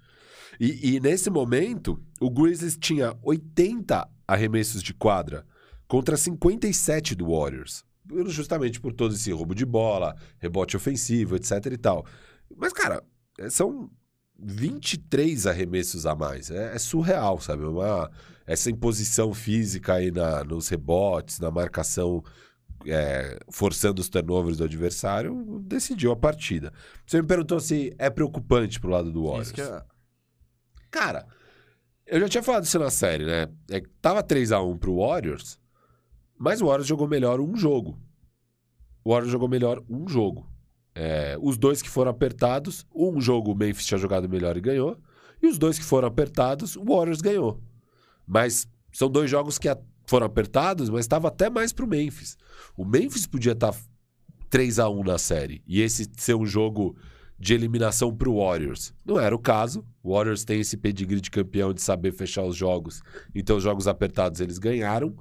E, e nesse momento, o Grizzlies tinha 80 arremessos de quadra contra 57 do Warriors. Justamente por todo esse roubo de bola, rebote ofensivo, etc e tal. Mas, cara, é- são 23 arremessos a mais. É, é surreal, sabe? Uma, essa imposição física aí na, nos rebotes, na marcação é, forçando os turnovers do adversário, decidiu a partida. Você me perguntou se é preocupante pro lado do Warriors. É- Cara, eu já tinha falado isso na série, né? É, tava 3x1 pro Warriors, mas o Warriors jogou melhor um jogo. O Warriors jogou melhor um jogo. É, os dois que foram apertados, um jogo o Memphis tinha jogado melhor e ganhou, e os dois que foram apertados, o Warriors ganhou. Mas são dois jogos que foram apertados, mas estava até mais pro Memphis. O Memphis podia estar 3 a 1 na série, e esse ser um jogo de eliminação pro Warriors. Não era o caso. O Warriors tem esse pedigree de campeão de saber fechar os jogos. Então, os jogos apertados eles ganharam.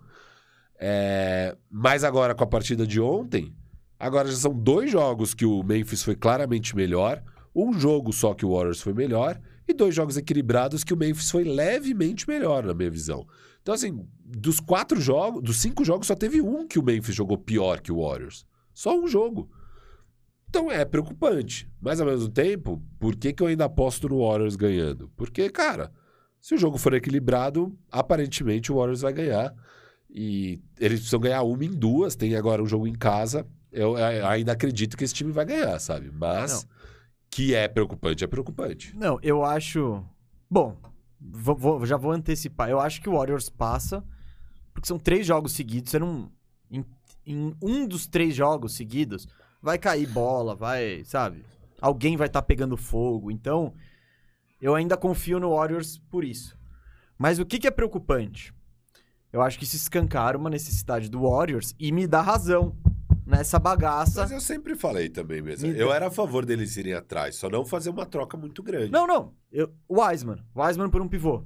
É, Mas agora, com a partida de ontem, agora já são dois jogos que o Memphis foi claramente melhor. Um jogo só que o Warriors foi melhor. E dois jogos equilibrados que o Memphis foi levemente melhor, na minha visão. Então, assim, dos quatro jogos, dos cinco jogos, só teve um que o Memphis jogou pior que o Warriors. Só um jogo. Então é preocupante. Mas ao mesmo tempo, por que, que eu ainda aposto no Warriors ganhando? Porque, cara, se o jogo for equilibrado, aparentemente o Warriors vai ganhar. E eles precisam ganhar uma em duas. Tem agora um jogo em casa. Eu ainda acredito que esse time vai ganhar, sabe? Mas que é preocupante, é preocupante. Não, eu acho. Bom, vou- vou- já vou antecipar. Eu acho que o Warriors passa, porque são três jogos seguidos. Você não. Em, em um dos três jogos seguidos, vai cair bola, vai. Sabe? Alguém vai estar pegando fogo. Então, eu ainda confio no Warriors por isso. Mas o que, que é preocupante? Eu acho que se escancara uma necessidade do Warriors e me dá razão nessa bagaça. Mas eu sempre falei também mesmo. Me Eu dá- era a favor deles irem atrás, só não fazer uma troca muito grande. Não, não. Eu, Wiseman. Wiseman por um pivô.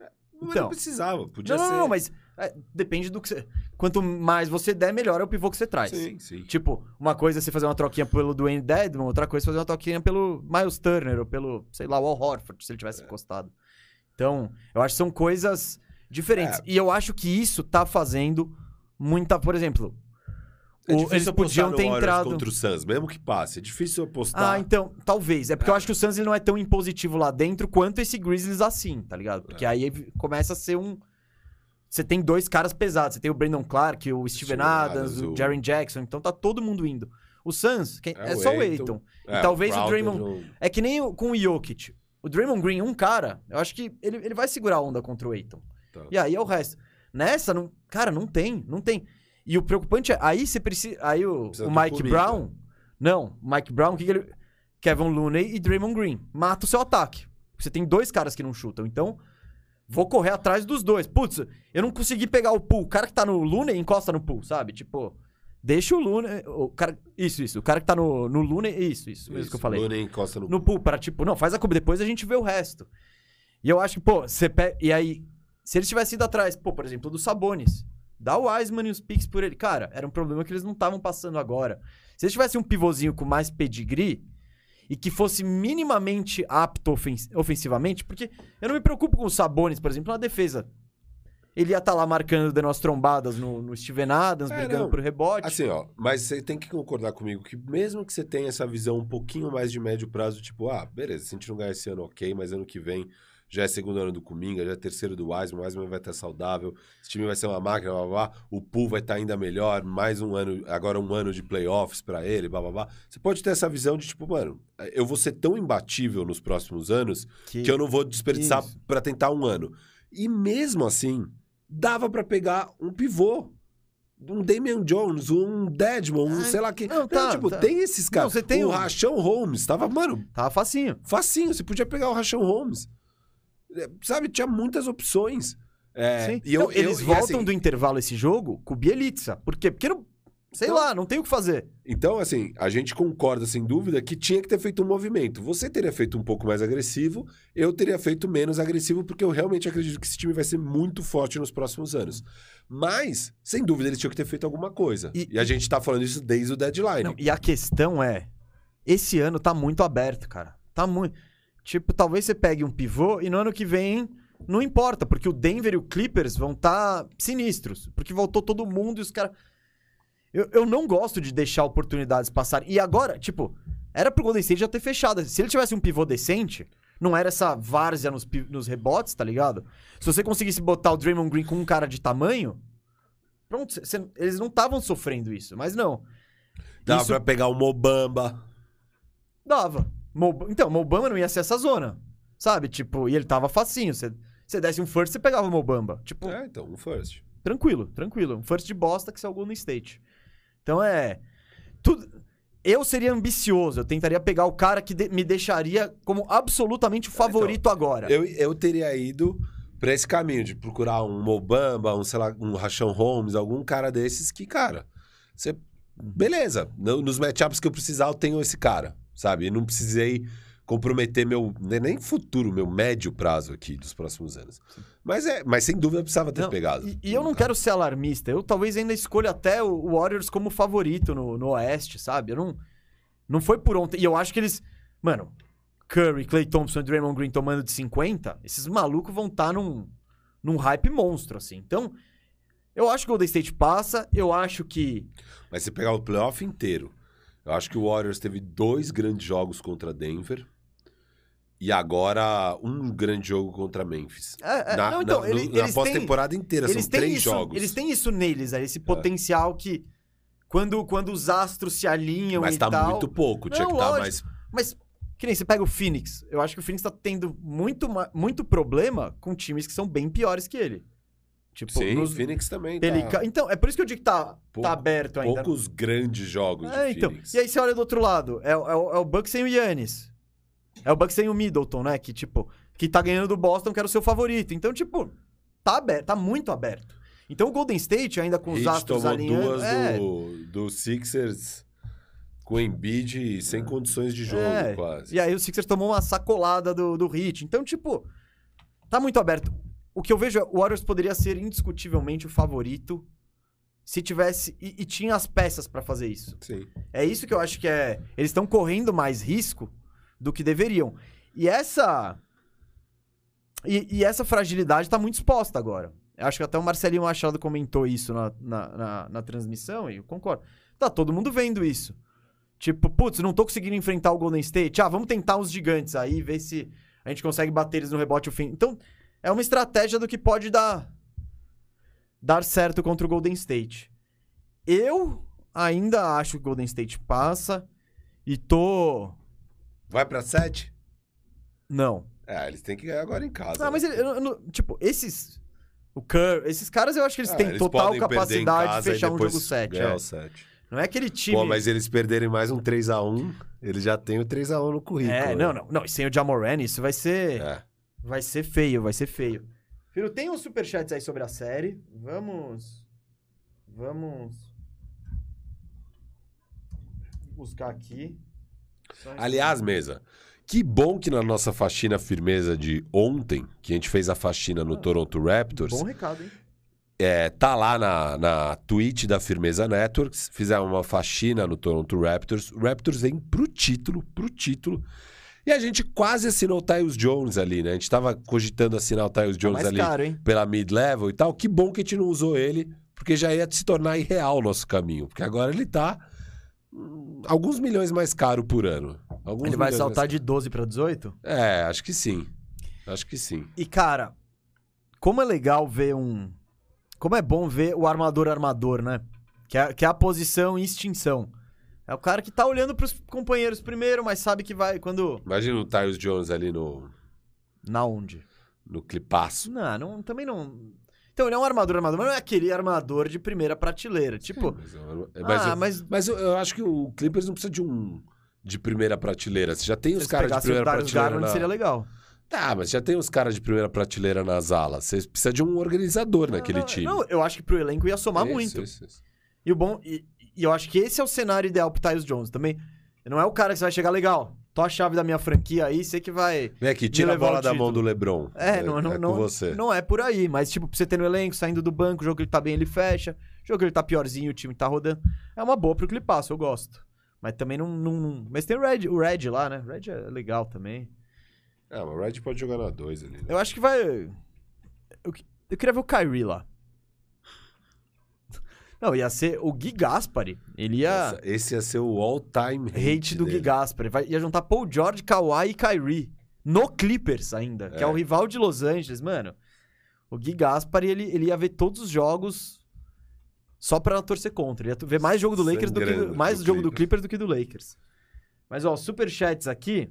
Mas então. não precisava, podia Não, ser. não, não, mas é, depende do que você. Quanto mais você der, melhor é o pivô que você traz. Sim, sim. Tipo, uma coisa é você fazer uma troquinha pelo Dwayne Dedmon, outra coisa é fazer uma troquinha pelo Miles Turner ou pelo, sei lá, o Al Horford, se ele É. tivesse encostado. Então, eu acho que são coisas diferentes. É. E eu acho que isso tá fazendo muita. Por exemplo, É o- eles podiam ter entrado. contra o Suns, mesmo que passe. É difícil apostar. Ah, então, talvez. É porque eu acho que o Suns ele não é tão impositivo lá dentro quanto esse Grizzlies assim, tá ligado? É. Porque aí começa a ser um. Você tem dois caras pesados. Você tem o Brandon Clark, o Steven Steven Adams, o o- Jaren Jackson. Então tá todo mundo indo. O Suns quem- é, É, o só o. Aiton. É, e talvez o Crowder Draymond. não- É que nem o- com o Jokic. O Draymond Green, um cara, eu acho que ele, ele vai segurar a onda contra o Aiton. Tá. E aí é o resto. Nessa, não, cara, não tem, não tem. E o preocupante é, aí você precisa. Aí o, Precisa o Mike comida. Brown. Não, Mike Brown, o que, que ele. Kevin Looney e Draymond Green. Mata o seu ataque. Você tem dois caras que não chutam. Então, vou correr atrás dos dois. Putz, eu não consegui pegar o pool. O cara que tá no Looney encosta no pool, sabe? Tipo, Deixa o Luna. O cara, isso, isso. O cara que tá no, no Luna. Isso, isso mesmo que eu falei. Luna encosta no... No pool, para tipo, não, faz a Cuba, depois a gente vê o resto. E eu acho que, pô, você pega. E aí, se eles tivessem ido atrás, pô, por exemplo, do Sabonis. Dá o Wiseman e os picks por ele. Cara, era um problema que eles não estavam passando agora. Se eles tivessem um pivôzinho com mais pedigree e que fosse minimamente apto ofens- ofensivamente, porque eu não me preocupo com o Sabonis, por exemplo, na defesa. Ele ia estar lá marcando de nós trombadas no, no Steven Adams, É, brigando não. por rebote. Assim, ó, mas você tem que concordar comigo que mesmo que você tenha essa visão um pouquinho mais de médio prazo, tipo, ah, beleza, se a gente não ganhar esse ano, ok, mas ano que vem já é segundo ano do Kuminga, já é terceiro do Wiseman, o Wiseman vai estar saudável, esse time vai ser uma máquina, blá, blá, blá, o pool vai estar ainda melhor, mais um ano, agora um ano de playoffs pra ele, blá, blá, blá. Você pode ter essa visão de, tipo, mano, eu vou ser tão imbatível nos próximos anos que eu não vou desperdiçar pra tentar um ano. E mesmo assim, dava pra pegar um pivô. Um Damian Jones, um Deadman, um Ah, sei lá quem. não, Não, tá, tipo, tá. tem esses caras. Não, você tem o um- Rachão Holmes, tava, mano, Tava facinho. facinho. Você podia pegar o Rachão Holmes. Sabe, tinha muitas opções. É, e eu, Não, eles eu- voltam assim, do intervalo esse jogo com o Bielitsa. Por quê? Porque não. Sei Então- lá, não tem o que fazer. Então, assim, a gente concorda sem dúvida que tinha que ter feito um movimento. Você teria feito um pouco mais agressivo, eu teria feito menos agressivo, porque eu realmente acredito que esse time vai ser muito forte nos próximos anos. Mas, sem dúvida, eles tinham que ter feito alguma coisa. E, E- a gente tá falando isso desde o deadline. Não, e a questão é: esse ano tá muito aberto, cara. Tá muito. Tipo, talvez você pegue um pivô e no ano que vem não importa, porque o Denver e o Clippers vão estar sinistros. Porque voltou todo mundo e os caras. Eu, eu não gosto de deixar oportunidades passarem. E agora, tipo, era pro Golden State já ter fechado. Se ele tivesse um pivô decente, não era essa várzea nos, nos rebotes, tá ligado? Se você conseguisse botar o Draymond Green com um cara de tamanho. Pronto, cê- cê- eles não estavam sofrendo isso, mas não. Dava isso- pra pegar o Mobamba. Dava. Mo- Então, Mobamba não ia ser essa zona. Sabe? Tipo, e ele tava facinho. Você você desse um first, você pegava o Mobamba. Tipo, É, então, um first. tranquilo, tranquilo. Um first de bosta que você é o Golden State. Então é. Tudo. Eu seria ambicioso. Eu tentaria pegar o cara que de- me deixaria como absolutamente o favorito agora. Eu, eu teria ido pra esse caminho de procurar um Mobamba, um, sei lá, um Rachão Holmes, algum cara desses que, cara, você. Beleza, no- nos matchups que eu precisar, eu tenho esse cara, sabe? E não precisei comprometer meu. nem- futuro, meu médio prazo aqui dos próximos anos. Mas é, mas sem dúvida eu precisava ter Não, pegado. E, e eu não cara. quero ser alarmista. Eu talvez ainda escolha até o Warriors como favorito no, no Oeste, sabe? Eu não. Não foi por ontem. E eu acho que eles. Mano, Curry, Clay Thompson e Draymond Green tomando de 50, esses malucos vão estar num, num hype monstro, assim. Então, eu acho que o Golden State passa. Eu acho que. Mas se pegar o playoff inteiro, eu acho que o Warriors teve dois grandes jogos contra Denver. E agora um grande jogo contra Memphis. É, é, na não, então, na- na eles têm- pós-temporada inteira, são três isso, jogos. É. eles têm isso neles, aí, esse potencial que. Quando, quando os astros se alinham Mas e tá tal. muito pouco, tinha Não, que estar lógico. mais. Mas, que nem você pega o Phoenix. Eu acho que o Phoenix tá tendo muito, muito problema com times que são bem piores que ele. Tipo, Sim, nos o Phoenix também tá. Então, é por isso que eu digo que tá, Pouco- tá aberto ainda. Poucos grandes jogos É, de então. Phoenix. E aí você olha do outro lado. É, o- é, o- é o Bucks sem o Yannis. É o Bucks sem o Middleton, né? Que, tipo, que tá ganhando do Boston, que era o seu favorito. Então, tipo, tá aberto, tá muito aberto. Então o Golden State, ainda com os Heat astros tomou alinhando... duas é, do, do Sixers com Embiid sem condições de jogo, É, quase. E aí o Sixers tomou uma sacolada do, do Heat. Então, tipo, tá muito aberto. O que eu vejo é o Warriors poderia ser indiscutivelmente o favorito se tivesse. E, e tinha as peças pra fazer isso. Sim. É isso que eu acho que é. Eles estão correndo mais risco do que deveriam. E essa. E, e essa fragilidade tá muito exposta agora. Eu acho que até o Marcelinho Machado comentou isso na, na, na, na transmissão e eu concordo. Tá todo mundo vendo isso. Tipo, putz, não tô conseguindo enfrentar o Golden State. Ah, vamos tentar os gigantes aí, ver se a gente consegue bater eles no rebote o fim. Então, é uma estratégia do que pode dar dar certo contra o Golden State. Eu ainda acho que o Golden State passa e tô Vai pra sete? não. É, eles têm que ganhar agora em casa. Ah, mas né? ele- eu não- tipo, esses o Curry, esses caras eu acho que eles Ah, têm eles total capacidade de fechar um jogo 7. ganhar o sete. Não é aquele time Pô, mas eles perderem mais um 3x1, eles já têm o 3x1 no currículo. É, né? não, não, não, e sem o Jamoran isso vai ser É. vai ser feio, vai ser feio. Filho, tem uns superchats aí sobre a série. Vamos vamos buscar aqui. Aliás, mesa, que bom que na nossa faxina firmeza de ontem, que a gente fez a faxina no Ah, Toronto Raptors, Bom recado, hein? é, tá lá na, na Twitch da Firmeza Networks, fizeram uma faxina no Toronto Raptors. O Raptors vem pro título, pro título. E a gente quase assinou o Tyus Jones ali, né? A gente tava cogitando assinar o Tyus Tá Jones ali caro, pela mid-level e tal. Que bom que a gente não usou ele, porque já ia se tornar irreal o nosso caminho. Porque agora ele tá hum, alguns milhões mais caro por ano. Alguns Ele vai saltar de 12 pra 18? É, acho que sim. Acho que sim. E, cara, como é legal ver um. Como é bom ver o armador-armador, né? Que é, que é a posição em extinção. É o cara que tá olhando pros companheiros primeiro, mas sabe que vai quando. Imagina o Tyus Jones ali no, Na onde? no clipaço. Não, não, também não. Então, ele é um armador-armador, mas não é aquele armador de primeira prateleira. Tipo. Mas, eu- mas ah, eu- mas. Mas eu, eu acho que o Clippers não precisa de um de primeira prateleira. Você já tem os caras de primeira prateleira. Garland, Na... seria legal. Tá, mas já tem os caras de primeira prateleira nas alas. Você precisa de um organizador naquele não, time. Não, eu acho que pro elenco ia somar Isso, muito. isso, isso. E o bom. E, e eu acho que esse é o cenário ideal pro Tyus Jones também. Não é o cara que você vai chegar legal. Tô a chave da minha franquia aí, você que vai. Vem aqui, tira a levar bola da mão do LeBron. É, não, não, é não, você. não é por aí. Mas, tipo, pra você ter no elenco, saindo do banco, o jogo que ele tá bem, ele fecha. O jogo que ele tá piorzinho, o time tá rodando. É uma boa pro Clipaço, eu gosto. Mas também não. não- Mas tem o Red, o Red lá, né? O Red é legal também. Mas o Red pode jogar na 2 ali. Né? Eu acho que vai. Eu, que- eu queria ver o Kyrie lá. Não, ia ser o Gui Gaspari. Ele ia. Nossa, esse ia ser o all-time hate, hate do Gui dele. Gaspari. Vai, ia juntar Paul George, Kawhi e Kyrie. No Clippers ainda, que é É. o rival de Los Angeles, mano. O Gui Gaspari, ele, ele ia ver todos os jogos só pra torcer contra. Ele ia ver mais jogo do Lakers do que do, mais pro jogo do Clippers. Clippers do que do Lakers. Mas ó, superchats aqui.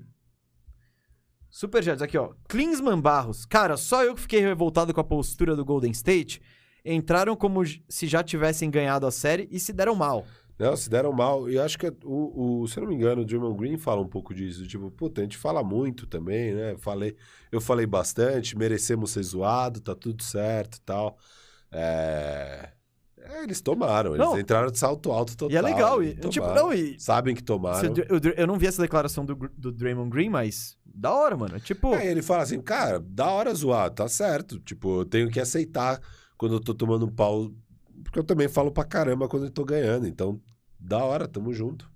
Superchats aqui, ó. Klinsman Barros. Cara, só eu que fiquei revoltado com a postura do Golden State. Entraram como se já tivessem ganhado a série e se deram mal. Não, se deram mal. E eu acho que o, o- se eu não me engano, o Draymond Green fala um pouco disso. Tipo, puta, a gente fala muito também, né? Falei, eu falei bastante, merecemos ser zoado, tá tudo certo e tal. É... é, eles tomaram, eles Não. entraram de salto alto total. e é legal. E, eles tipo, tomaram. não, e Sabem que tomaram. Dr- eu, eu não vi essa declaração do, do Draymond Green, mas da hora, mano. É Tipo, Aí ele fala assim, cara, da hora zoar, tá certo. Tipo, eu tenho que aceitar quando eu tô tomando um pau. Porque eu também falo pra caramba quando eu tô ganhando. Então, da hora, tamo junto.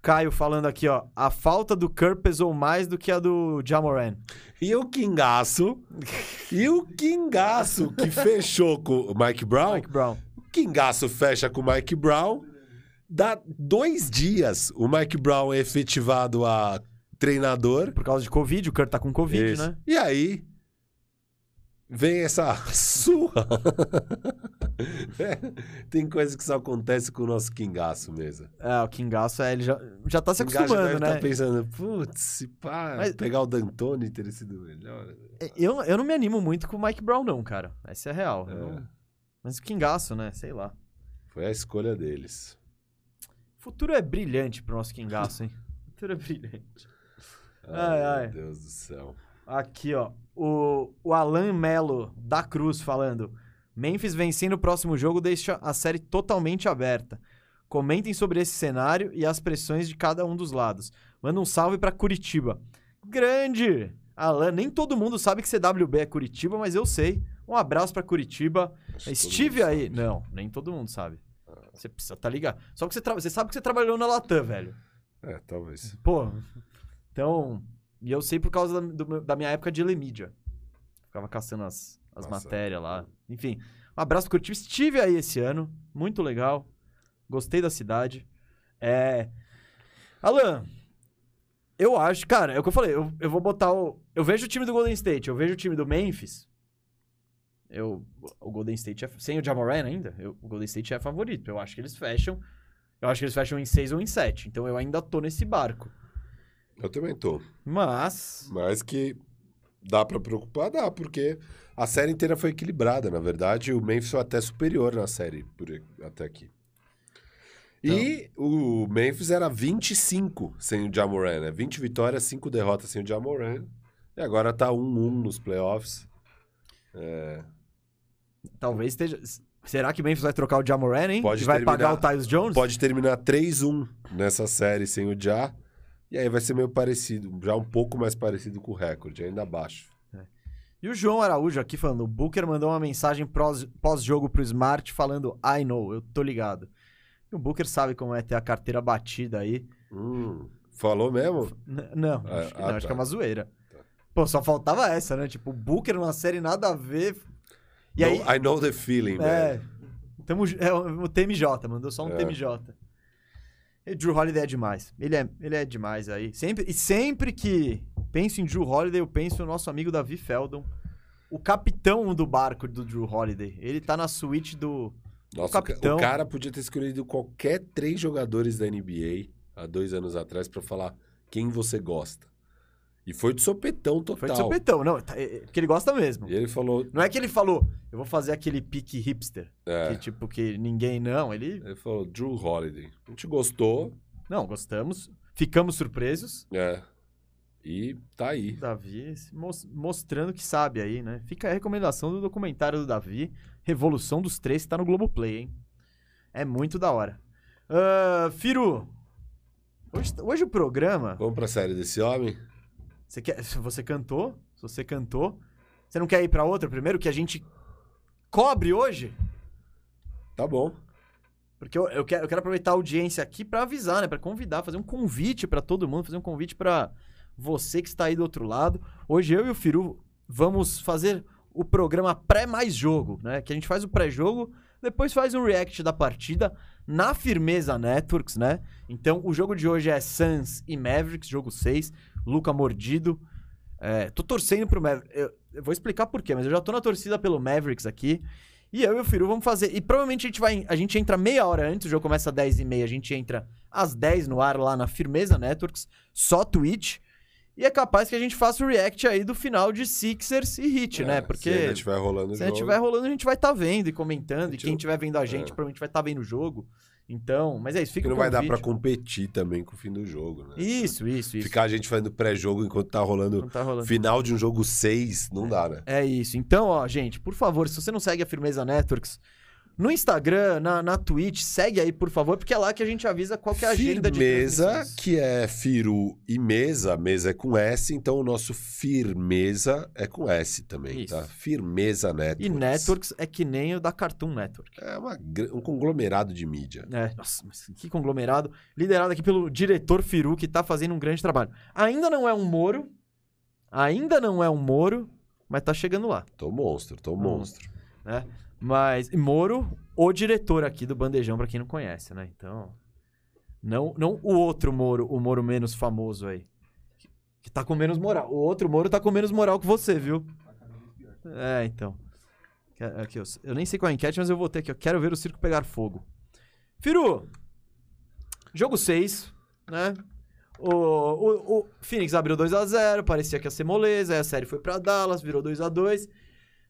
Caio falando aqui, ó. A falta do Kerr pesou mais do que a do Jamoran. E o Kingaço. e o Kingaço que fechou com o Mike Brown. Mike Brown. O Kingaço fecha com o Mike Brown. Dá dois dias o Mike Brown é efetivado a treinador. Por causa de Covid, o Kerr tá com Covid, Isso. né? E aí vem essa surra. Tem coisa que só acontece com o nosso Kingaço mesmo. É, o Kingaço, é, ele já, já tá se O Kingaço acostumando, deve né? tá pensando, putz, se pá, Mas- pegar o D'Antoni teria sido melhor. Eu, eu não me animo muito com o Mike Brown, não, cara. Essa é real. É. não- Mas o Kingaço, né? Sei lá. Foi a escolha deles. O futuro é brilhante pro nosso Kingaço, hein? O futuro é brilhante. Ai, Ai, ai. meu Deus do céu. Aqui, ó. O, o Alan Melo da Cruz falando. Memphis vencendo o próximo jogo deixa a série totalmente aberta. Comentem sobre esse cenário e as pressões de cada um dos lados. Manda um salve pra Curitiba. Grande! Alan, nem todo mundo sabe que CWB é Curitiba, mas eu sei. Um abraço pra Curitiba. Acho Estive aí. sabe. Não, nem todo mundo sabe. Você precisa tá ligado. Só que você, tra- você sabe que você trabalhou na Latam, velho. É, talvez. Pô, então. E eu sei por causa da, do da minha época de Elemídia. Ficava caçando as, as Nossa. matérias lá. Enfim, um abraço pro Curitiba. Estive aí esse ano. Muito legal. Gostei da cidade. É. Alan, eu acho, cara, é o que eu falei. Eu, eu vou botar o. Eu vejo o time do Golden State, eu vejo o time do Memphis. Eu, o Golden State é. Sem o Jamoran ainda, eu- o Golden State é favorito. Eu acho que eles fecham. Eu acho que eles fecham em 6 ou em 7. Então eu ainda tô nesse barco. Eu também tô. Mas. Mas que dá pra preocupar, dá, porque a série inteira foi equilibrada. Na verdade, o Memphis foi até superior na série por, até aqui. E o Memphis era 25 sem o Jamoran, né? 20 vitórias, 5 derrotas sem o Jamoran. E agora tá 1-1 nos playoffs. É, Talvez esteja. Será que Memphis vai trocar o Jamoran, hein? Pode e vai terminar- pagar o Tyus Jones? Pode terminar 3-1 nessa série sem o Já. E aí vai ser meio parecido, já um pouco mais parecido com o recorde, ainda abaixo. E o João Araújo aqui falando, o Booker mandou uma mensagem pós-jogo pro Smart falando, I know, eu tô ligado. E o Booker sabe como é ter a carteira batida aí. Hum, falou mesmo? N- não, Ah, acho que, ah, não, acho que tá. é uma zoeira. Tá. Pô, só faltava essa, né? Tipo, o Booker numa série nada a ver. E aí, No- I know the feeling, é, man. tamo, é o TMJ, mandou só um É. TMJ. E Drew Holiday é demais. Ele é, ele é demais aí. Sempre, e sempre que penso em Drew Holiday, eu penso no nosso amigo Davi Feldon, o capitão do barco do Drew Holiday. Ele tá na suíte do. Nossa, capitão. o cara podia ter escolhido qualquer três jogadores da NBA há dois anos atrás pra falar quem você gosta. E foi de sopetão total. Foi de sopetão, não, tá- é- é porque ele gosta mesmo. E ele falou. Não é que ele falou, eu vou fazer aquele pique hipster, É, que tipo, que ninguém não, ele, ele falou, Drew Holiday. A gente gostou, não, gostamos, ficamos surpresos. é. E tá aí. Davi se mos- mostrando que sabe aí, né? Fica a recomendação do documentário do Davi, Revolução dos Três, que tá no Globoplay, hein? É muito da hora. Ah, Firu, hoje, hoje o programa, Vamos pra série desse homem? Você, quer, você cantou, se você cantou, você não quer ir pra outra primeiro, que a gente cobre hoje? Tá bom. Porque eu, eu, quero, eu quero aproveitar a audiência aqui pra avisar, né? Pra convidar, fazer um convite pra todo mundo, fazer um convite pra você que está aí do outro lado. Hoje eu e o Firu vamos fazer o programa pré mais jogo, né? Que a gente faz o pré-jogo, depois faz um react da partida na Firmeza Networks, né? Então o jogo de hoje é Suns e Mavericks, jogo 6, Luca mordido. É, tô torcendo pro Mavericks. Eu, eu vou explicar por quê, mas eu já tô na torcida pelo Mavericks aqui. E eu e o Firu vamos fazer. E provavelmente a gente vai. A gente entra meia hora antes, o jogo começa às 10h30, a gente entra às 10 no ar lá na Firmeza Networks, só Twitch. E é capaz que a gente faça o react aí do final de Sixers e Hit, É, né? Porque Se ainda estiver rolando se jogo. estiver rolando, a gente vai estar vendo e comentando. E quem estiver vendo a gente, é. provavelmente vai estar vendo o jogo. Então, mas é isso, fica Que não vai dar pra convite. competir também com o fim do jogo, né? Isso, isso, isso. Ficar a gente fazendo pré-jogo enquanto tá rolando tá rolando. final de um jogo 6, não dá, né? É isso. Então, ó, gente, por favor, se você não segue a Firmeza Networks, no Instagram, na, na Twitch, segue aí, por favor, porque é lá que a gente avisa qual que é a agenda de Firmeza, que é Firu e Mesa, mesa é com S, então o nosso Firmeza é com S também, Isso. tá? Firmeza Networks. E Networks é que nem o da Cartoon Network. É uma um conglomerado de mídia. É, nossa, mas que conglomerado. Liderado aqui pelo diretor Firu, que tá fazendo um grande trabalho. Ainda não é um Moro, ainda não é um Moro, mas tá chegando lá, Tô monstro, tô monstro. né? Mas, Moro, o diretor aqui do Bandejão, pra quem não conhece, né? Então, não, não o outro Moro, o Moro menos famoso aí. que- tá com menos moral. O outro Moro tá com menos moral que você, viu? É, então. Aqui, eu, eu nem sei qual é a enquete, mas eu vou ter aqui. Eu quero ver o circo pegar fogo. Firu, jogo 6, né? O, o, o Phoenix abriu 2x0, parecia que ia ser moleza, aí a série foi pra Dallas, virou 2x2.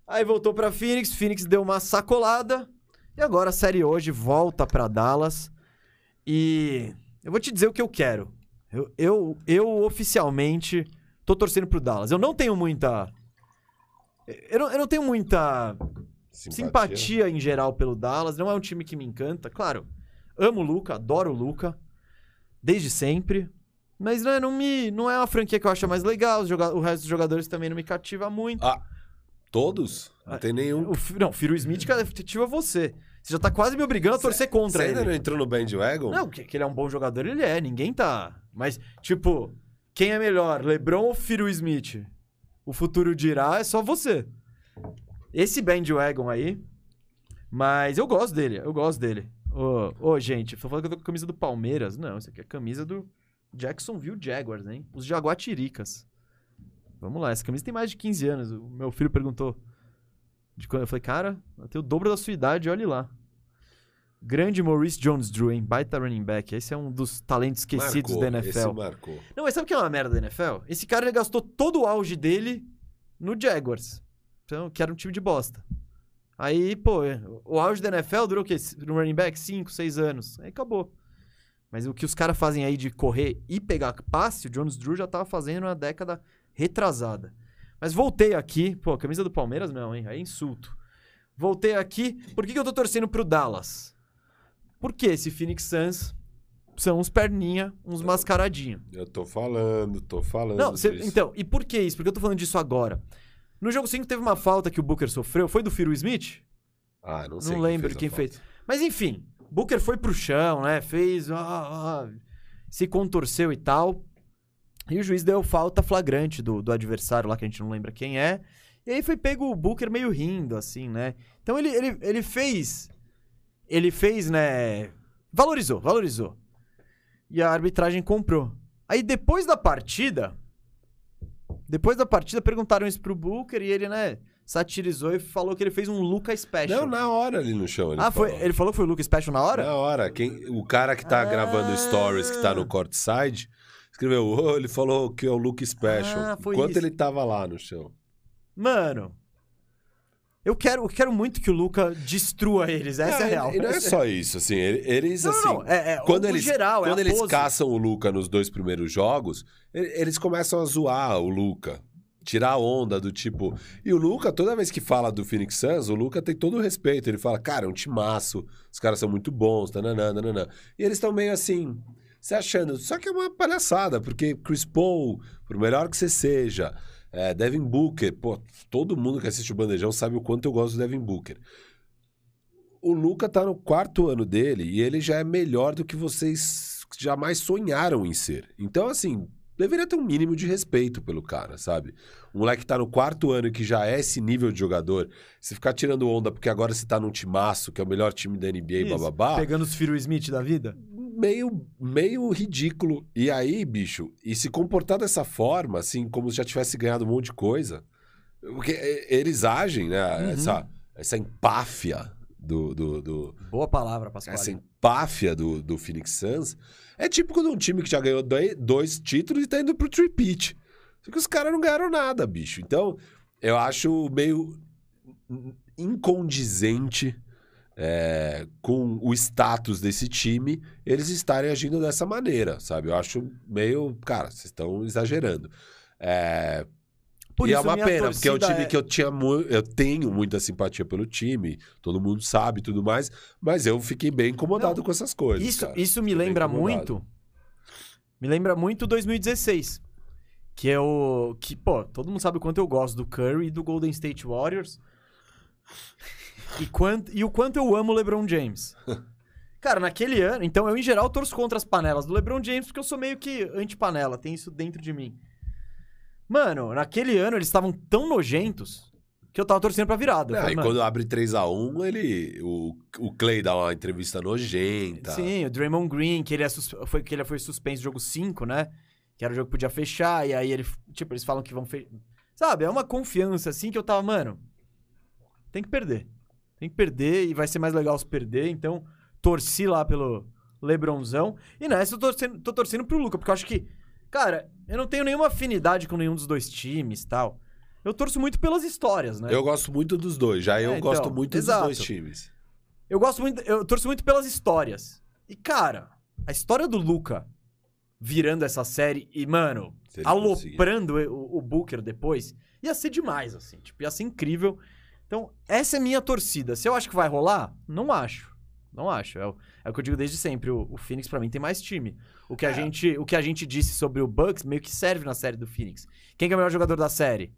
Aí voltou pra Phoenix, Phoenix deu uma sacolada. E agora a série hoje volta pra Dallas. E eu vou te dizer o que eu quero. Eu, eu, eu oficialmente tô torcendo pro Dallas. Eu não tenho muita. Eu não, eu não tenho muita simpatia. em geral pelo Dallas. Não é um time que me encanta. Claro, amo o Luca, adoro o Luca. Desde sempre. Mas né, não, me, não é uma franquia que eu acho mais legal. o resto dos jogadores também não me cativa muito. Ah, todos? Não tem nenhum. O, não, Firo Smith cativa você. Você já tá quase me obrigando a torcer contra Você ele. ainda não entrou no bandwagon? Não, que, que ele é um bom jogador, ele é. Ninguém tá. Mas, tipo, quem é melhor, LeBron ou Firo Smith? O futuro dirá, é só você. Esse bandwagon aí. Mas eu gosto dele, eu gosto dele. Ô, ô, gente, tô falando que eu tô com a camisa do Palmeiras. Não, isso aqui é a camisa do Jacksonville Jaguars, hein? Os Jaguatiricas. Vamos lá, essa camisa tem mais de 15 anos. O meu filho perguntou. De quando eu falei, cara, eu tenho o dobro da sua idade, olhe lá. Grande Maurice Jones-Drew, hein? Baita running back. Esse é um dos talentos esquecidos marcou, da NFL. Esse marcou. Não, mas sabe o que é uma merda da NFL? Esse cara gastou todo o auge dele no Jaguars. Então, que era um time de bosta. Aí, pô, o auge da NFL durou o quê? No running back? 5, 6 anos. Aí acabou. Mas o que os caras fazem aí de correr e pegar passe, o Jones Drew já tava fazendo na década retrasada. Mas voltei aqui. Pô, camisa do Palmeiras não, hein? Aí é insulto. Voltei aqui. Por que, que eu tô torcendo pro Dallas? Porque esse Phoenix Suns são uns perninha, uns mascaradinho. Eu tô falando, tô falando. Não, cê- então, e por que isso? Porque eu tô falando disso agora. No jogo 5 teve uma falta que o Booker sofreu. Foi do Phil Smith? Ah, não sei. Não lembro a quem falta. fez. Mas enfim, Booker foi pro chão, né? Fez. ah, ah, se contorceu e tal. E o juiz deu falta flagrante do, do adversário lá, que a gente não lembra quem é. E aí foi pego o Booker meio rindo, assim, né? Então ele, ele, ele fez. Ele fez, né? Valorizou, valorizou. E a arbitragem comprou. Aí depois da partida. Depois da partida perguntaram isso pro Booker e ele, né? Satirizou e falou que ele fez um Luca Special. Não, na hora ali no chão. Ele ah, foi, falou. ele falou que foi o Luca Special na hora? Na hora. Quem, o cara que tá Ah. gravando stories, que tá no courtside, escreveu, "Ô, ele falou que é o look special. Ah, foi Enquanto isso. ele tava lá no chão. Mano, eu quero, eu quero muito que o Luca destrua eles. Essa é a real. E não é só isso, assim. ele- Eles, Não, assim... não, é, é Quando eles, geral, é quando eles pose. caçam o Luca nos dois primeiros jogos, eles começam a zoar o Luca. Tirar a onda do tipo. E o Luca, toda vez que fala do Phoenix Suns, o Luca tem todo o respeito. Ele fala, cara, é um timaço, os caras são muito bons, tananã, tananã. E eles estão meio assim, se achando. Só que é uma palhaçada, porque Chris Paul, por melhor que você seja, é, Devin Booker, pô, todo mundo que assiste o Bandejão sabe o quanto eu gosto do Devin Booker. O Luca tá no quarto ano dele e ele já é melhor do que vocês jamais sonharam em ser. Então, assim, deveria ter um mínimo de respeito pelo cara, sabe? Um moleque tá no quarto ano e que já é esse nível de jogador, se ficar tirando onda porque agora você tá num timaço, que é o melhor time da NBA, Isso, bababá, Pegando os Phil Smith da vida. Meio, meio ridículo. E aí, bicho, e se comportar dessa forma, assim, como se já tivesse ganhado um monte de coisa. Porque é, eles agem, né? Uhum. Essa, essa empáfia do, do, do- Boa palavra, Pascoal. essa empáfia do, do Phoenix Suns é típico de um time que já ganhou dois, dois títulos e tá indo pro tripit. Só que os caras não ganharam nada, bicho. Então, eu acho meio incondizente é, com o status desse time eles estarem agindo dessa maneira, sabe? Eu acho meio. Cara, vocês estão exagerando. É, Por e é isso, uma minha pena, porque é um time que eu tinha eu tenho muita simpatia pelo time, todo mundo sabe e tudo mais, mas eu fiquei bem incomodado Não, com essas coisas. Isso, cara. isso me lembra muito. Me lembra muito 2016. Que é o. Que, pô, todo mundo sabe o quanto eu gosto do Curry e do Golden State Warriors. E, quanto, e o quanto eu amo o LeBron James. Cara, naquele ano. Então, eu, em geral, torço contra as panelas do LeBron James, porque eu sou meio que anti-panela, tem isso dentro de mim. Mano, naquele ano eles estavam tão nojentos que eu tava torcendo pra virada. Mano, quando abre 3x1, ele. O, o Clay dá uma entrevista nojenta. Sim, o Draymond Green, que ele, é sus- foi, que ele foi suspenso no jogo 5, né? Que era o jogo que podia fechar, e aí ele, tipo, eles falam que vão fechar. Sabe, é uma confiança assim que eu tava, mano. Tem que perder. Tem que perder e vai ser mais legal se perder, então torci lá pelo Lebronzão. E nessa eu tô torcendo, tô torcendo pro Luca, porque eu acho que, cara, eu não tenho nenhuma afinidade com nenhum dos dois times e tal. Eu torço muito pelas histórias, né? Eu gosto muito dos dois, já eu É, então, gosto muito exato. dos dois times. Eu gosto muito, eu torço muito pelas histórias. E, cara, a história do Luca virando essa série e, mano, aloprando o, o Booker depois, ia ser demais, assim. Tipo, ia ser incrível. Então, essa é minha torcida. Se eu acho que vai rolar, não acho. Não acho. É o, é o que eu digo desde sempre. O, o Phoenix, pra mim, tem mais time. O que, a É. gente, o que a gente disse sobre o Bucks meio que serve na série do Phoenix. Quem que é o melhor jogador da série?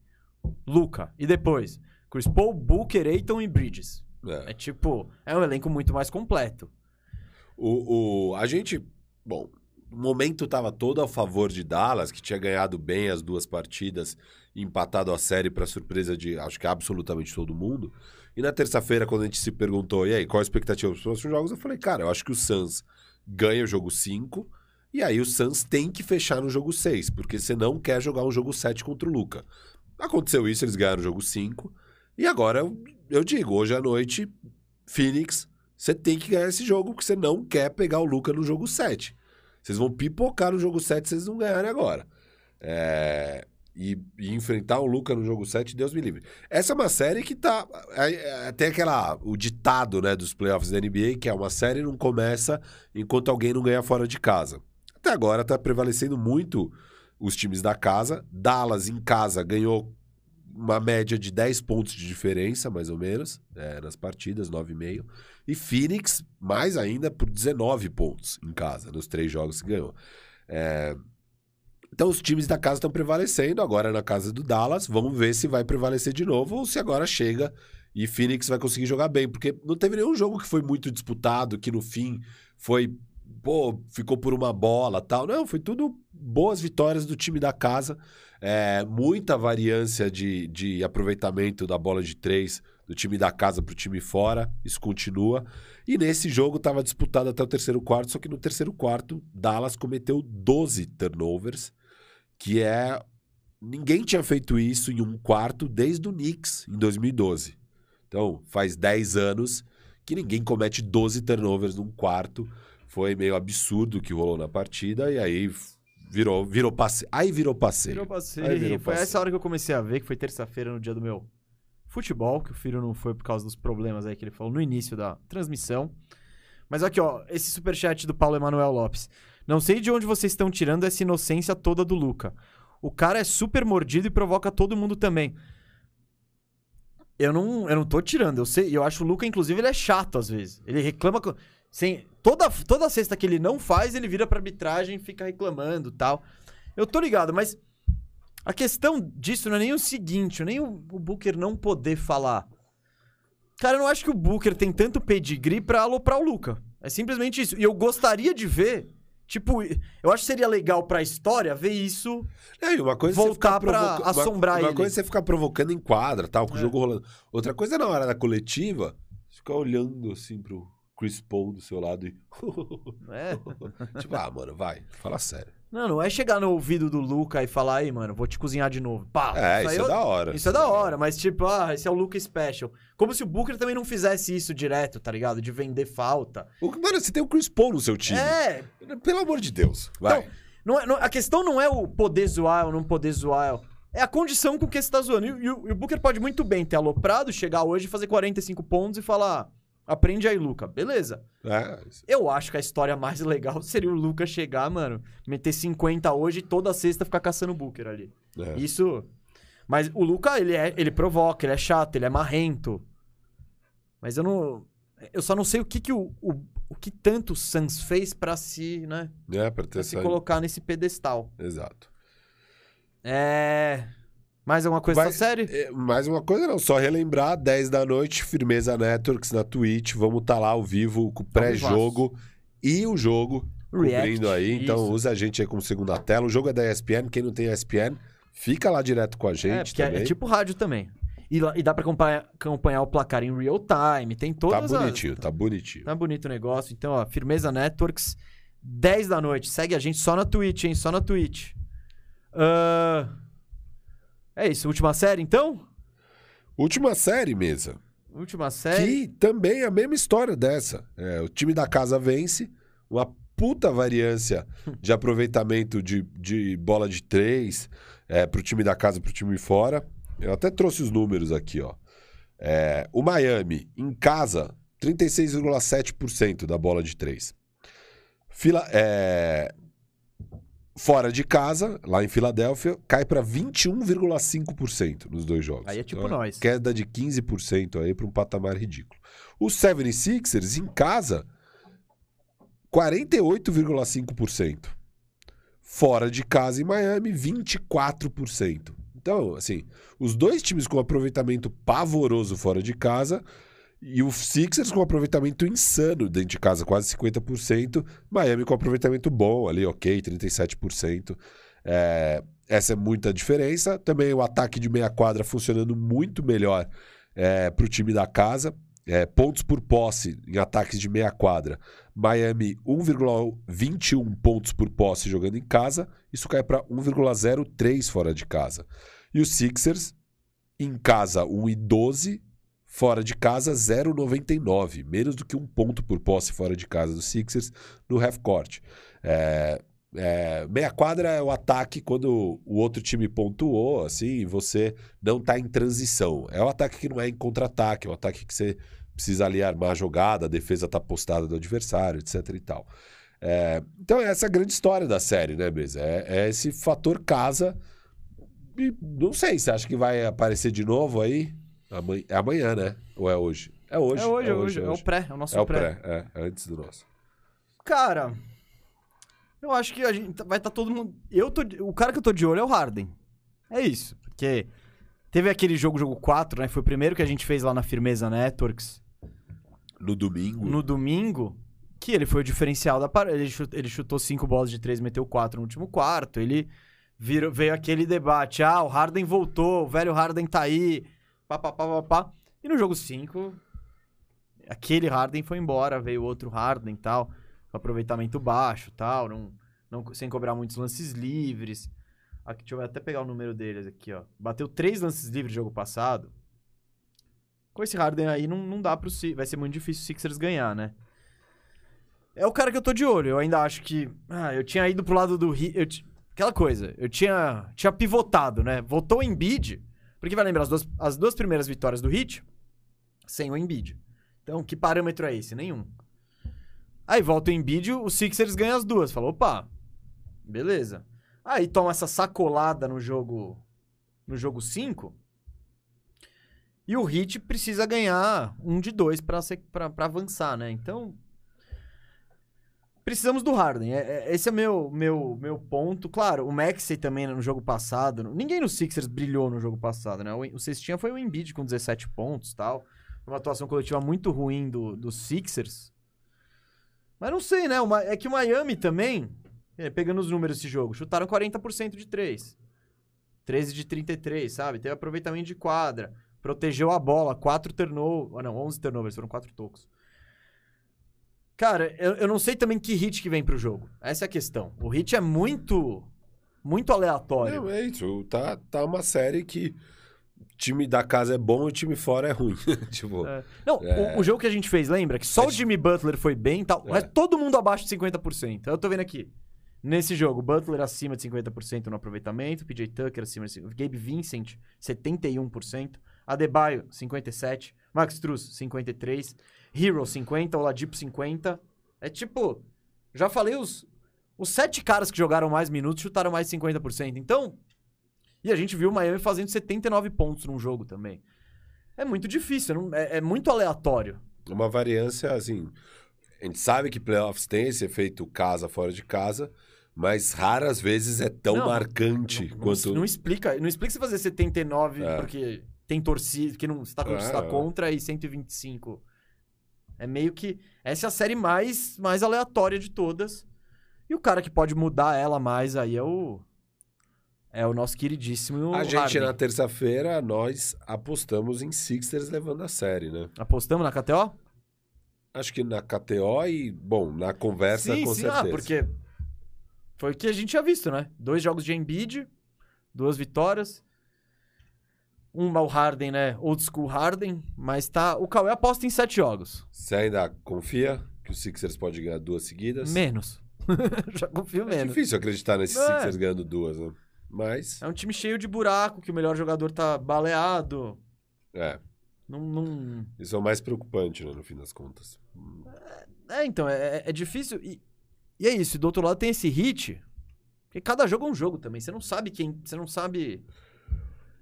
Luca. E depois? Chris Paul, Booker, Aiton e Bridges. É. É tipo, é um elenco muito mais completo. O, o, a gente, bom, o momento estava todo a favor de Dallas, que tinha ganhado bem as duas partidas empatado a série para surpresa de, acho que absolutamente todo mundo. E na terça-feira, quando a gente se perguntou, e aí, qual a expectativa dos próximos jogos? Eu falei, cara, eu acho que o Suns ganha o jogo 5, e aí o Suns tem que fechar no jogo 6, porque você não quer jogar um jogo 7 contra o Luca. Aconteceu isso, eles ganharam o jogo 5, e agora eu, eu digo, hoje à noite, Phoenix, você tem que ganhar esse jogo, porque você não quer pegar o Luca no jogo 7. Vocês vão pipocar no jogo 7 se vocês não ganharem agora. É, E, e enfrentar o Luca no jogo 7, Deus me livre. Essa é uma série que tá. é- é- Tem aquela. O ditado né, dos playoffs da NBA, que é uma série não começa enquanto alguém não ganha fora de casa. Até agora tá prevalecendo muito os times da casa. Dallas em casa ganhou uma média de 10 pontos de diferença, mais ou menos, é, nas partidas, 9,5. E Phoenix, mais ainda, por 19 pontos em casa, nos três jogos que ganhou. É, então os times da casa estão prevalecendo, agora na casa do Dallas. Vamos ver se vai prevalecer de novo ou se agora chega e Phoenix vai conseguir jogar bem. Porque não teve nenhum jogo que foi muito disputado, que no fim foi. Pô, ficou por uma bola tal. Não, foi tudo boas vitórias do time da casa. É, muita variância de, de aproveitamento da bola de três do time da casa para o time fora. Isso continua. E nesse jogo estava disputado até o terceiro quarto, só que no terceiro quarto, Dallas cometeu 12 turnovers, que é. Ninguém tinha feito isso em um quarto desde o Knicks, em 2012. Então, faz 10 anos que ninguém comete 12 turnovers num quarto. Foi meio absurdo o que rolou na partida, e aí virou, virou passeio. Aí virou passeio. Virou passeio. Aí virou foi passeio. essa hora que eu comecei a ver, que foi terça-feira, no dia do meu futebol, que o filho não foi por causa dos problemas aí que ele falou no início da transmissão. Mas aqui, ó, esse superchat do Paulo Emanuel Lopes. Não sei de onde vocês estão tirando essa inocência toda do Luca. O cara é super mordido e provoca todo mundo também. Eu não, eu não tô tirando, eu sei, eu acho o Luca, inclusive, ele é chato às vezes. Ele reclama com, sem toda toda sexta que ele não faz, ele vira pra arbitragem e fica reclamando, tal. Eu tô ligado, mas a questão disso não é nem o seguinte, nem o, o Booker não poder falar. Cara, eu não acho que o Booker tem tanto pedigree pra aloprar o Luca. É simplesmente isso. E eu gostaria de ver, tipo, eu acho que seria legal pra história ver isso. É, uma coisa é Voltar pra provoca- uma- assombrar uma, ele. coisa é você ficar provocando em quadra, tal, com o É. jogo rolando. Outra coisa é na hora da coletiva, você ficar olhando assim pro Chris Paul do seu lado e. É. tipo, ah, mano, vai, fala sério. Não, não é chegar no ouvido do Luca e falar, aí, mano, vou te cozinhar de novo. Pá, É, isso, aí é eu- da hora. Isso é da hora, mas tipo, ah, esse é o Luca Special. Como se o Booker também não fizesse isso direto, tá ligado? De vender falta. O- Mano, você tem o Chris Paul no seu time. É, Pelo amor de Deus. Vai. Então, não é- não- a questão não é o poder zoar ou não poder zoar. É a condição com que você tá zoando. E, e o- e o Booker pode muito bem ter aloprado, chegar hoje, fazer 45 pontos e falar: aprende aí, Luca. Beleza. É, isso- Eu acho que a história mais legal seria o Luca chegar, mano, meter 50 hoje e toda sexta ficar caçando o Booker ali. é. Isso. Mas o Luca, ele, é, ele provoca, ele é chato, ele é marrento. Mas eu não. Eu só não sei o que, que o, o, o que tanto o Suns fez pra se, né? É, pra ter Pra se colocar nesse pedestal. Exato. É. Mais alguma coisa Mas- da série? É, mais uma coisa não, só relembrar, 10 da noite, Firmeza Networks na Twitch, vamos estar lá ao vivo com o pré-jogo e o jogo React, cobrindo aí, então isso. usa a gente aí como segunda tela. O jogo é da ESPN, quem não tem ESPN, fica lá direto com a É, gente é, também. é tipo rádio também. E, e dá pra acompanhar, acompanhar o placar em real time. Tem tá todas as- bonitinho, tá bonitinho. Tá bonito o negócio. Então, ó, Firmeza Networks, 10 da noite. Segue a gente só na Twitch, hein? Só na Twitch. Ah, É isso. Última série, então? Última série, mesa. Última série. Que também é a mesma história dessa. É, o time da casa vence, uma puta variância de aproveitamento de, de bola de três é, pro time da casa e pro time fora. Eu até trouxe os números aqui, ó. É, o Miami, em casa, 36,7% da bola de três. Fila, é, fora de casa, lá em Filadélfia, cai para 21,5% nos dois jogos. Aí é tipo Então, nós. Queda de 15% aí para um patamar ridículo. Os 76ers, em casa, 48,5%. Fora de casa em Miami, 24%. Então, assim, os dois times com aproveitamento pavoroso fora de casa e o Sixers com aproveitamento insano dentro de casa, quase 50%. Miami com aproveitamento bom ali, ok, 37%. É, essa é muita diferença. Também o ataque de meia quadra funcionando muito melhor para o time da casa. É, pontos por posse em ataques de meia quadra. Miami 1,21 pontos por posse jogando em casa. Isso cai para 1,03 fora de casa. E os Sixers em casa 1,12, fora de casa 0,99. Menos do que um ponto por posse fora de casa dos Sixers no half court. É, é, meia quadra é o ataque quando o outro time pontuou, assim, você não tá em transição. É o ataque que não é em contra-ataque, é o ataque que você precisa ali armar a jogada, a defesa tá postada do adversário, etc e tal. É, então essa é a grande história da série, né, Mesa? É, é esse fator casa E não sei, você acha que vai aparecer de novo aí? Amanhã, é amanhã, né? Ou é hoje? É hoje. É hoje, é hoje. É o pré, é o nosso É o pré. pré, é, é antes do nosso. Cara, eu acho que a gente tá- vai estar todo mundo. Eu tô, o cara que eu tô de olho é o Harden. É isso. Porque teve aquele jogo, jogo 4, né? Foi o primeiro que a gente fez lá na Firmeza Networks No domingo. no domingo. Que ele foi o diferencial da parada. Ele, chut- ele chutou cinco bolas de três, meteu quatro no último quarto. Ele virou, veio aquele debate: ah, o Harden voltou, o velho Harden tá aí. Pá, pá, pá, pá, pá. E no jogo 5, aquele Harden foi embora, veio outro Harden e tal. aproveitamento baixo tal, não, não, sem cobrar muitos lances livres. Aqui, deixa eu até pegar o número deles aqui, ó. Bateu três lances livres no jogo passado. Com esse Harden aí, não, não dá pro Vai ser muito difícil o Sixers ganhar, né? É o cara que eu tô de olho. Eu ainda acho que. Ah, eu tinha ido pro lado do. Eu, ti- aquela coisa. Eu tinha, tinha pivotado, né? Voltou o Embiid. Porque vai lembrar as duas, as duas primeiras vitórias do Hit sem o Embiid. Então, que parâmetro é esse? Nenhum. Aí volta o Embiid, o Sixers ganha as duas. Falou, opa, beleza. Aí toma essa sacolada no jogo no jogo 5. E o Hit precisa ganhar um de dois pra avançar, né? Então. Precisamos do Harden. É- é- esse é meu, meu, meu ponto. Claro, o Maxey também no jogo passado. Ninguém no Sixers brilhou no jogo passado, né? O, o cestinha foi o Embiid com 17 pontos tal. Uma atuação coletiva muito ruim do, do Sixers. Mas não sei, né? O Ma- é que o Miami também, é, pegando os números desse jogo, chutaram 40% de 3. 13 de 33, sabe? Teve aproveitamento de quadra. Protegeu a bola. 4 turnovers. Ah, não, 11 turnovers. Foram 4 tocos. Cara, eu, eu não sei também que hit que vem pro jogo. Essa é a questão. O hit é muito. Muito aleatório. Não, é isso. Tá, tá uma série que o time da casa é bom e o time fora é ruim. tipo, É. Não, É. o, o jogo que a gente fez, lembra? Que só É o de- Jimmy Butler foi bem e tal, É. mas todo mundo abaixo de 50%. Eu tô vendo aqui. Nesse jogo, Butler acima de 50% no aproveitamento, PJ Tucker acima de 50%, Gabe Vincent, 71%, Adebayo, 57%, Max Truss, 53%, Hero, 50%, Oladipo, 50%. É tipo, já falei, os, os sete caras que jogaram mais minutos chutaram mais de 50%. Então, e a gente viu o Miami fazendo 79 pontos num jogo também. É muito difícil, não- é, é muito aleatório. uma variância, assim. A gente sabe que playoffs tem esse efeito casa fora de casa, mas raras vezes é tão Não, marcante Não, quanto. não explica, não explica você fazer 79 É. porque tem torcida, que não está, É, está é. contra e 125. É meio que essa é a série mais mais aleatória de todas. E o cara que pode mudar ela mais aí é o é o nosso queridíssimo A gente, Harden. na terça-feira, nós apostamos em Sixers levando a série, né? Apostamos na KTO? Acho que na KTO e, bom, na conversa, sim, com sim, certeza. ah, porque foi o que a gente tinha visto, né? Dois jogos de Embiid, duas vitórias. Um o Harden, né? Old school Harden, mas tá. O Cauê aposta em sete jogos. Você ainda confia que o Sixers pode ganhar duas seguidas? Menos. Já confio É menos. difícil acreditar nesse É. Sixers ganhando duas, né? Mas, É um time cheio de buraco, que o melhor jogador tá baleado. é. Não. não... Isso é o mais preocupante, né, no fim das contas. É, então, é, é difícil. E, e é isso, e do outro lado tem esse hit. Porque cada jogo é um jogo também. Você não sabe quem. Você não sabe.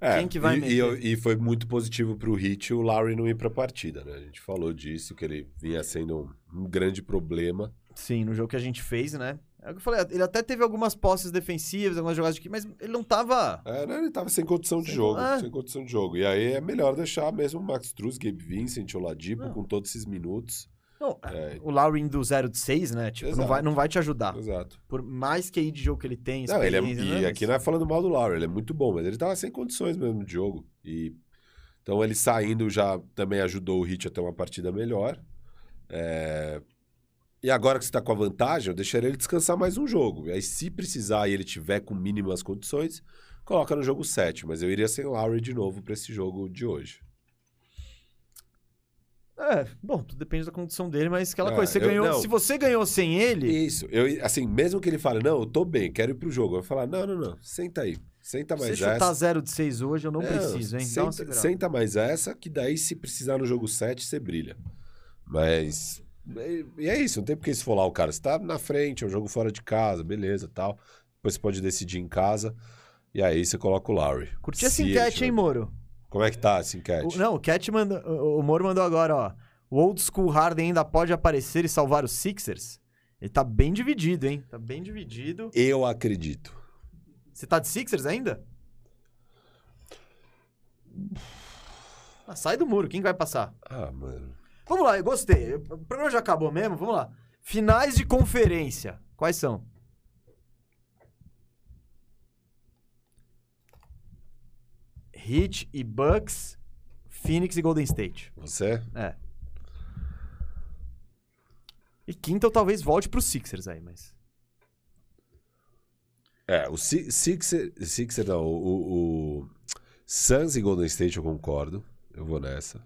É, Quem que vai e, meter? e, e foi muito positivo pro Hit o Lowry não ir pra partida, né? A gente falou disso, que ele vinha sendo um, um grande problema. Sim, no jogo que a gente fez, né? É o que eu falei, ele até teve algumas posses defensivas, algumas jogadas de que, mas ele não tava. É, né? Ele tava sem condição de Sem- jogo, é. sem condição de jogo. E aí é melhor deixar mesmo o Max Struz, Gabe Vincent, o Ladipo Não. com todos esses minutos. Não, É. O Lowry indo 0 de 6, né? Tipo, não vai, não vai te ajudar. Exato. Por mais que aí de jogo que ele tem, Não, ele é, e né? aqui não é falando mal do Lowry, ele é muito bom, mas ele tava sem condições mesmo de jogo. E, então ele saindo já também ajudou o Hit a ter uma partida melhor. É, E agora que você tá com a vantagem, eu deixaria ele descansar mais um jogo. E aí, se precisar e ele tiver com mínimas condições, coloca no jogo 7. Mas eu iria sem Lowry de novo pra esse jogo de hoje. É, bom, tudo depende da condição dele, mas aquela Ah, coisa, você eu- ganhou, não. se você ganhou sem ele, Isso. Eu, assim, mesmo que ele fale, não, eu tô bem, quero ir pro jogo. Eu vou falar, não, não, não, senta aí. Senta se mais chutar essa. 0 de 6 hoje, eu não, preciso, hein? Senta, senta mais essa, que daí, se precisar no jogo 7, você brilha. Mas. E é isso, não tem porque esfolar o cara. Você tá na frente, é um jogo fora de casa, beleza tal. Depois você pode decidir em casa. E aí você coloca o Lowry. Curti essa Se enquete, hein, Moro? Como é que tá essa enquete? O- não, o Cat mandou. O o Moro mandou agora, ó. O old school Harden ainda pode aparecer e salvar os Sixers? Ele tá bem dividido, hein? Tá bem dividido. Eu acredito. Você tá de Sixers ainda? Ah, sai do muro, quem vai passar? Ah, mano. Vamos lá, eu gostei. O programa já acabou mesmo, vamos lá. Finais de conferência. Quais são? Heat e Bucks, Phoenix e Golden State. Você? É. E quinta eu talvez volte pro Sixers aí, mas. É, o Si- Sixer, Sixer não, o, o, o Suns e Golden State eu concordo. Eu vou nessa.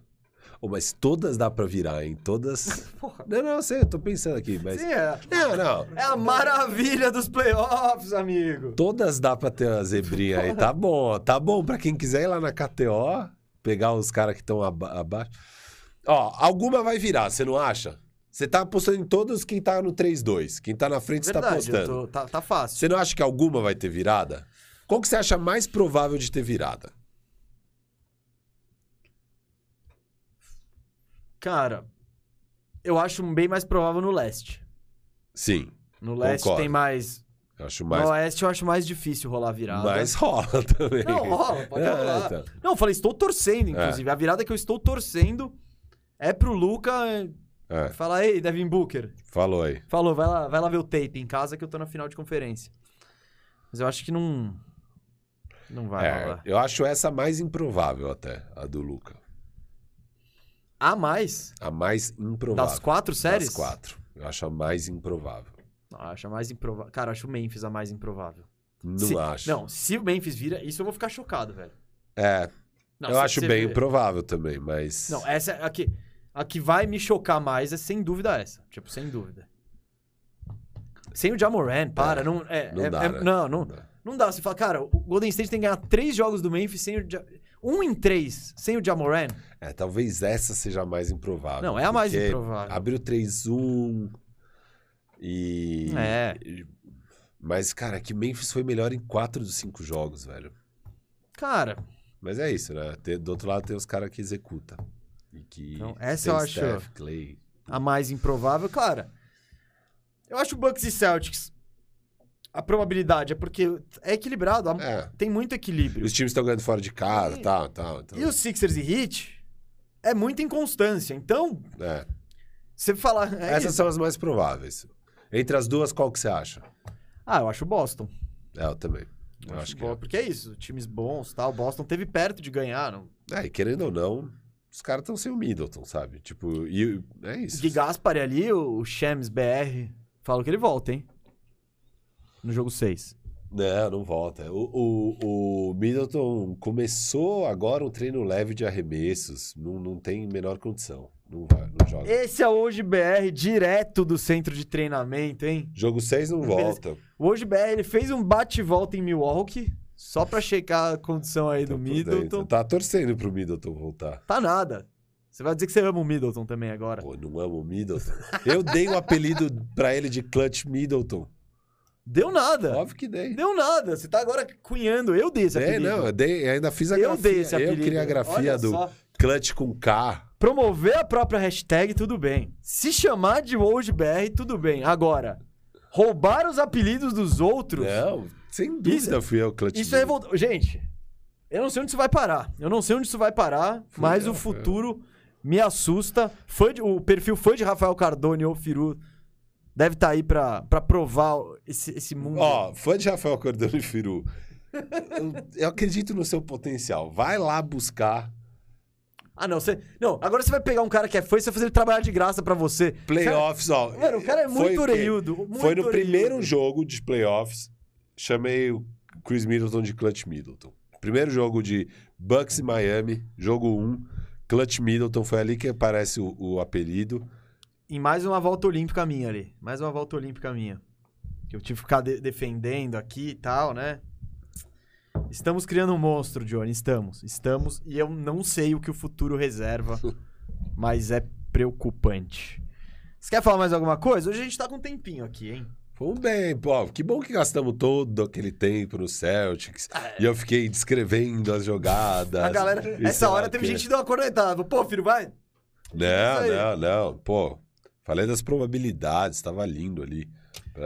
Oh, mas todas dá pra virar, hein? Todas. Não, não, sei, eu tô pensando aqui, mas. Sim, é. Não, não. É a maravilha dos playoffs, amigo. Todas dá pra ter uma zebrinha aí. Tá bom, tá bom pra quem quiser ir lá na KTO, pegar os caras que estão abaixo. Ó, alguma vai virar, você não acha? Você tá apostando em todos quem tá no 3-2. Quem tá na frente, tá eu apostando. tô- tá, tá fácil. Você não acha que alguma vai ter virada? Qual que você acha mais provável de ter virada? Cara, eu acho bem mais provável no leste. Sim, No leste Concordo. tem mais. eu acho mais. No oeste eu acho mais difícil rolar virada. Mas rola também. Não, rola, pode É, rolar. então. Não, eu falei, estou torcendo, inclusive. A virada que eu estou torcendo é pro Luca É, falar, ei, Devin Booker. falou aí. Falou, vai lá, vai lá ver o tape em casa que eu tô na final de conferência. Mas eu acho que não. Não vai É, rolar. eu acho essa mais improvável até, a do Luca. A mais? A mais improvável. Das quatro séries? Das quatro. Eu acho a mais improvável. Não, eu acho a mais improvável. Cara, eu acho o Memphis a mais improvável. Não Se- acho. Não, se o Memphis vira, isso eu vou ficar chocado, velho. É, Não, eu acho bem vê- improvável também, mas. Não, essa é a que, a que vai me chocar mais é sem dúvida essa. Tipo, sem dúvida. Sem o Jamoran, para, É, não. É, não é- dá, é- né? não, não, dá. não dá. Você fala, cara, o Golden State tem que ganhar três jogos do Memphis sem o. Um em três sem o Jamoran. É, talvez essa seja a mais improvável. Não, é a mais improvável. Abriu 3-1 e. É. e- Mas, cara, que Memphis foi melhor em quatro dos cinco jogos, velho. Cara, Mas é isso, né? Do outro lado tem os caras que executam. E que. Então, essa eu acho- Steph, Clay. a mais improvável, cara. Eu acho Bucks e Celtics. A probabilidade é porque é equilibrado. É. Tem muito equilíbrio. Os times estão ganhando fora de casa, E- tal, tal. tal. E os Sixers e Heat é muita inconstância. Então, É. você falar. é Essas isso. são as mais prováveis. Entre as duas, qual que você acha? Ah, eu acho o Boston. É, eu também. Eu Eu acho que bom, é. Porque é isso, times bons tal. O Boston teve perto de ganhar. Não... É, e querendo ou não, os caras estão sem o Middleton, sabe? Tipo, e é isso. De Gaspari ali, o Shams BR, fala que ele volta, hein? No jogo 6. Não, não volta. O, o, o Middleton começou agora um treino leve de arremessos. Não, não tem menor condição. Não vai, não joga. Esse é o Hoje BR direto do centro de treinamento, hein? Jogo 6 não volta. O Hoje BR ele fez um bate-volta em Milwaukee, só pra checar a condição aí do Tá por Middleton. dentro. Tá torcendo pro Middleton voltar. Tá nada. Você vai dizer que você ama o Middleton também agora. Pô, não amo o Middleton. Eu dei o apelido pra ele de Clutch Middleton. Deu nada. Óbvio que dei. Deu nada. Você tá agora cunhando. Eu dei esse Dei, apelido. não, eu dei, ainda fiz a eu grafia. dei esse apelido. Eu criei a grafia Olha do só. Clutch com K. Promover a própria hashtag, tudo bem. Se chamar de WorldBR, tudo bem. Agora, roubar os apelidos dos outros, Não, sem dúvida fui eu, Clutch isso é. Gente, eu não sei onde isso vai parar. Eu não sei onde isso vai parar, Fui mas eu, o fui eu. futuro me assusta. Fã de- o perfil fã de Rafael Cardone ou Firu deve estar aí pra, pra provar esse, esse mundo. Ó, fã de Rafael Cordão e Firu. Eu, eu acredito no seu potencial. Vai lá buscar Ah, não, você. Não, agora você vai pegar um cara que é fã e você vai fazer ele trabalhar de graça pra você. playoffs, ó. Mano, o cara é muito orelhudo. muito Foi no orelhudo. primeiro jogo de playoffs. Chamei o Chris Middleton de Clutch Middleton. Primeiro jogo de Bucks e Miami, jogo 1. Clutch Middleton foi ali que aparece o, o apelido. Em mais uma volta olímpica minha ali. Mais uma volta olímpica minha. Que eu tive que ficar de- defendendo aqui e tal, né? Estamos criando um monstro, Johnny. Estamos. Estamos. E eu não sei o que o futuro reserva. mas é preocupante. Você quer falar mais alguma coisa? Hoje a gente tá com um tempinho aqui, hein? Fomos bem, pô. Que bom que gastamos todo aquele tempo no Celtics. E eu fiquei descrevendo as jogadas. A galera, essa hora teve gente que deu uma cornetada. Pô, filho, vai. Não, não, não. Pô, falei das probabilidades, tava lindo ali.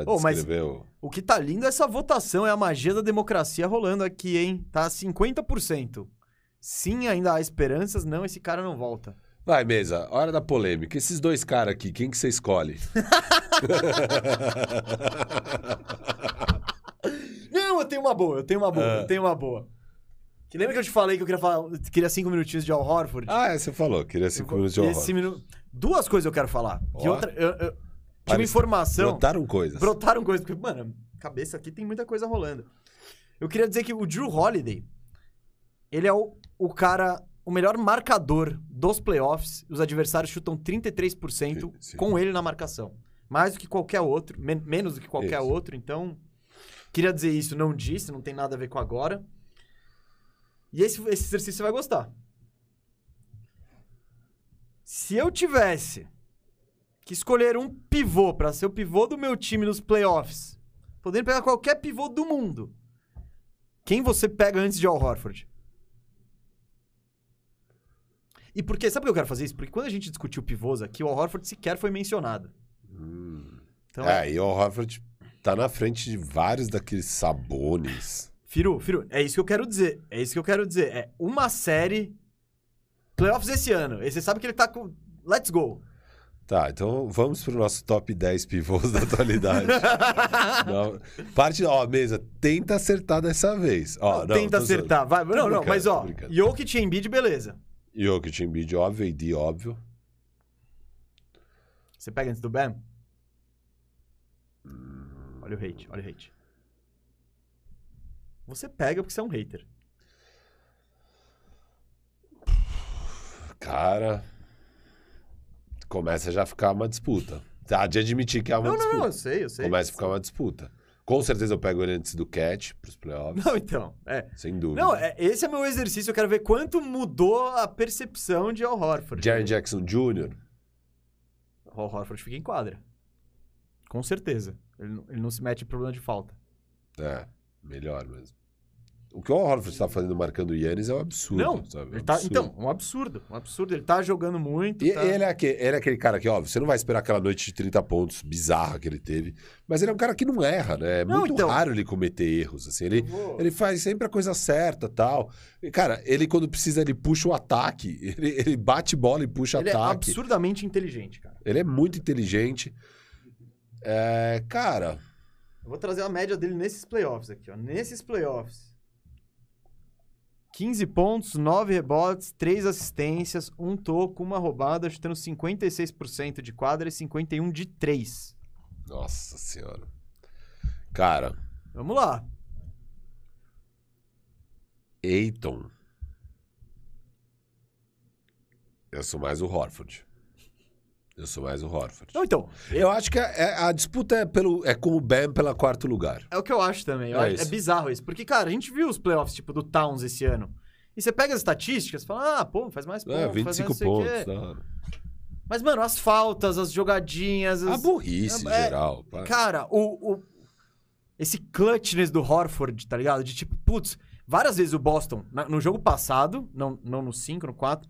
Ô, mas- descrever o. O que tá lindo é essa votação, é a magia da democracia rolando aqui, hein? Tá 50%. Sim, ainda há esperanças. Não, esse cara não volta. Vai, mesa, hora da polêmica. Esses dois caras aqui, quem que você escolhe? Não, eu tenho uma boa, eu tenho uma boa, Ah. eu tenho uma boa. Que lembra que eu te falei que eu queria falar, queria cinco minutinhos de Al Horford? ah, é, você falou, queria cinco minutos de horror. Esse minu- Duas coisas eu quero falar. Que Ó. outra, eu, eu- tinha uma Parece- informação. Brotaram coisas. Brotaram coisas. Porque, mano, cabeça aqui tem muita coisa rolando. Eu queria dizer que o Drew Holiday, ele é o, o cara, o melhor marcador dos playoffs. Os adversários chutam 33% Sim, sim. com ele na marcação. Mais do que qualquer outro, men- menos do que qualquer Isso. outro. Então, queria dizer isso, não disse, não tem nada a ver com agora. E esse, esse exercício você vai gostar. Se eu tivesse que escolher um pivô pra ser o pivô do meu time nos playoffs, podendo pegar qualquer pivô do mundo, quem você pega antes de Al Horford? E por quê? Sabe por que eu quero fazer isso? Porque quando a gente discutiu pivôs aqui, o Al Horford sequer foi mencionado. Hum. Então, É, e o Horford tá na frente de vários daqueles sabones. Firu, Firu, é isso que eu quero dizer. É isso que eu quero dizer. É uma série. Playoffs esse ano. E você sabe que ele tá com. Let's go. Tá, então vamos pro nosso top 10 pivôs da atualidade. Não, parte, ó, mesa, tenta acertar dessa vez. Ó, não, Tenta tô zoando. acertar. Vai. Não, não, mas ó. Jokic e Embiid, beleza. Jokic, Embiid, óbvio, AD, óbvio. Você pega antes do Bam? Olha o hate, olha o hate. Você pega porque você é um hater. Cara, começa já a ficar uma disputa. Tá, de admitir que é uma Não, disputa. não, não, eu sei, eu sei. Começa a ficar uma disputa. Com certeza eu pego ele antes do catch pros playoffs. Não, então. É. Sem dúvida. Não, é, esse é meu exercício. Eu quero ver quanto mudou a percepção de Al Horford. Jaren Jackson Jr. Al Horford fica em quadra. Com certeza. Ele, não- ele não se mete em problema de falta. É, melhor mesmo. O que o Horford está fazendo marcando o Yannis é um absurdo, não, sabe? ele tá, Absurdo. então, um absurdo. Um absurdo. Ele tá jogando muito. E tá- ele, é aquele, ele é aquele cara que, ó, você não vai esperar aquela noite de 30 pontos bizarra que ele teve, mas ele é um cara que não erra, né? É Não, muito então- raro ele cometer erros, assim. Ele, Vou- ele faz sempre a coisa certa tal. E, cara, ele quando precisa, ele puxa o ataque. Ele, ele bate bola e puxa Ele é ataque. absurdamente inteligente, cara. ele é muito inteligente. É, cara, Eu vou trazer a média dele nesses playoffs aqui, ó. Nesses playoffs. 15 pontos, 9 rebotes, 3 assistências, um toco, uma roubada, chutando 56% de quadra e 51 de 3. nossa senhora. Cara, Vamos lá. Eiton. Eu sou mais o Horford. Eu sou mais o Horford. Não, então, Eu acho que a, é- a disputa é, pelo, é com o Bam pela quarto lugar. é o que eu acho também. Eu É acho- É, bizarro isso. Porque, cara, a gente viu os playoffs, tipo, do Towns esse ano. E você pega as estatísticas e fala, ah, pô, faz mais pontos, É, faz mais 25 não sei o pontos. Mas, mano, as faltas, as jogadinhas... A As... burrice É, geral. pá. Cara, o, o- Esse clutchness do Horford, tá ligado? De tipo, putz, várias vezes o Boston, na- no jogo passado, não, não no 5, no 4,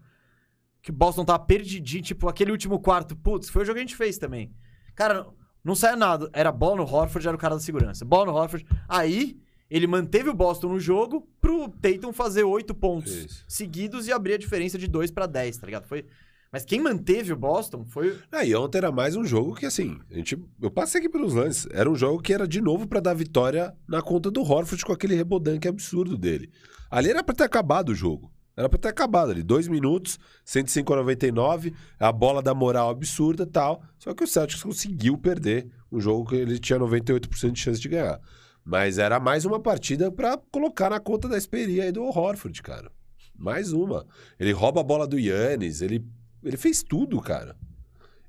que o Boston tava perdidinho, tipo, aquele último quarto, putz, foi o jogo que a gente fez também. Cara, não, saia nada. Era bola no Horford, era o cara da segurança. Bola no Horford. Aí, ele manteve o Boston no jogo pro Tatum fazer 8 pontos Isso. seguidos e abrir a diferença de 2 pra 10, tá ligado? Foi... Mas quem manteve o Boston foi Ah, e ontem era mais um jogo que, assim, a gente, eu passei aqui pelos lances. Era um jogo que era de novo pra dar vitória na conta do Horford com aquele rebodanque absurdo dele. Ali era pra ter acabado o jogo. Era pra ter acabado ali. Dois minutos, 105 a 99, a bola da moral absurda tal. Só que o Celtics conseguiu perder um jogo que ele tinha 98% de chance de ganhar. Mas era mais uma partida pra colocar na conta da esperia aí do Horford, cara. Mais uma. Ele rouba a bola do Yannis, ele, ele fez tudo, cara.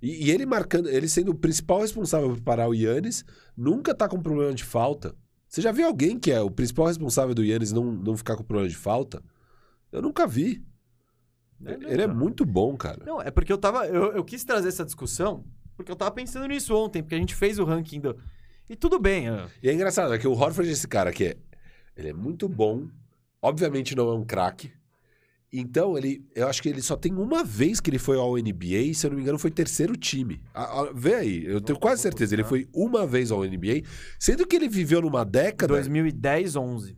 E, e ele marcando, ele sendo o principal responsável por parar o Yannis, nunca tá com problema de falta. Você já viu alguém que é o principal responsável do Yannis não, não ficar com problema de falta? Eu nunca vi. Ele é muito bom, cara. Não, é porque eu tava. Eu, eu quis trazer essa discussão porque eu tava pensando nisso ontem, porque a gente fez o ranking do. E tudo bem. é. E é engraçado, é que o Horford é esse cara que é, ele é muito bom, obviamente não é um craque. Então, ele, eu acho que ele só tem uma vez que ele foi ao NBA, e, se eu não me engano, foi terceiro time. Ah, ah, vê aí, eu tenho quase certeza, ele foi uma vez ao NBA, sendo que ele viveu numa década. 2010, 11.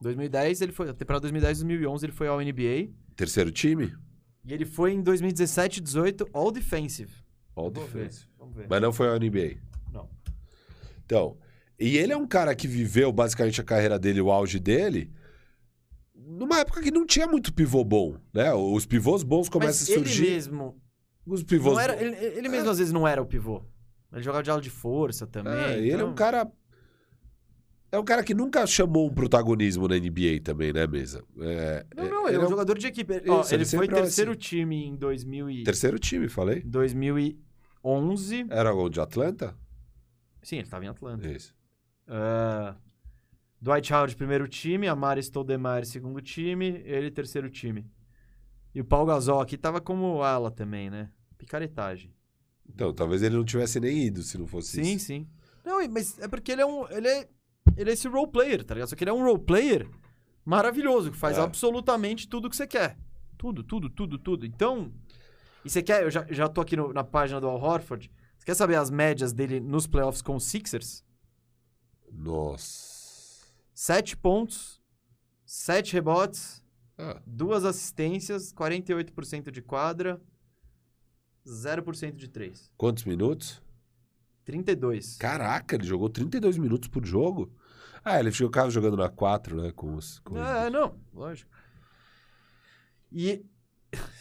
2010, ele foi. A temporada 2010, 2011, ele foi ao NBA. Terceiro time? E ele foi em 2017, 18, All Defensive. All Vamos ver, defense. Vamos ver. Mas não foi ao NBA. Não. Então, e ele é um cara que viveu basicamente a carreira dele, o auge dele, numa época que não tinha muito pivô bom, né? Os pivôs bons começam a surgir. ele mesmo. Os pivôs era, bons. ele, ele mesmo às vezes não era o pivô. Ele jogava de aula de força também. É, e ele é então- um cara. É um cara que nunca chamou um protagonismo na NBA também, né, Mesa? É, Não, é- não, ele é um jogador de equipe. Ele, ó, Isso, ele ele foi é terceiro assim. time em 2000 e... Terceiro time, falei. 2011. Era o de Atlanta? Sim, ele estava em Atlanta. Isso. Ah, Dwight Howard, primeiro time. Amari Stoudemire, segundo time. Ele, terceiro time. E o Paul Gasol aqui tava como ala também, né? Picaretagem. Então, talvez ele não tivesse nem ido se não fosse Sim, isso. sim. Não, e- mas é porque ele é um. Ele é, ele é esse role player, tá ligado? Só que ele é um role player maravilhoso, que faz É. absolutamente tudo que você quer. Tudo, tudo, tudo, tudo. Então. E você quer. Eu já, já tô aqui no- na página do Al Horford. Você quer saber as médias dele nos playoffs com os Sixers? Nossa. 7 pontos, 7 rebotes, Ah, duas assistências, 48% de quadra, 0% de 3. quantos minutos? 32. Caraca, ele jogou 32 minutos por jogo? Ah, ele ficava jogando na 4, né? Com os. Com os- É, não, lógico. E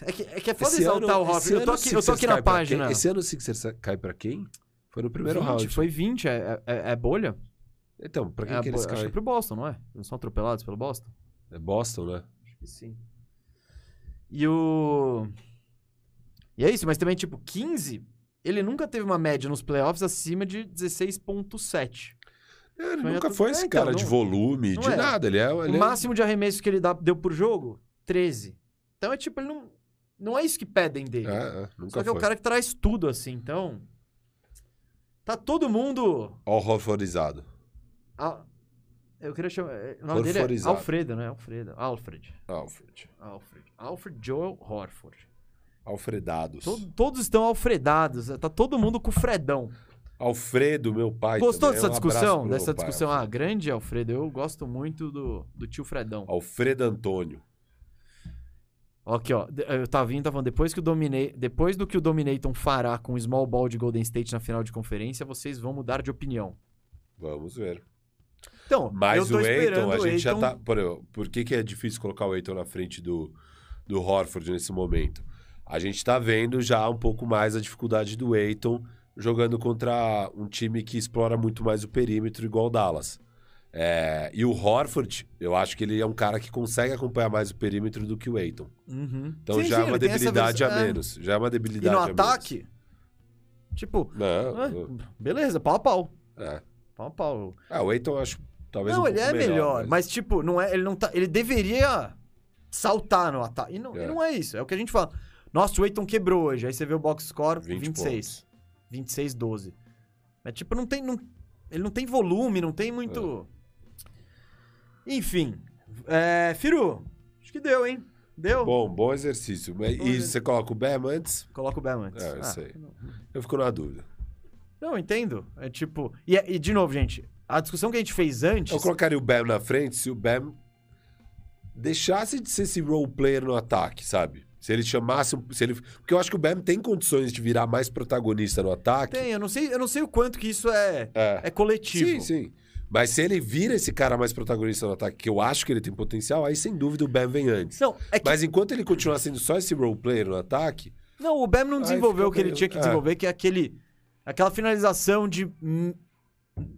é que é, que é foda Esse exaltar ano- o esse Eu tô aqui, eu tô aqui na página. Esse ano o Sixers cai pra quem? Foi no primeiro 20, round. Foi 20, é, é, é bolha? Então, pra quem é, que eles acho que é caem? pro Boston, não é? Eles não são atropelados pelo Boston? É Boston, né? Acho que sim. E o. E é isso, mas também, tipo, 15, ele nunca teve uma média nos playoffs acima de 16,7. É, ele nunca foi É, esse então, cara de não- volume, não de é. nada. Ele é. O Ele é- máximo de arremesso que ele dá- deu por jogo, 13. Então é tipo, ele não. Não é isso que pedem dele. É, é, nunca Só que é foi. o cara que traz tudo, assim, então. Tá todo mundo. Horrorizado. Eu queria chamar. é, O nome dele é. Alfredo, né? Alfredo. Alfred. Alfred. Alfred. Alfred Joel Horford. Alfredados. To- todos estão alfredados. Tá todo mundo com o Fredão. Alfredo, meu pai. Gostou também. dessa Um discussão? Dessa pai, discussão? Ah, grande Alfredo. Eu gosto muito do, do tio Fredão. Alfredo Antônio. Aqui, ó. Eu tava vindo, tava falando, depois, que o Domina... depois do que o Dominaton fará com o Small Ball de Golden State na final de conferência, vocês vão mudar de opinião. Vamos ver. Então, Mas o Eiton, a gente já Ayton- tá. Por, por que, que é difícil colocar o Eiton na frente do, do Horford nesse momento? A gente tá vendo já um pouco mais a dificuldade do Eiton jogando contra um time que explora muito mais o perímetro, igual o Dallas. É, e o Horford, eu acho que ele é um cara que consegue acompanhar mais o perímetro do que o Eiton. Uhum. Então Sim, já sim, é uma debilidade a é. menos. Já é uma E debilidade no a ataque, tipo, menos. ah, Não, beleza, pau a pau. é. Pau a pau. Ah, o Eiton eu acho talvez não, um ele pouco é melhor, mas- mas... tipo, não é, ele não tá, ele deveria saltar no ataque. E não, e É. não é isso, é o que a gente fala. Nossa, o Eiton quebrou hoje. Aí você vê o box score 20 26. 26 12. Mas tipo, não tem não, ele não tem volume, não tem muito Enfim, é, Firu, acho que deu, hein? Deu? Bom, bom exercício. Bom E exercício. você coloca o Bam antes? Coloca o Bam antes. É, eu sei. não- Eu fico na dúvida. Não, entendo. É tipo. E, é- e, de novo, gente, a discussão que a gente fez antes. Eu colocaria o Bam na frente se o Bam deixasse de ser esse role player no ataque, sabe? Se ele chamasse. Se ele... Porque eu acho que o Bam tem condições de virar mais protagonista no ataque. Tem, eu não sei, eu não sei o quanto que isso é, É. é coletivo. Sim, sim. Mas se ele vira esse cara mais protagonista no ataque, que eu acho que ele tem potencial, aí sem dúvida o Bam vem antes. Não, é que, Mas enquanto ele continuar sendo só esse role player no ataque, não, o Bam não desenvolveu o que ele meio- tinha que é. desenvolver, que é aquele. Aquela finalização de.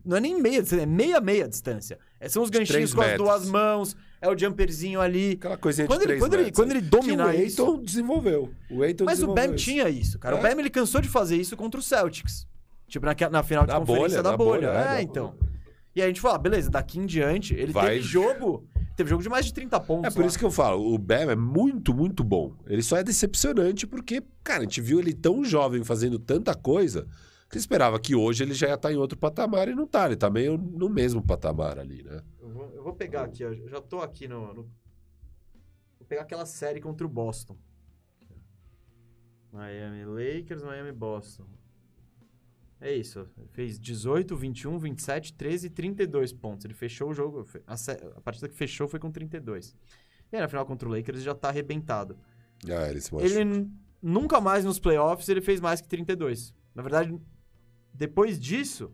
Não é nem meia distância, é meia meia distância. É, são os ganchinhos com as duas mãos, é o jumperzinho ali. aquela coisinha Quando de ele- quando ele- metros, quando ele aí. dominar o isso- Aiton desenvolveu. O Aiton Mas o Bam isso. tinha isso, cara. O É. Bam ele cansou de fazer isso contra o Celtics. Tipo, na, na final de Na conferência bolha, da na bolha. bolha, é, É, então. bolha. E aí a gente falou, ah, beleza, daqui em diante, ele Vai- teve jogo. Teve jogo de mais de 30 pontos. É por lá. isso que eu falo, o Bam é muito, muito bom. Ele só é decepcionante porque, cara, a gente viu ele tão jovem fazendo tanta coisa, Você esperava que hoje ele já ia estar em outro patamar e não tá. Ele tá meio no mesmo patamar ali, né? Eu vou, eu vou pegar aqui, ó. Já tô aqui no, no- Vou pegar aquela série contra o Boston. Miami Lakers, Miami Boston. É isso. Ele fez 18, 21, 27, 13 e 32 pontos. Ele fechou o jogo. A, a partida que fechou foi com 32. E aí, na final contra o Lakers, ele já tá arrebentado. Ah, ele se machucou. Ele nunca mais nos playoffs ele fez mais que 32. Na verdade, depois disso,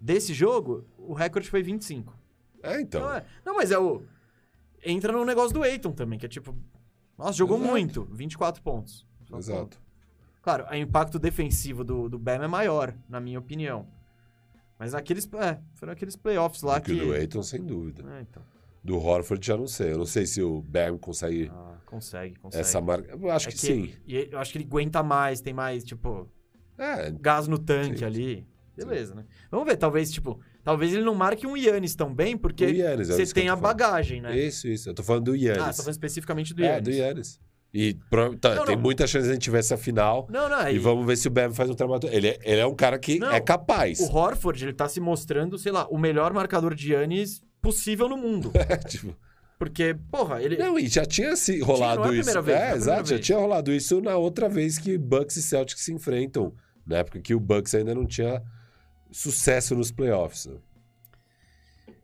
desse jogo, o recorde foi 25. É, então. Não, é- não, mas é o. Entra no negócio do Eiton também, que é tipo. Nossa, jogou Exato. muito. 24 pontos. Exato. ponto. Claro, o impacto defensivo do, do Bam é maior, na minha opinião. Mas aqueles. É, foram aqueles playoffs lá Do que que. do Aiton, sem dúvida. É, então. Do Horford já não sei. Eu não sei se o Bam consegue Ah, consegue, consegue. essa marca. Eu acho É que, sim. E eu acho que ele aguenta mais, tem mais, tipo, É, gás no tanque Sim, ali. Beleza, né? Vamos ver, talvez, tipo, talvez ele não marque um Yannis tão bem, porque Yannis, é você eu tem tô a falando. bagagem, né? Isso, isso. Eu tô falando do Yannis. Ah, você tá falando especificamente do é, Yannis. do Yannis. E tá, Não, tem não. muita chance de a gente ver essa final. Não, não, E e vamos ver se o Bam faz um trabalho. Ele, é- ele é um cara que Não, é capaz. o Horford, ele tá se mostrando, sei lá, o melhor marcador de Yannis possível no mundo. É, tipo, Porque, porra, ele... Não, e já tinha se rolado não é isso. vez, é é, exato. Já tinha rolado isso na outra vez que Bucks e Celtics se enfrentam. Na época que o Bucks ainda não tinha sucesso nos playoffs. né?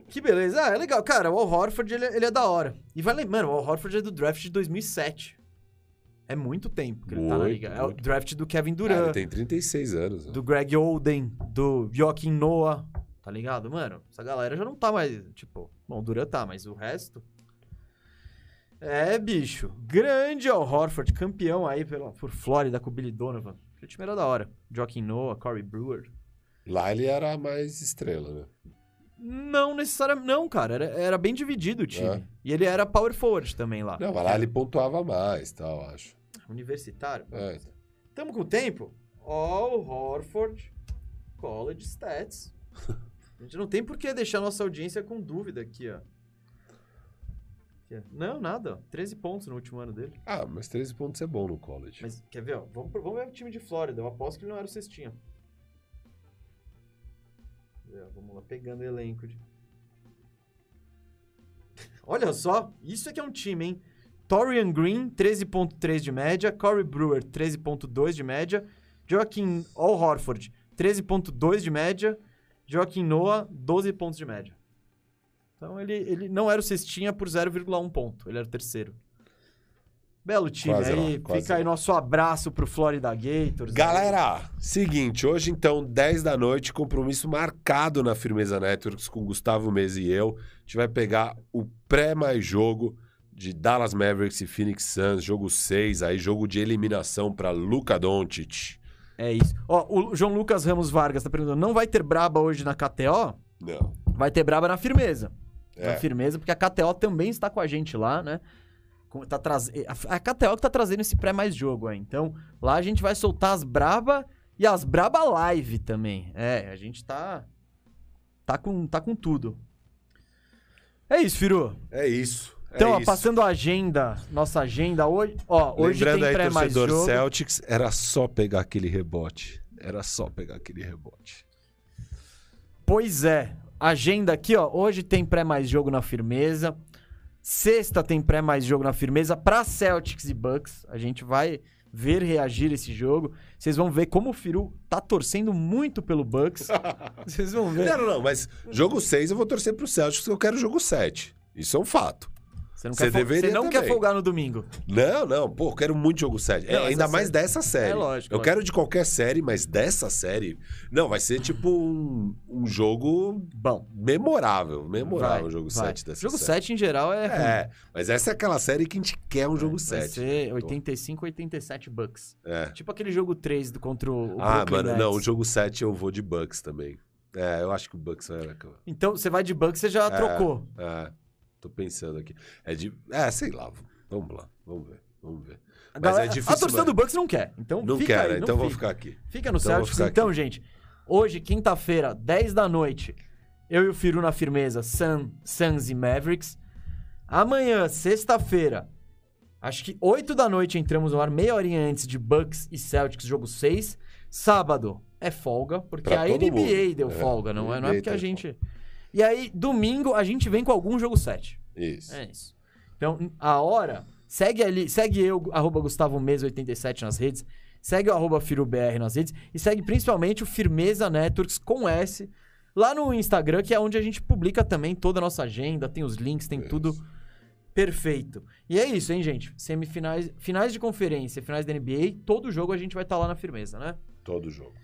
Que beleza. Ah, é legal. Cara, o Al Horford, ele, ele é da hora. E vai lembrar, o Al Horford é do draft de 2007. É muito tempo que ele tá na Muito, liga. É o muito. draft do Kevin Ah, Durant. ele tem 36 anos. né? do Greg Oden, do Joaquim Noah, tá ligado? Mano, essa galera já não tá mais, tipo... Bom, o Durant tá, mas o resto... É, bicho. Grande Al Horford, campeão aí pela, por Flórida com o Billy Donovan. O time era da hora. Joaquim Noah, Corey Brewer. Lá ele era mais estrela, né? Não necessariamente... Não, cara. Era, era bem dividido o time. É. E ele era power forward também lá. Não, mas lá ele pontuava mais, tal, acho. Universitário. É. Tamo com o tempo? All Horford College Stats. A gente não tem por que deixar nossa audiência com dúvida aqui, ó. Aqui, ó. Não, nada. ó. 13 pontos no último ano dele. Ah, mas 13 pontos é bom no college. Mas quer ver, ó? Vamos, pro- vamos ver o time de Flórida. Eu aposto que ele não era o cestinha. É, Vamos lá, pegando o elenco. De... Olha só, isso aqui é um time, hein? Torian Green, 13.3 de média. Corey Brewer, 13.2 de média. Joaquim Al Horford, 13.2 de média. Joaquim Noah, 12 pontos de média. Então ele, ele não era o cestinha por 0,1 ponto. Ele era o terceiro. Belo time Quase aí. lá, Fica aí nosso abraço pro Florida Gators. Galera, seguinte, hoje então, 10 da noite, compromisso marcado na Firmeza Networks com Gustavo Mesa e eu. A gente vai pegar o pré mais jogo de Dallas Mavericks e Phoenix Suns, jogo 6, aí jogo de eliminação para Luka Doncic. É isso. Ó, o João Lucas Ramos Vargas tá perguntando: não vai ter braba hoje na KTO? Não. Vai ter braba na firmeza. É. firmeza, porque a KTO também está com a gente lá, né? Tá traz... a- KTO que tá trazendo esse pré mais jogo aí. Então, lá a gente vai soltar as braba e as braba live também. É, a gente tá. Tá com, tá com tudo. É isso, Firu. É isso. é Então, ó, isso. passando a agenda, nossa agenda hoje. Ó, hoje Lembrando tem aí, pré mais torcedor jogo. Celtics, era só pegar aquele rebote. Era só pegar aquele rebote. Pois é. Agenda aqui, ó. Hoje tem pré mais jogo na firmeza. Sexta tem pré mais jogo na firmeza pra Celtics e Bucks. A gente vai ver reagir esse jogo. Vocês vão ver como o Firu tá torcendo muito pelo Bucks. Vocês vão ver. Não, não, não, mas jogo 6 eu vou torcer pro Celtics porque eu quero jogo 7. Isso é um fato. Você não, quer, fol- deveria você não quer folgar no domingo. Não, não, pô, eu quero muito jogo 7. Não, ainda mais série- dessa série. É lógico, Eu lógico. quero de qualquer série, mas dessa série. Não, vai ser tipo um, um jogo Bom. memorável. Memorável vai, o jogo vai. 7 dessa Jogo série. 7 em geral é. É, mas essa é aquela série que a gente quer um jogo Vai 7. ser 85, 87 Bucks. É. Tipo aquele jogo 3 do, contra o, Ah, Brooklyn mano, não, o Nets. jogo 7 eu vou de Bucks também. É, eu acho que o Bucks vai acabar. Então, você vai de Bucks, você já É. trocou. É, tô pensando aqui. É de. É, sei lá. Vamos lá, vamos ver. Vamos ver. Mas galera- é difícil, a torcida mano. do Bucks não quer. Então Não fica quero, aí, não então vou fica. ficar aqui. Fica no Então Celtics. Então, aqui. gente, hoje, quinta-feira, 10 da noite, eu e o Firu na firmeza, Sun, Suns e Mavericks. Amanhã, sexta-feira, Acho que 8 da noite entramos no ar, meia horinha antes de Bucks e Celtics, jogo 6. Sábado é folga, porque Pra a NBA mundo. deu É, folga, não é, não é porque a gente. E aí, domingo, a gente vem com algum jogo 7. Isso. É isso. Então, a hora, segue ali, segue eu, arroba Gustavo Mesa 87 nas redes, segue o arroba FiroBR nas redes e segue principalmente o Firmeza Networks com S lá no Instagram, que é onde a gente publica também toda a nossa agenda, tem os links, tem tudo perfeito. E é isso, hein, gente? Semifinais, finais de conferência, finais da NBA, todo jogo a gente vai estar lá na Firmeza, né? Todo jogo.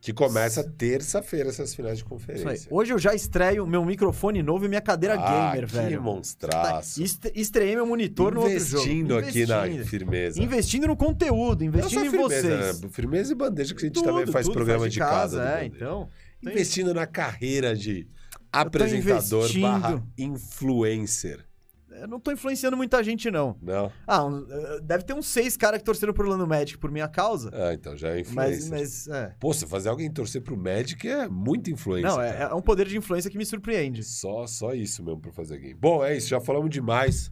Que começa terça-feira essas finais de conferência. Hoje eu já estreio meu microfone novo e minha cadeira ah, gamer, que velho. monstraço. Est- Estreiei meu monitor no outro jogo. Investindo aqui na Investindo. firmeza. Investindo no conteúdo, investindo em firmeza, vocês. né? Firmeza e bandeja, que a gente Tudo, também faz programa faz de casa. do é, Bandeja. então. Investindo na carreira de apresentador investindo. barra influencer. Eu não tô influenciando muita gente, não. Não? Ah, um, eh, deve ter uns seis caras que torceram pro Orlando Magic por minha causa. Ah, então já é mas, influencer. mas, é. Pô, você fazer alguém torcer pro Magic é muito influência. Não, é, é um poder de influência que me surpreende. Só, só isso mesmo pra fazer game. Bom, é isso. Já falamos demais.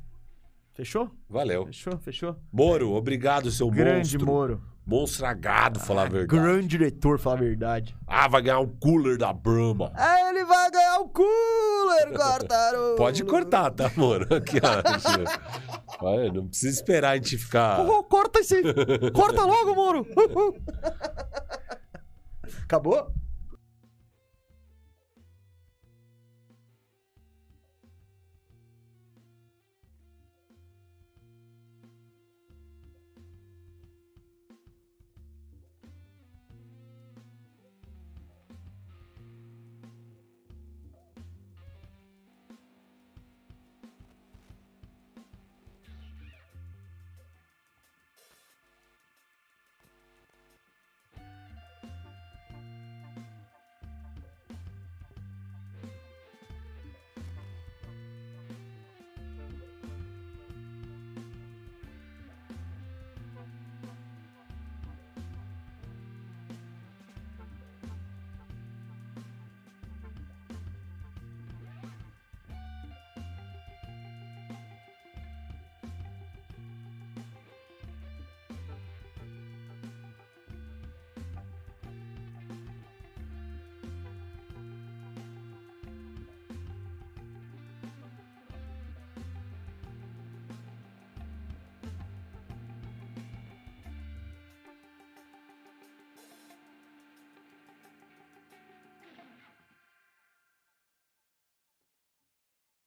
Fechou? Valeu. Fechou, fechou. Moro, obrigado, seu Grande monstro. Moro. Monstragado, falar a verdade. Grande diretor, falar a verdade. Ah, vai ganhar um cooler da Brahma. Ah, ele vai ganhar o cooler, cortaram. Pode cortar, tá, mano? Aqui, ó. Olha, não precisa esperar a gente ficar. Oh, corta esse. corta logo, Moro. Acabou?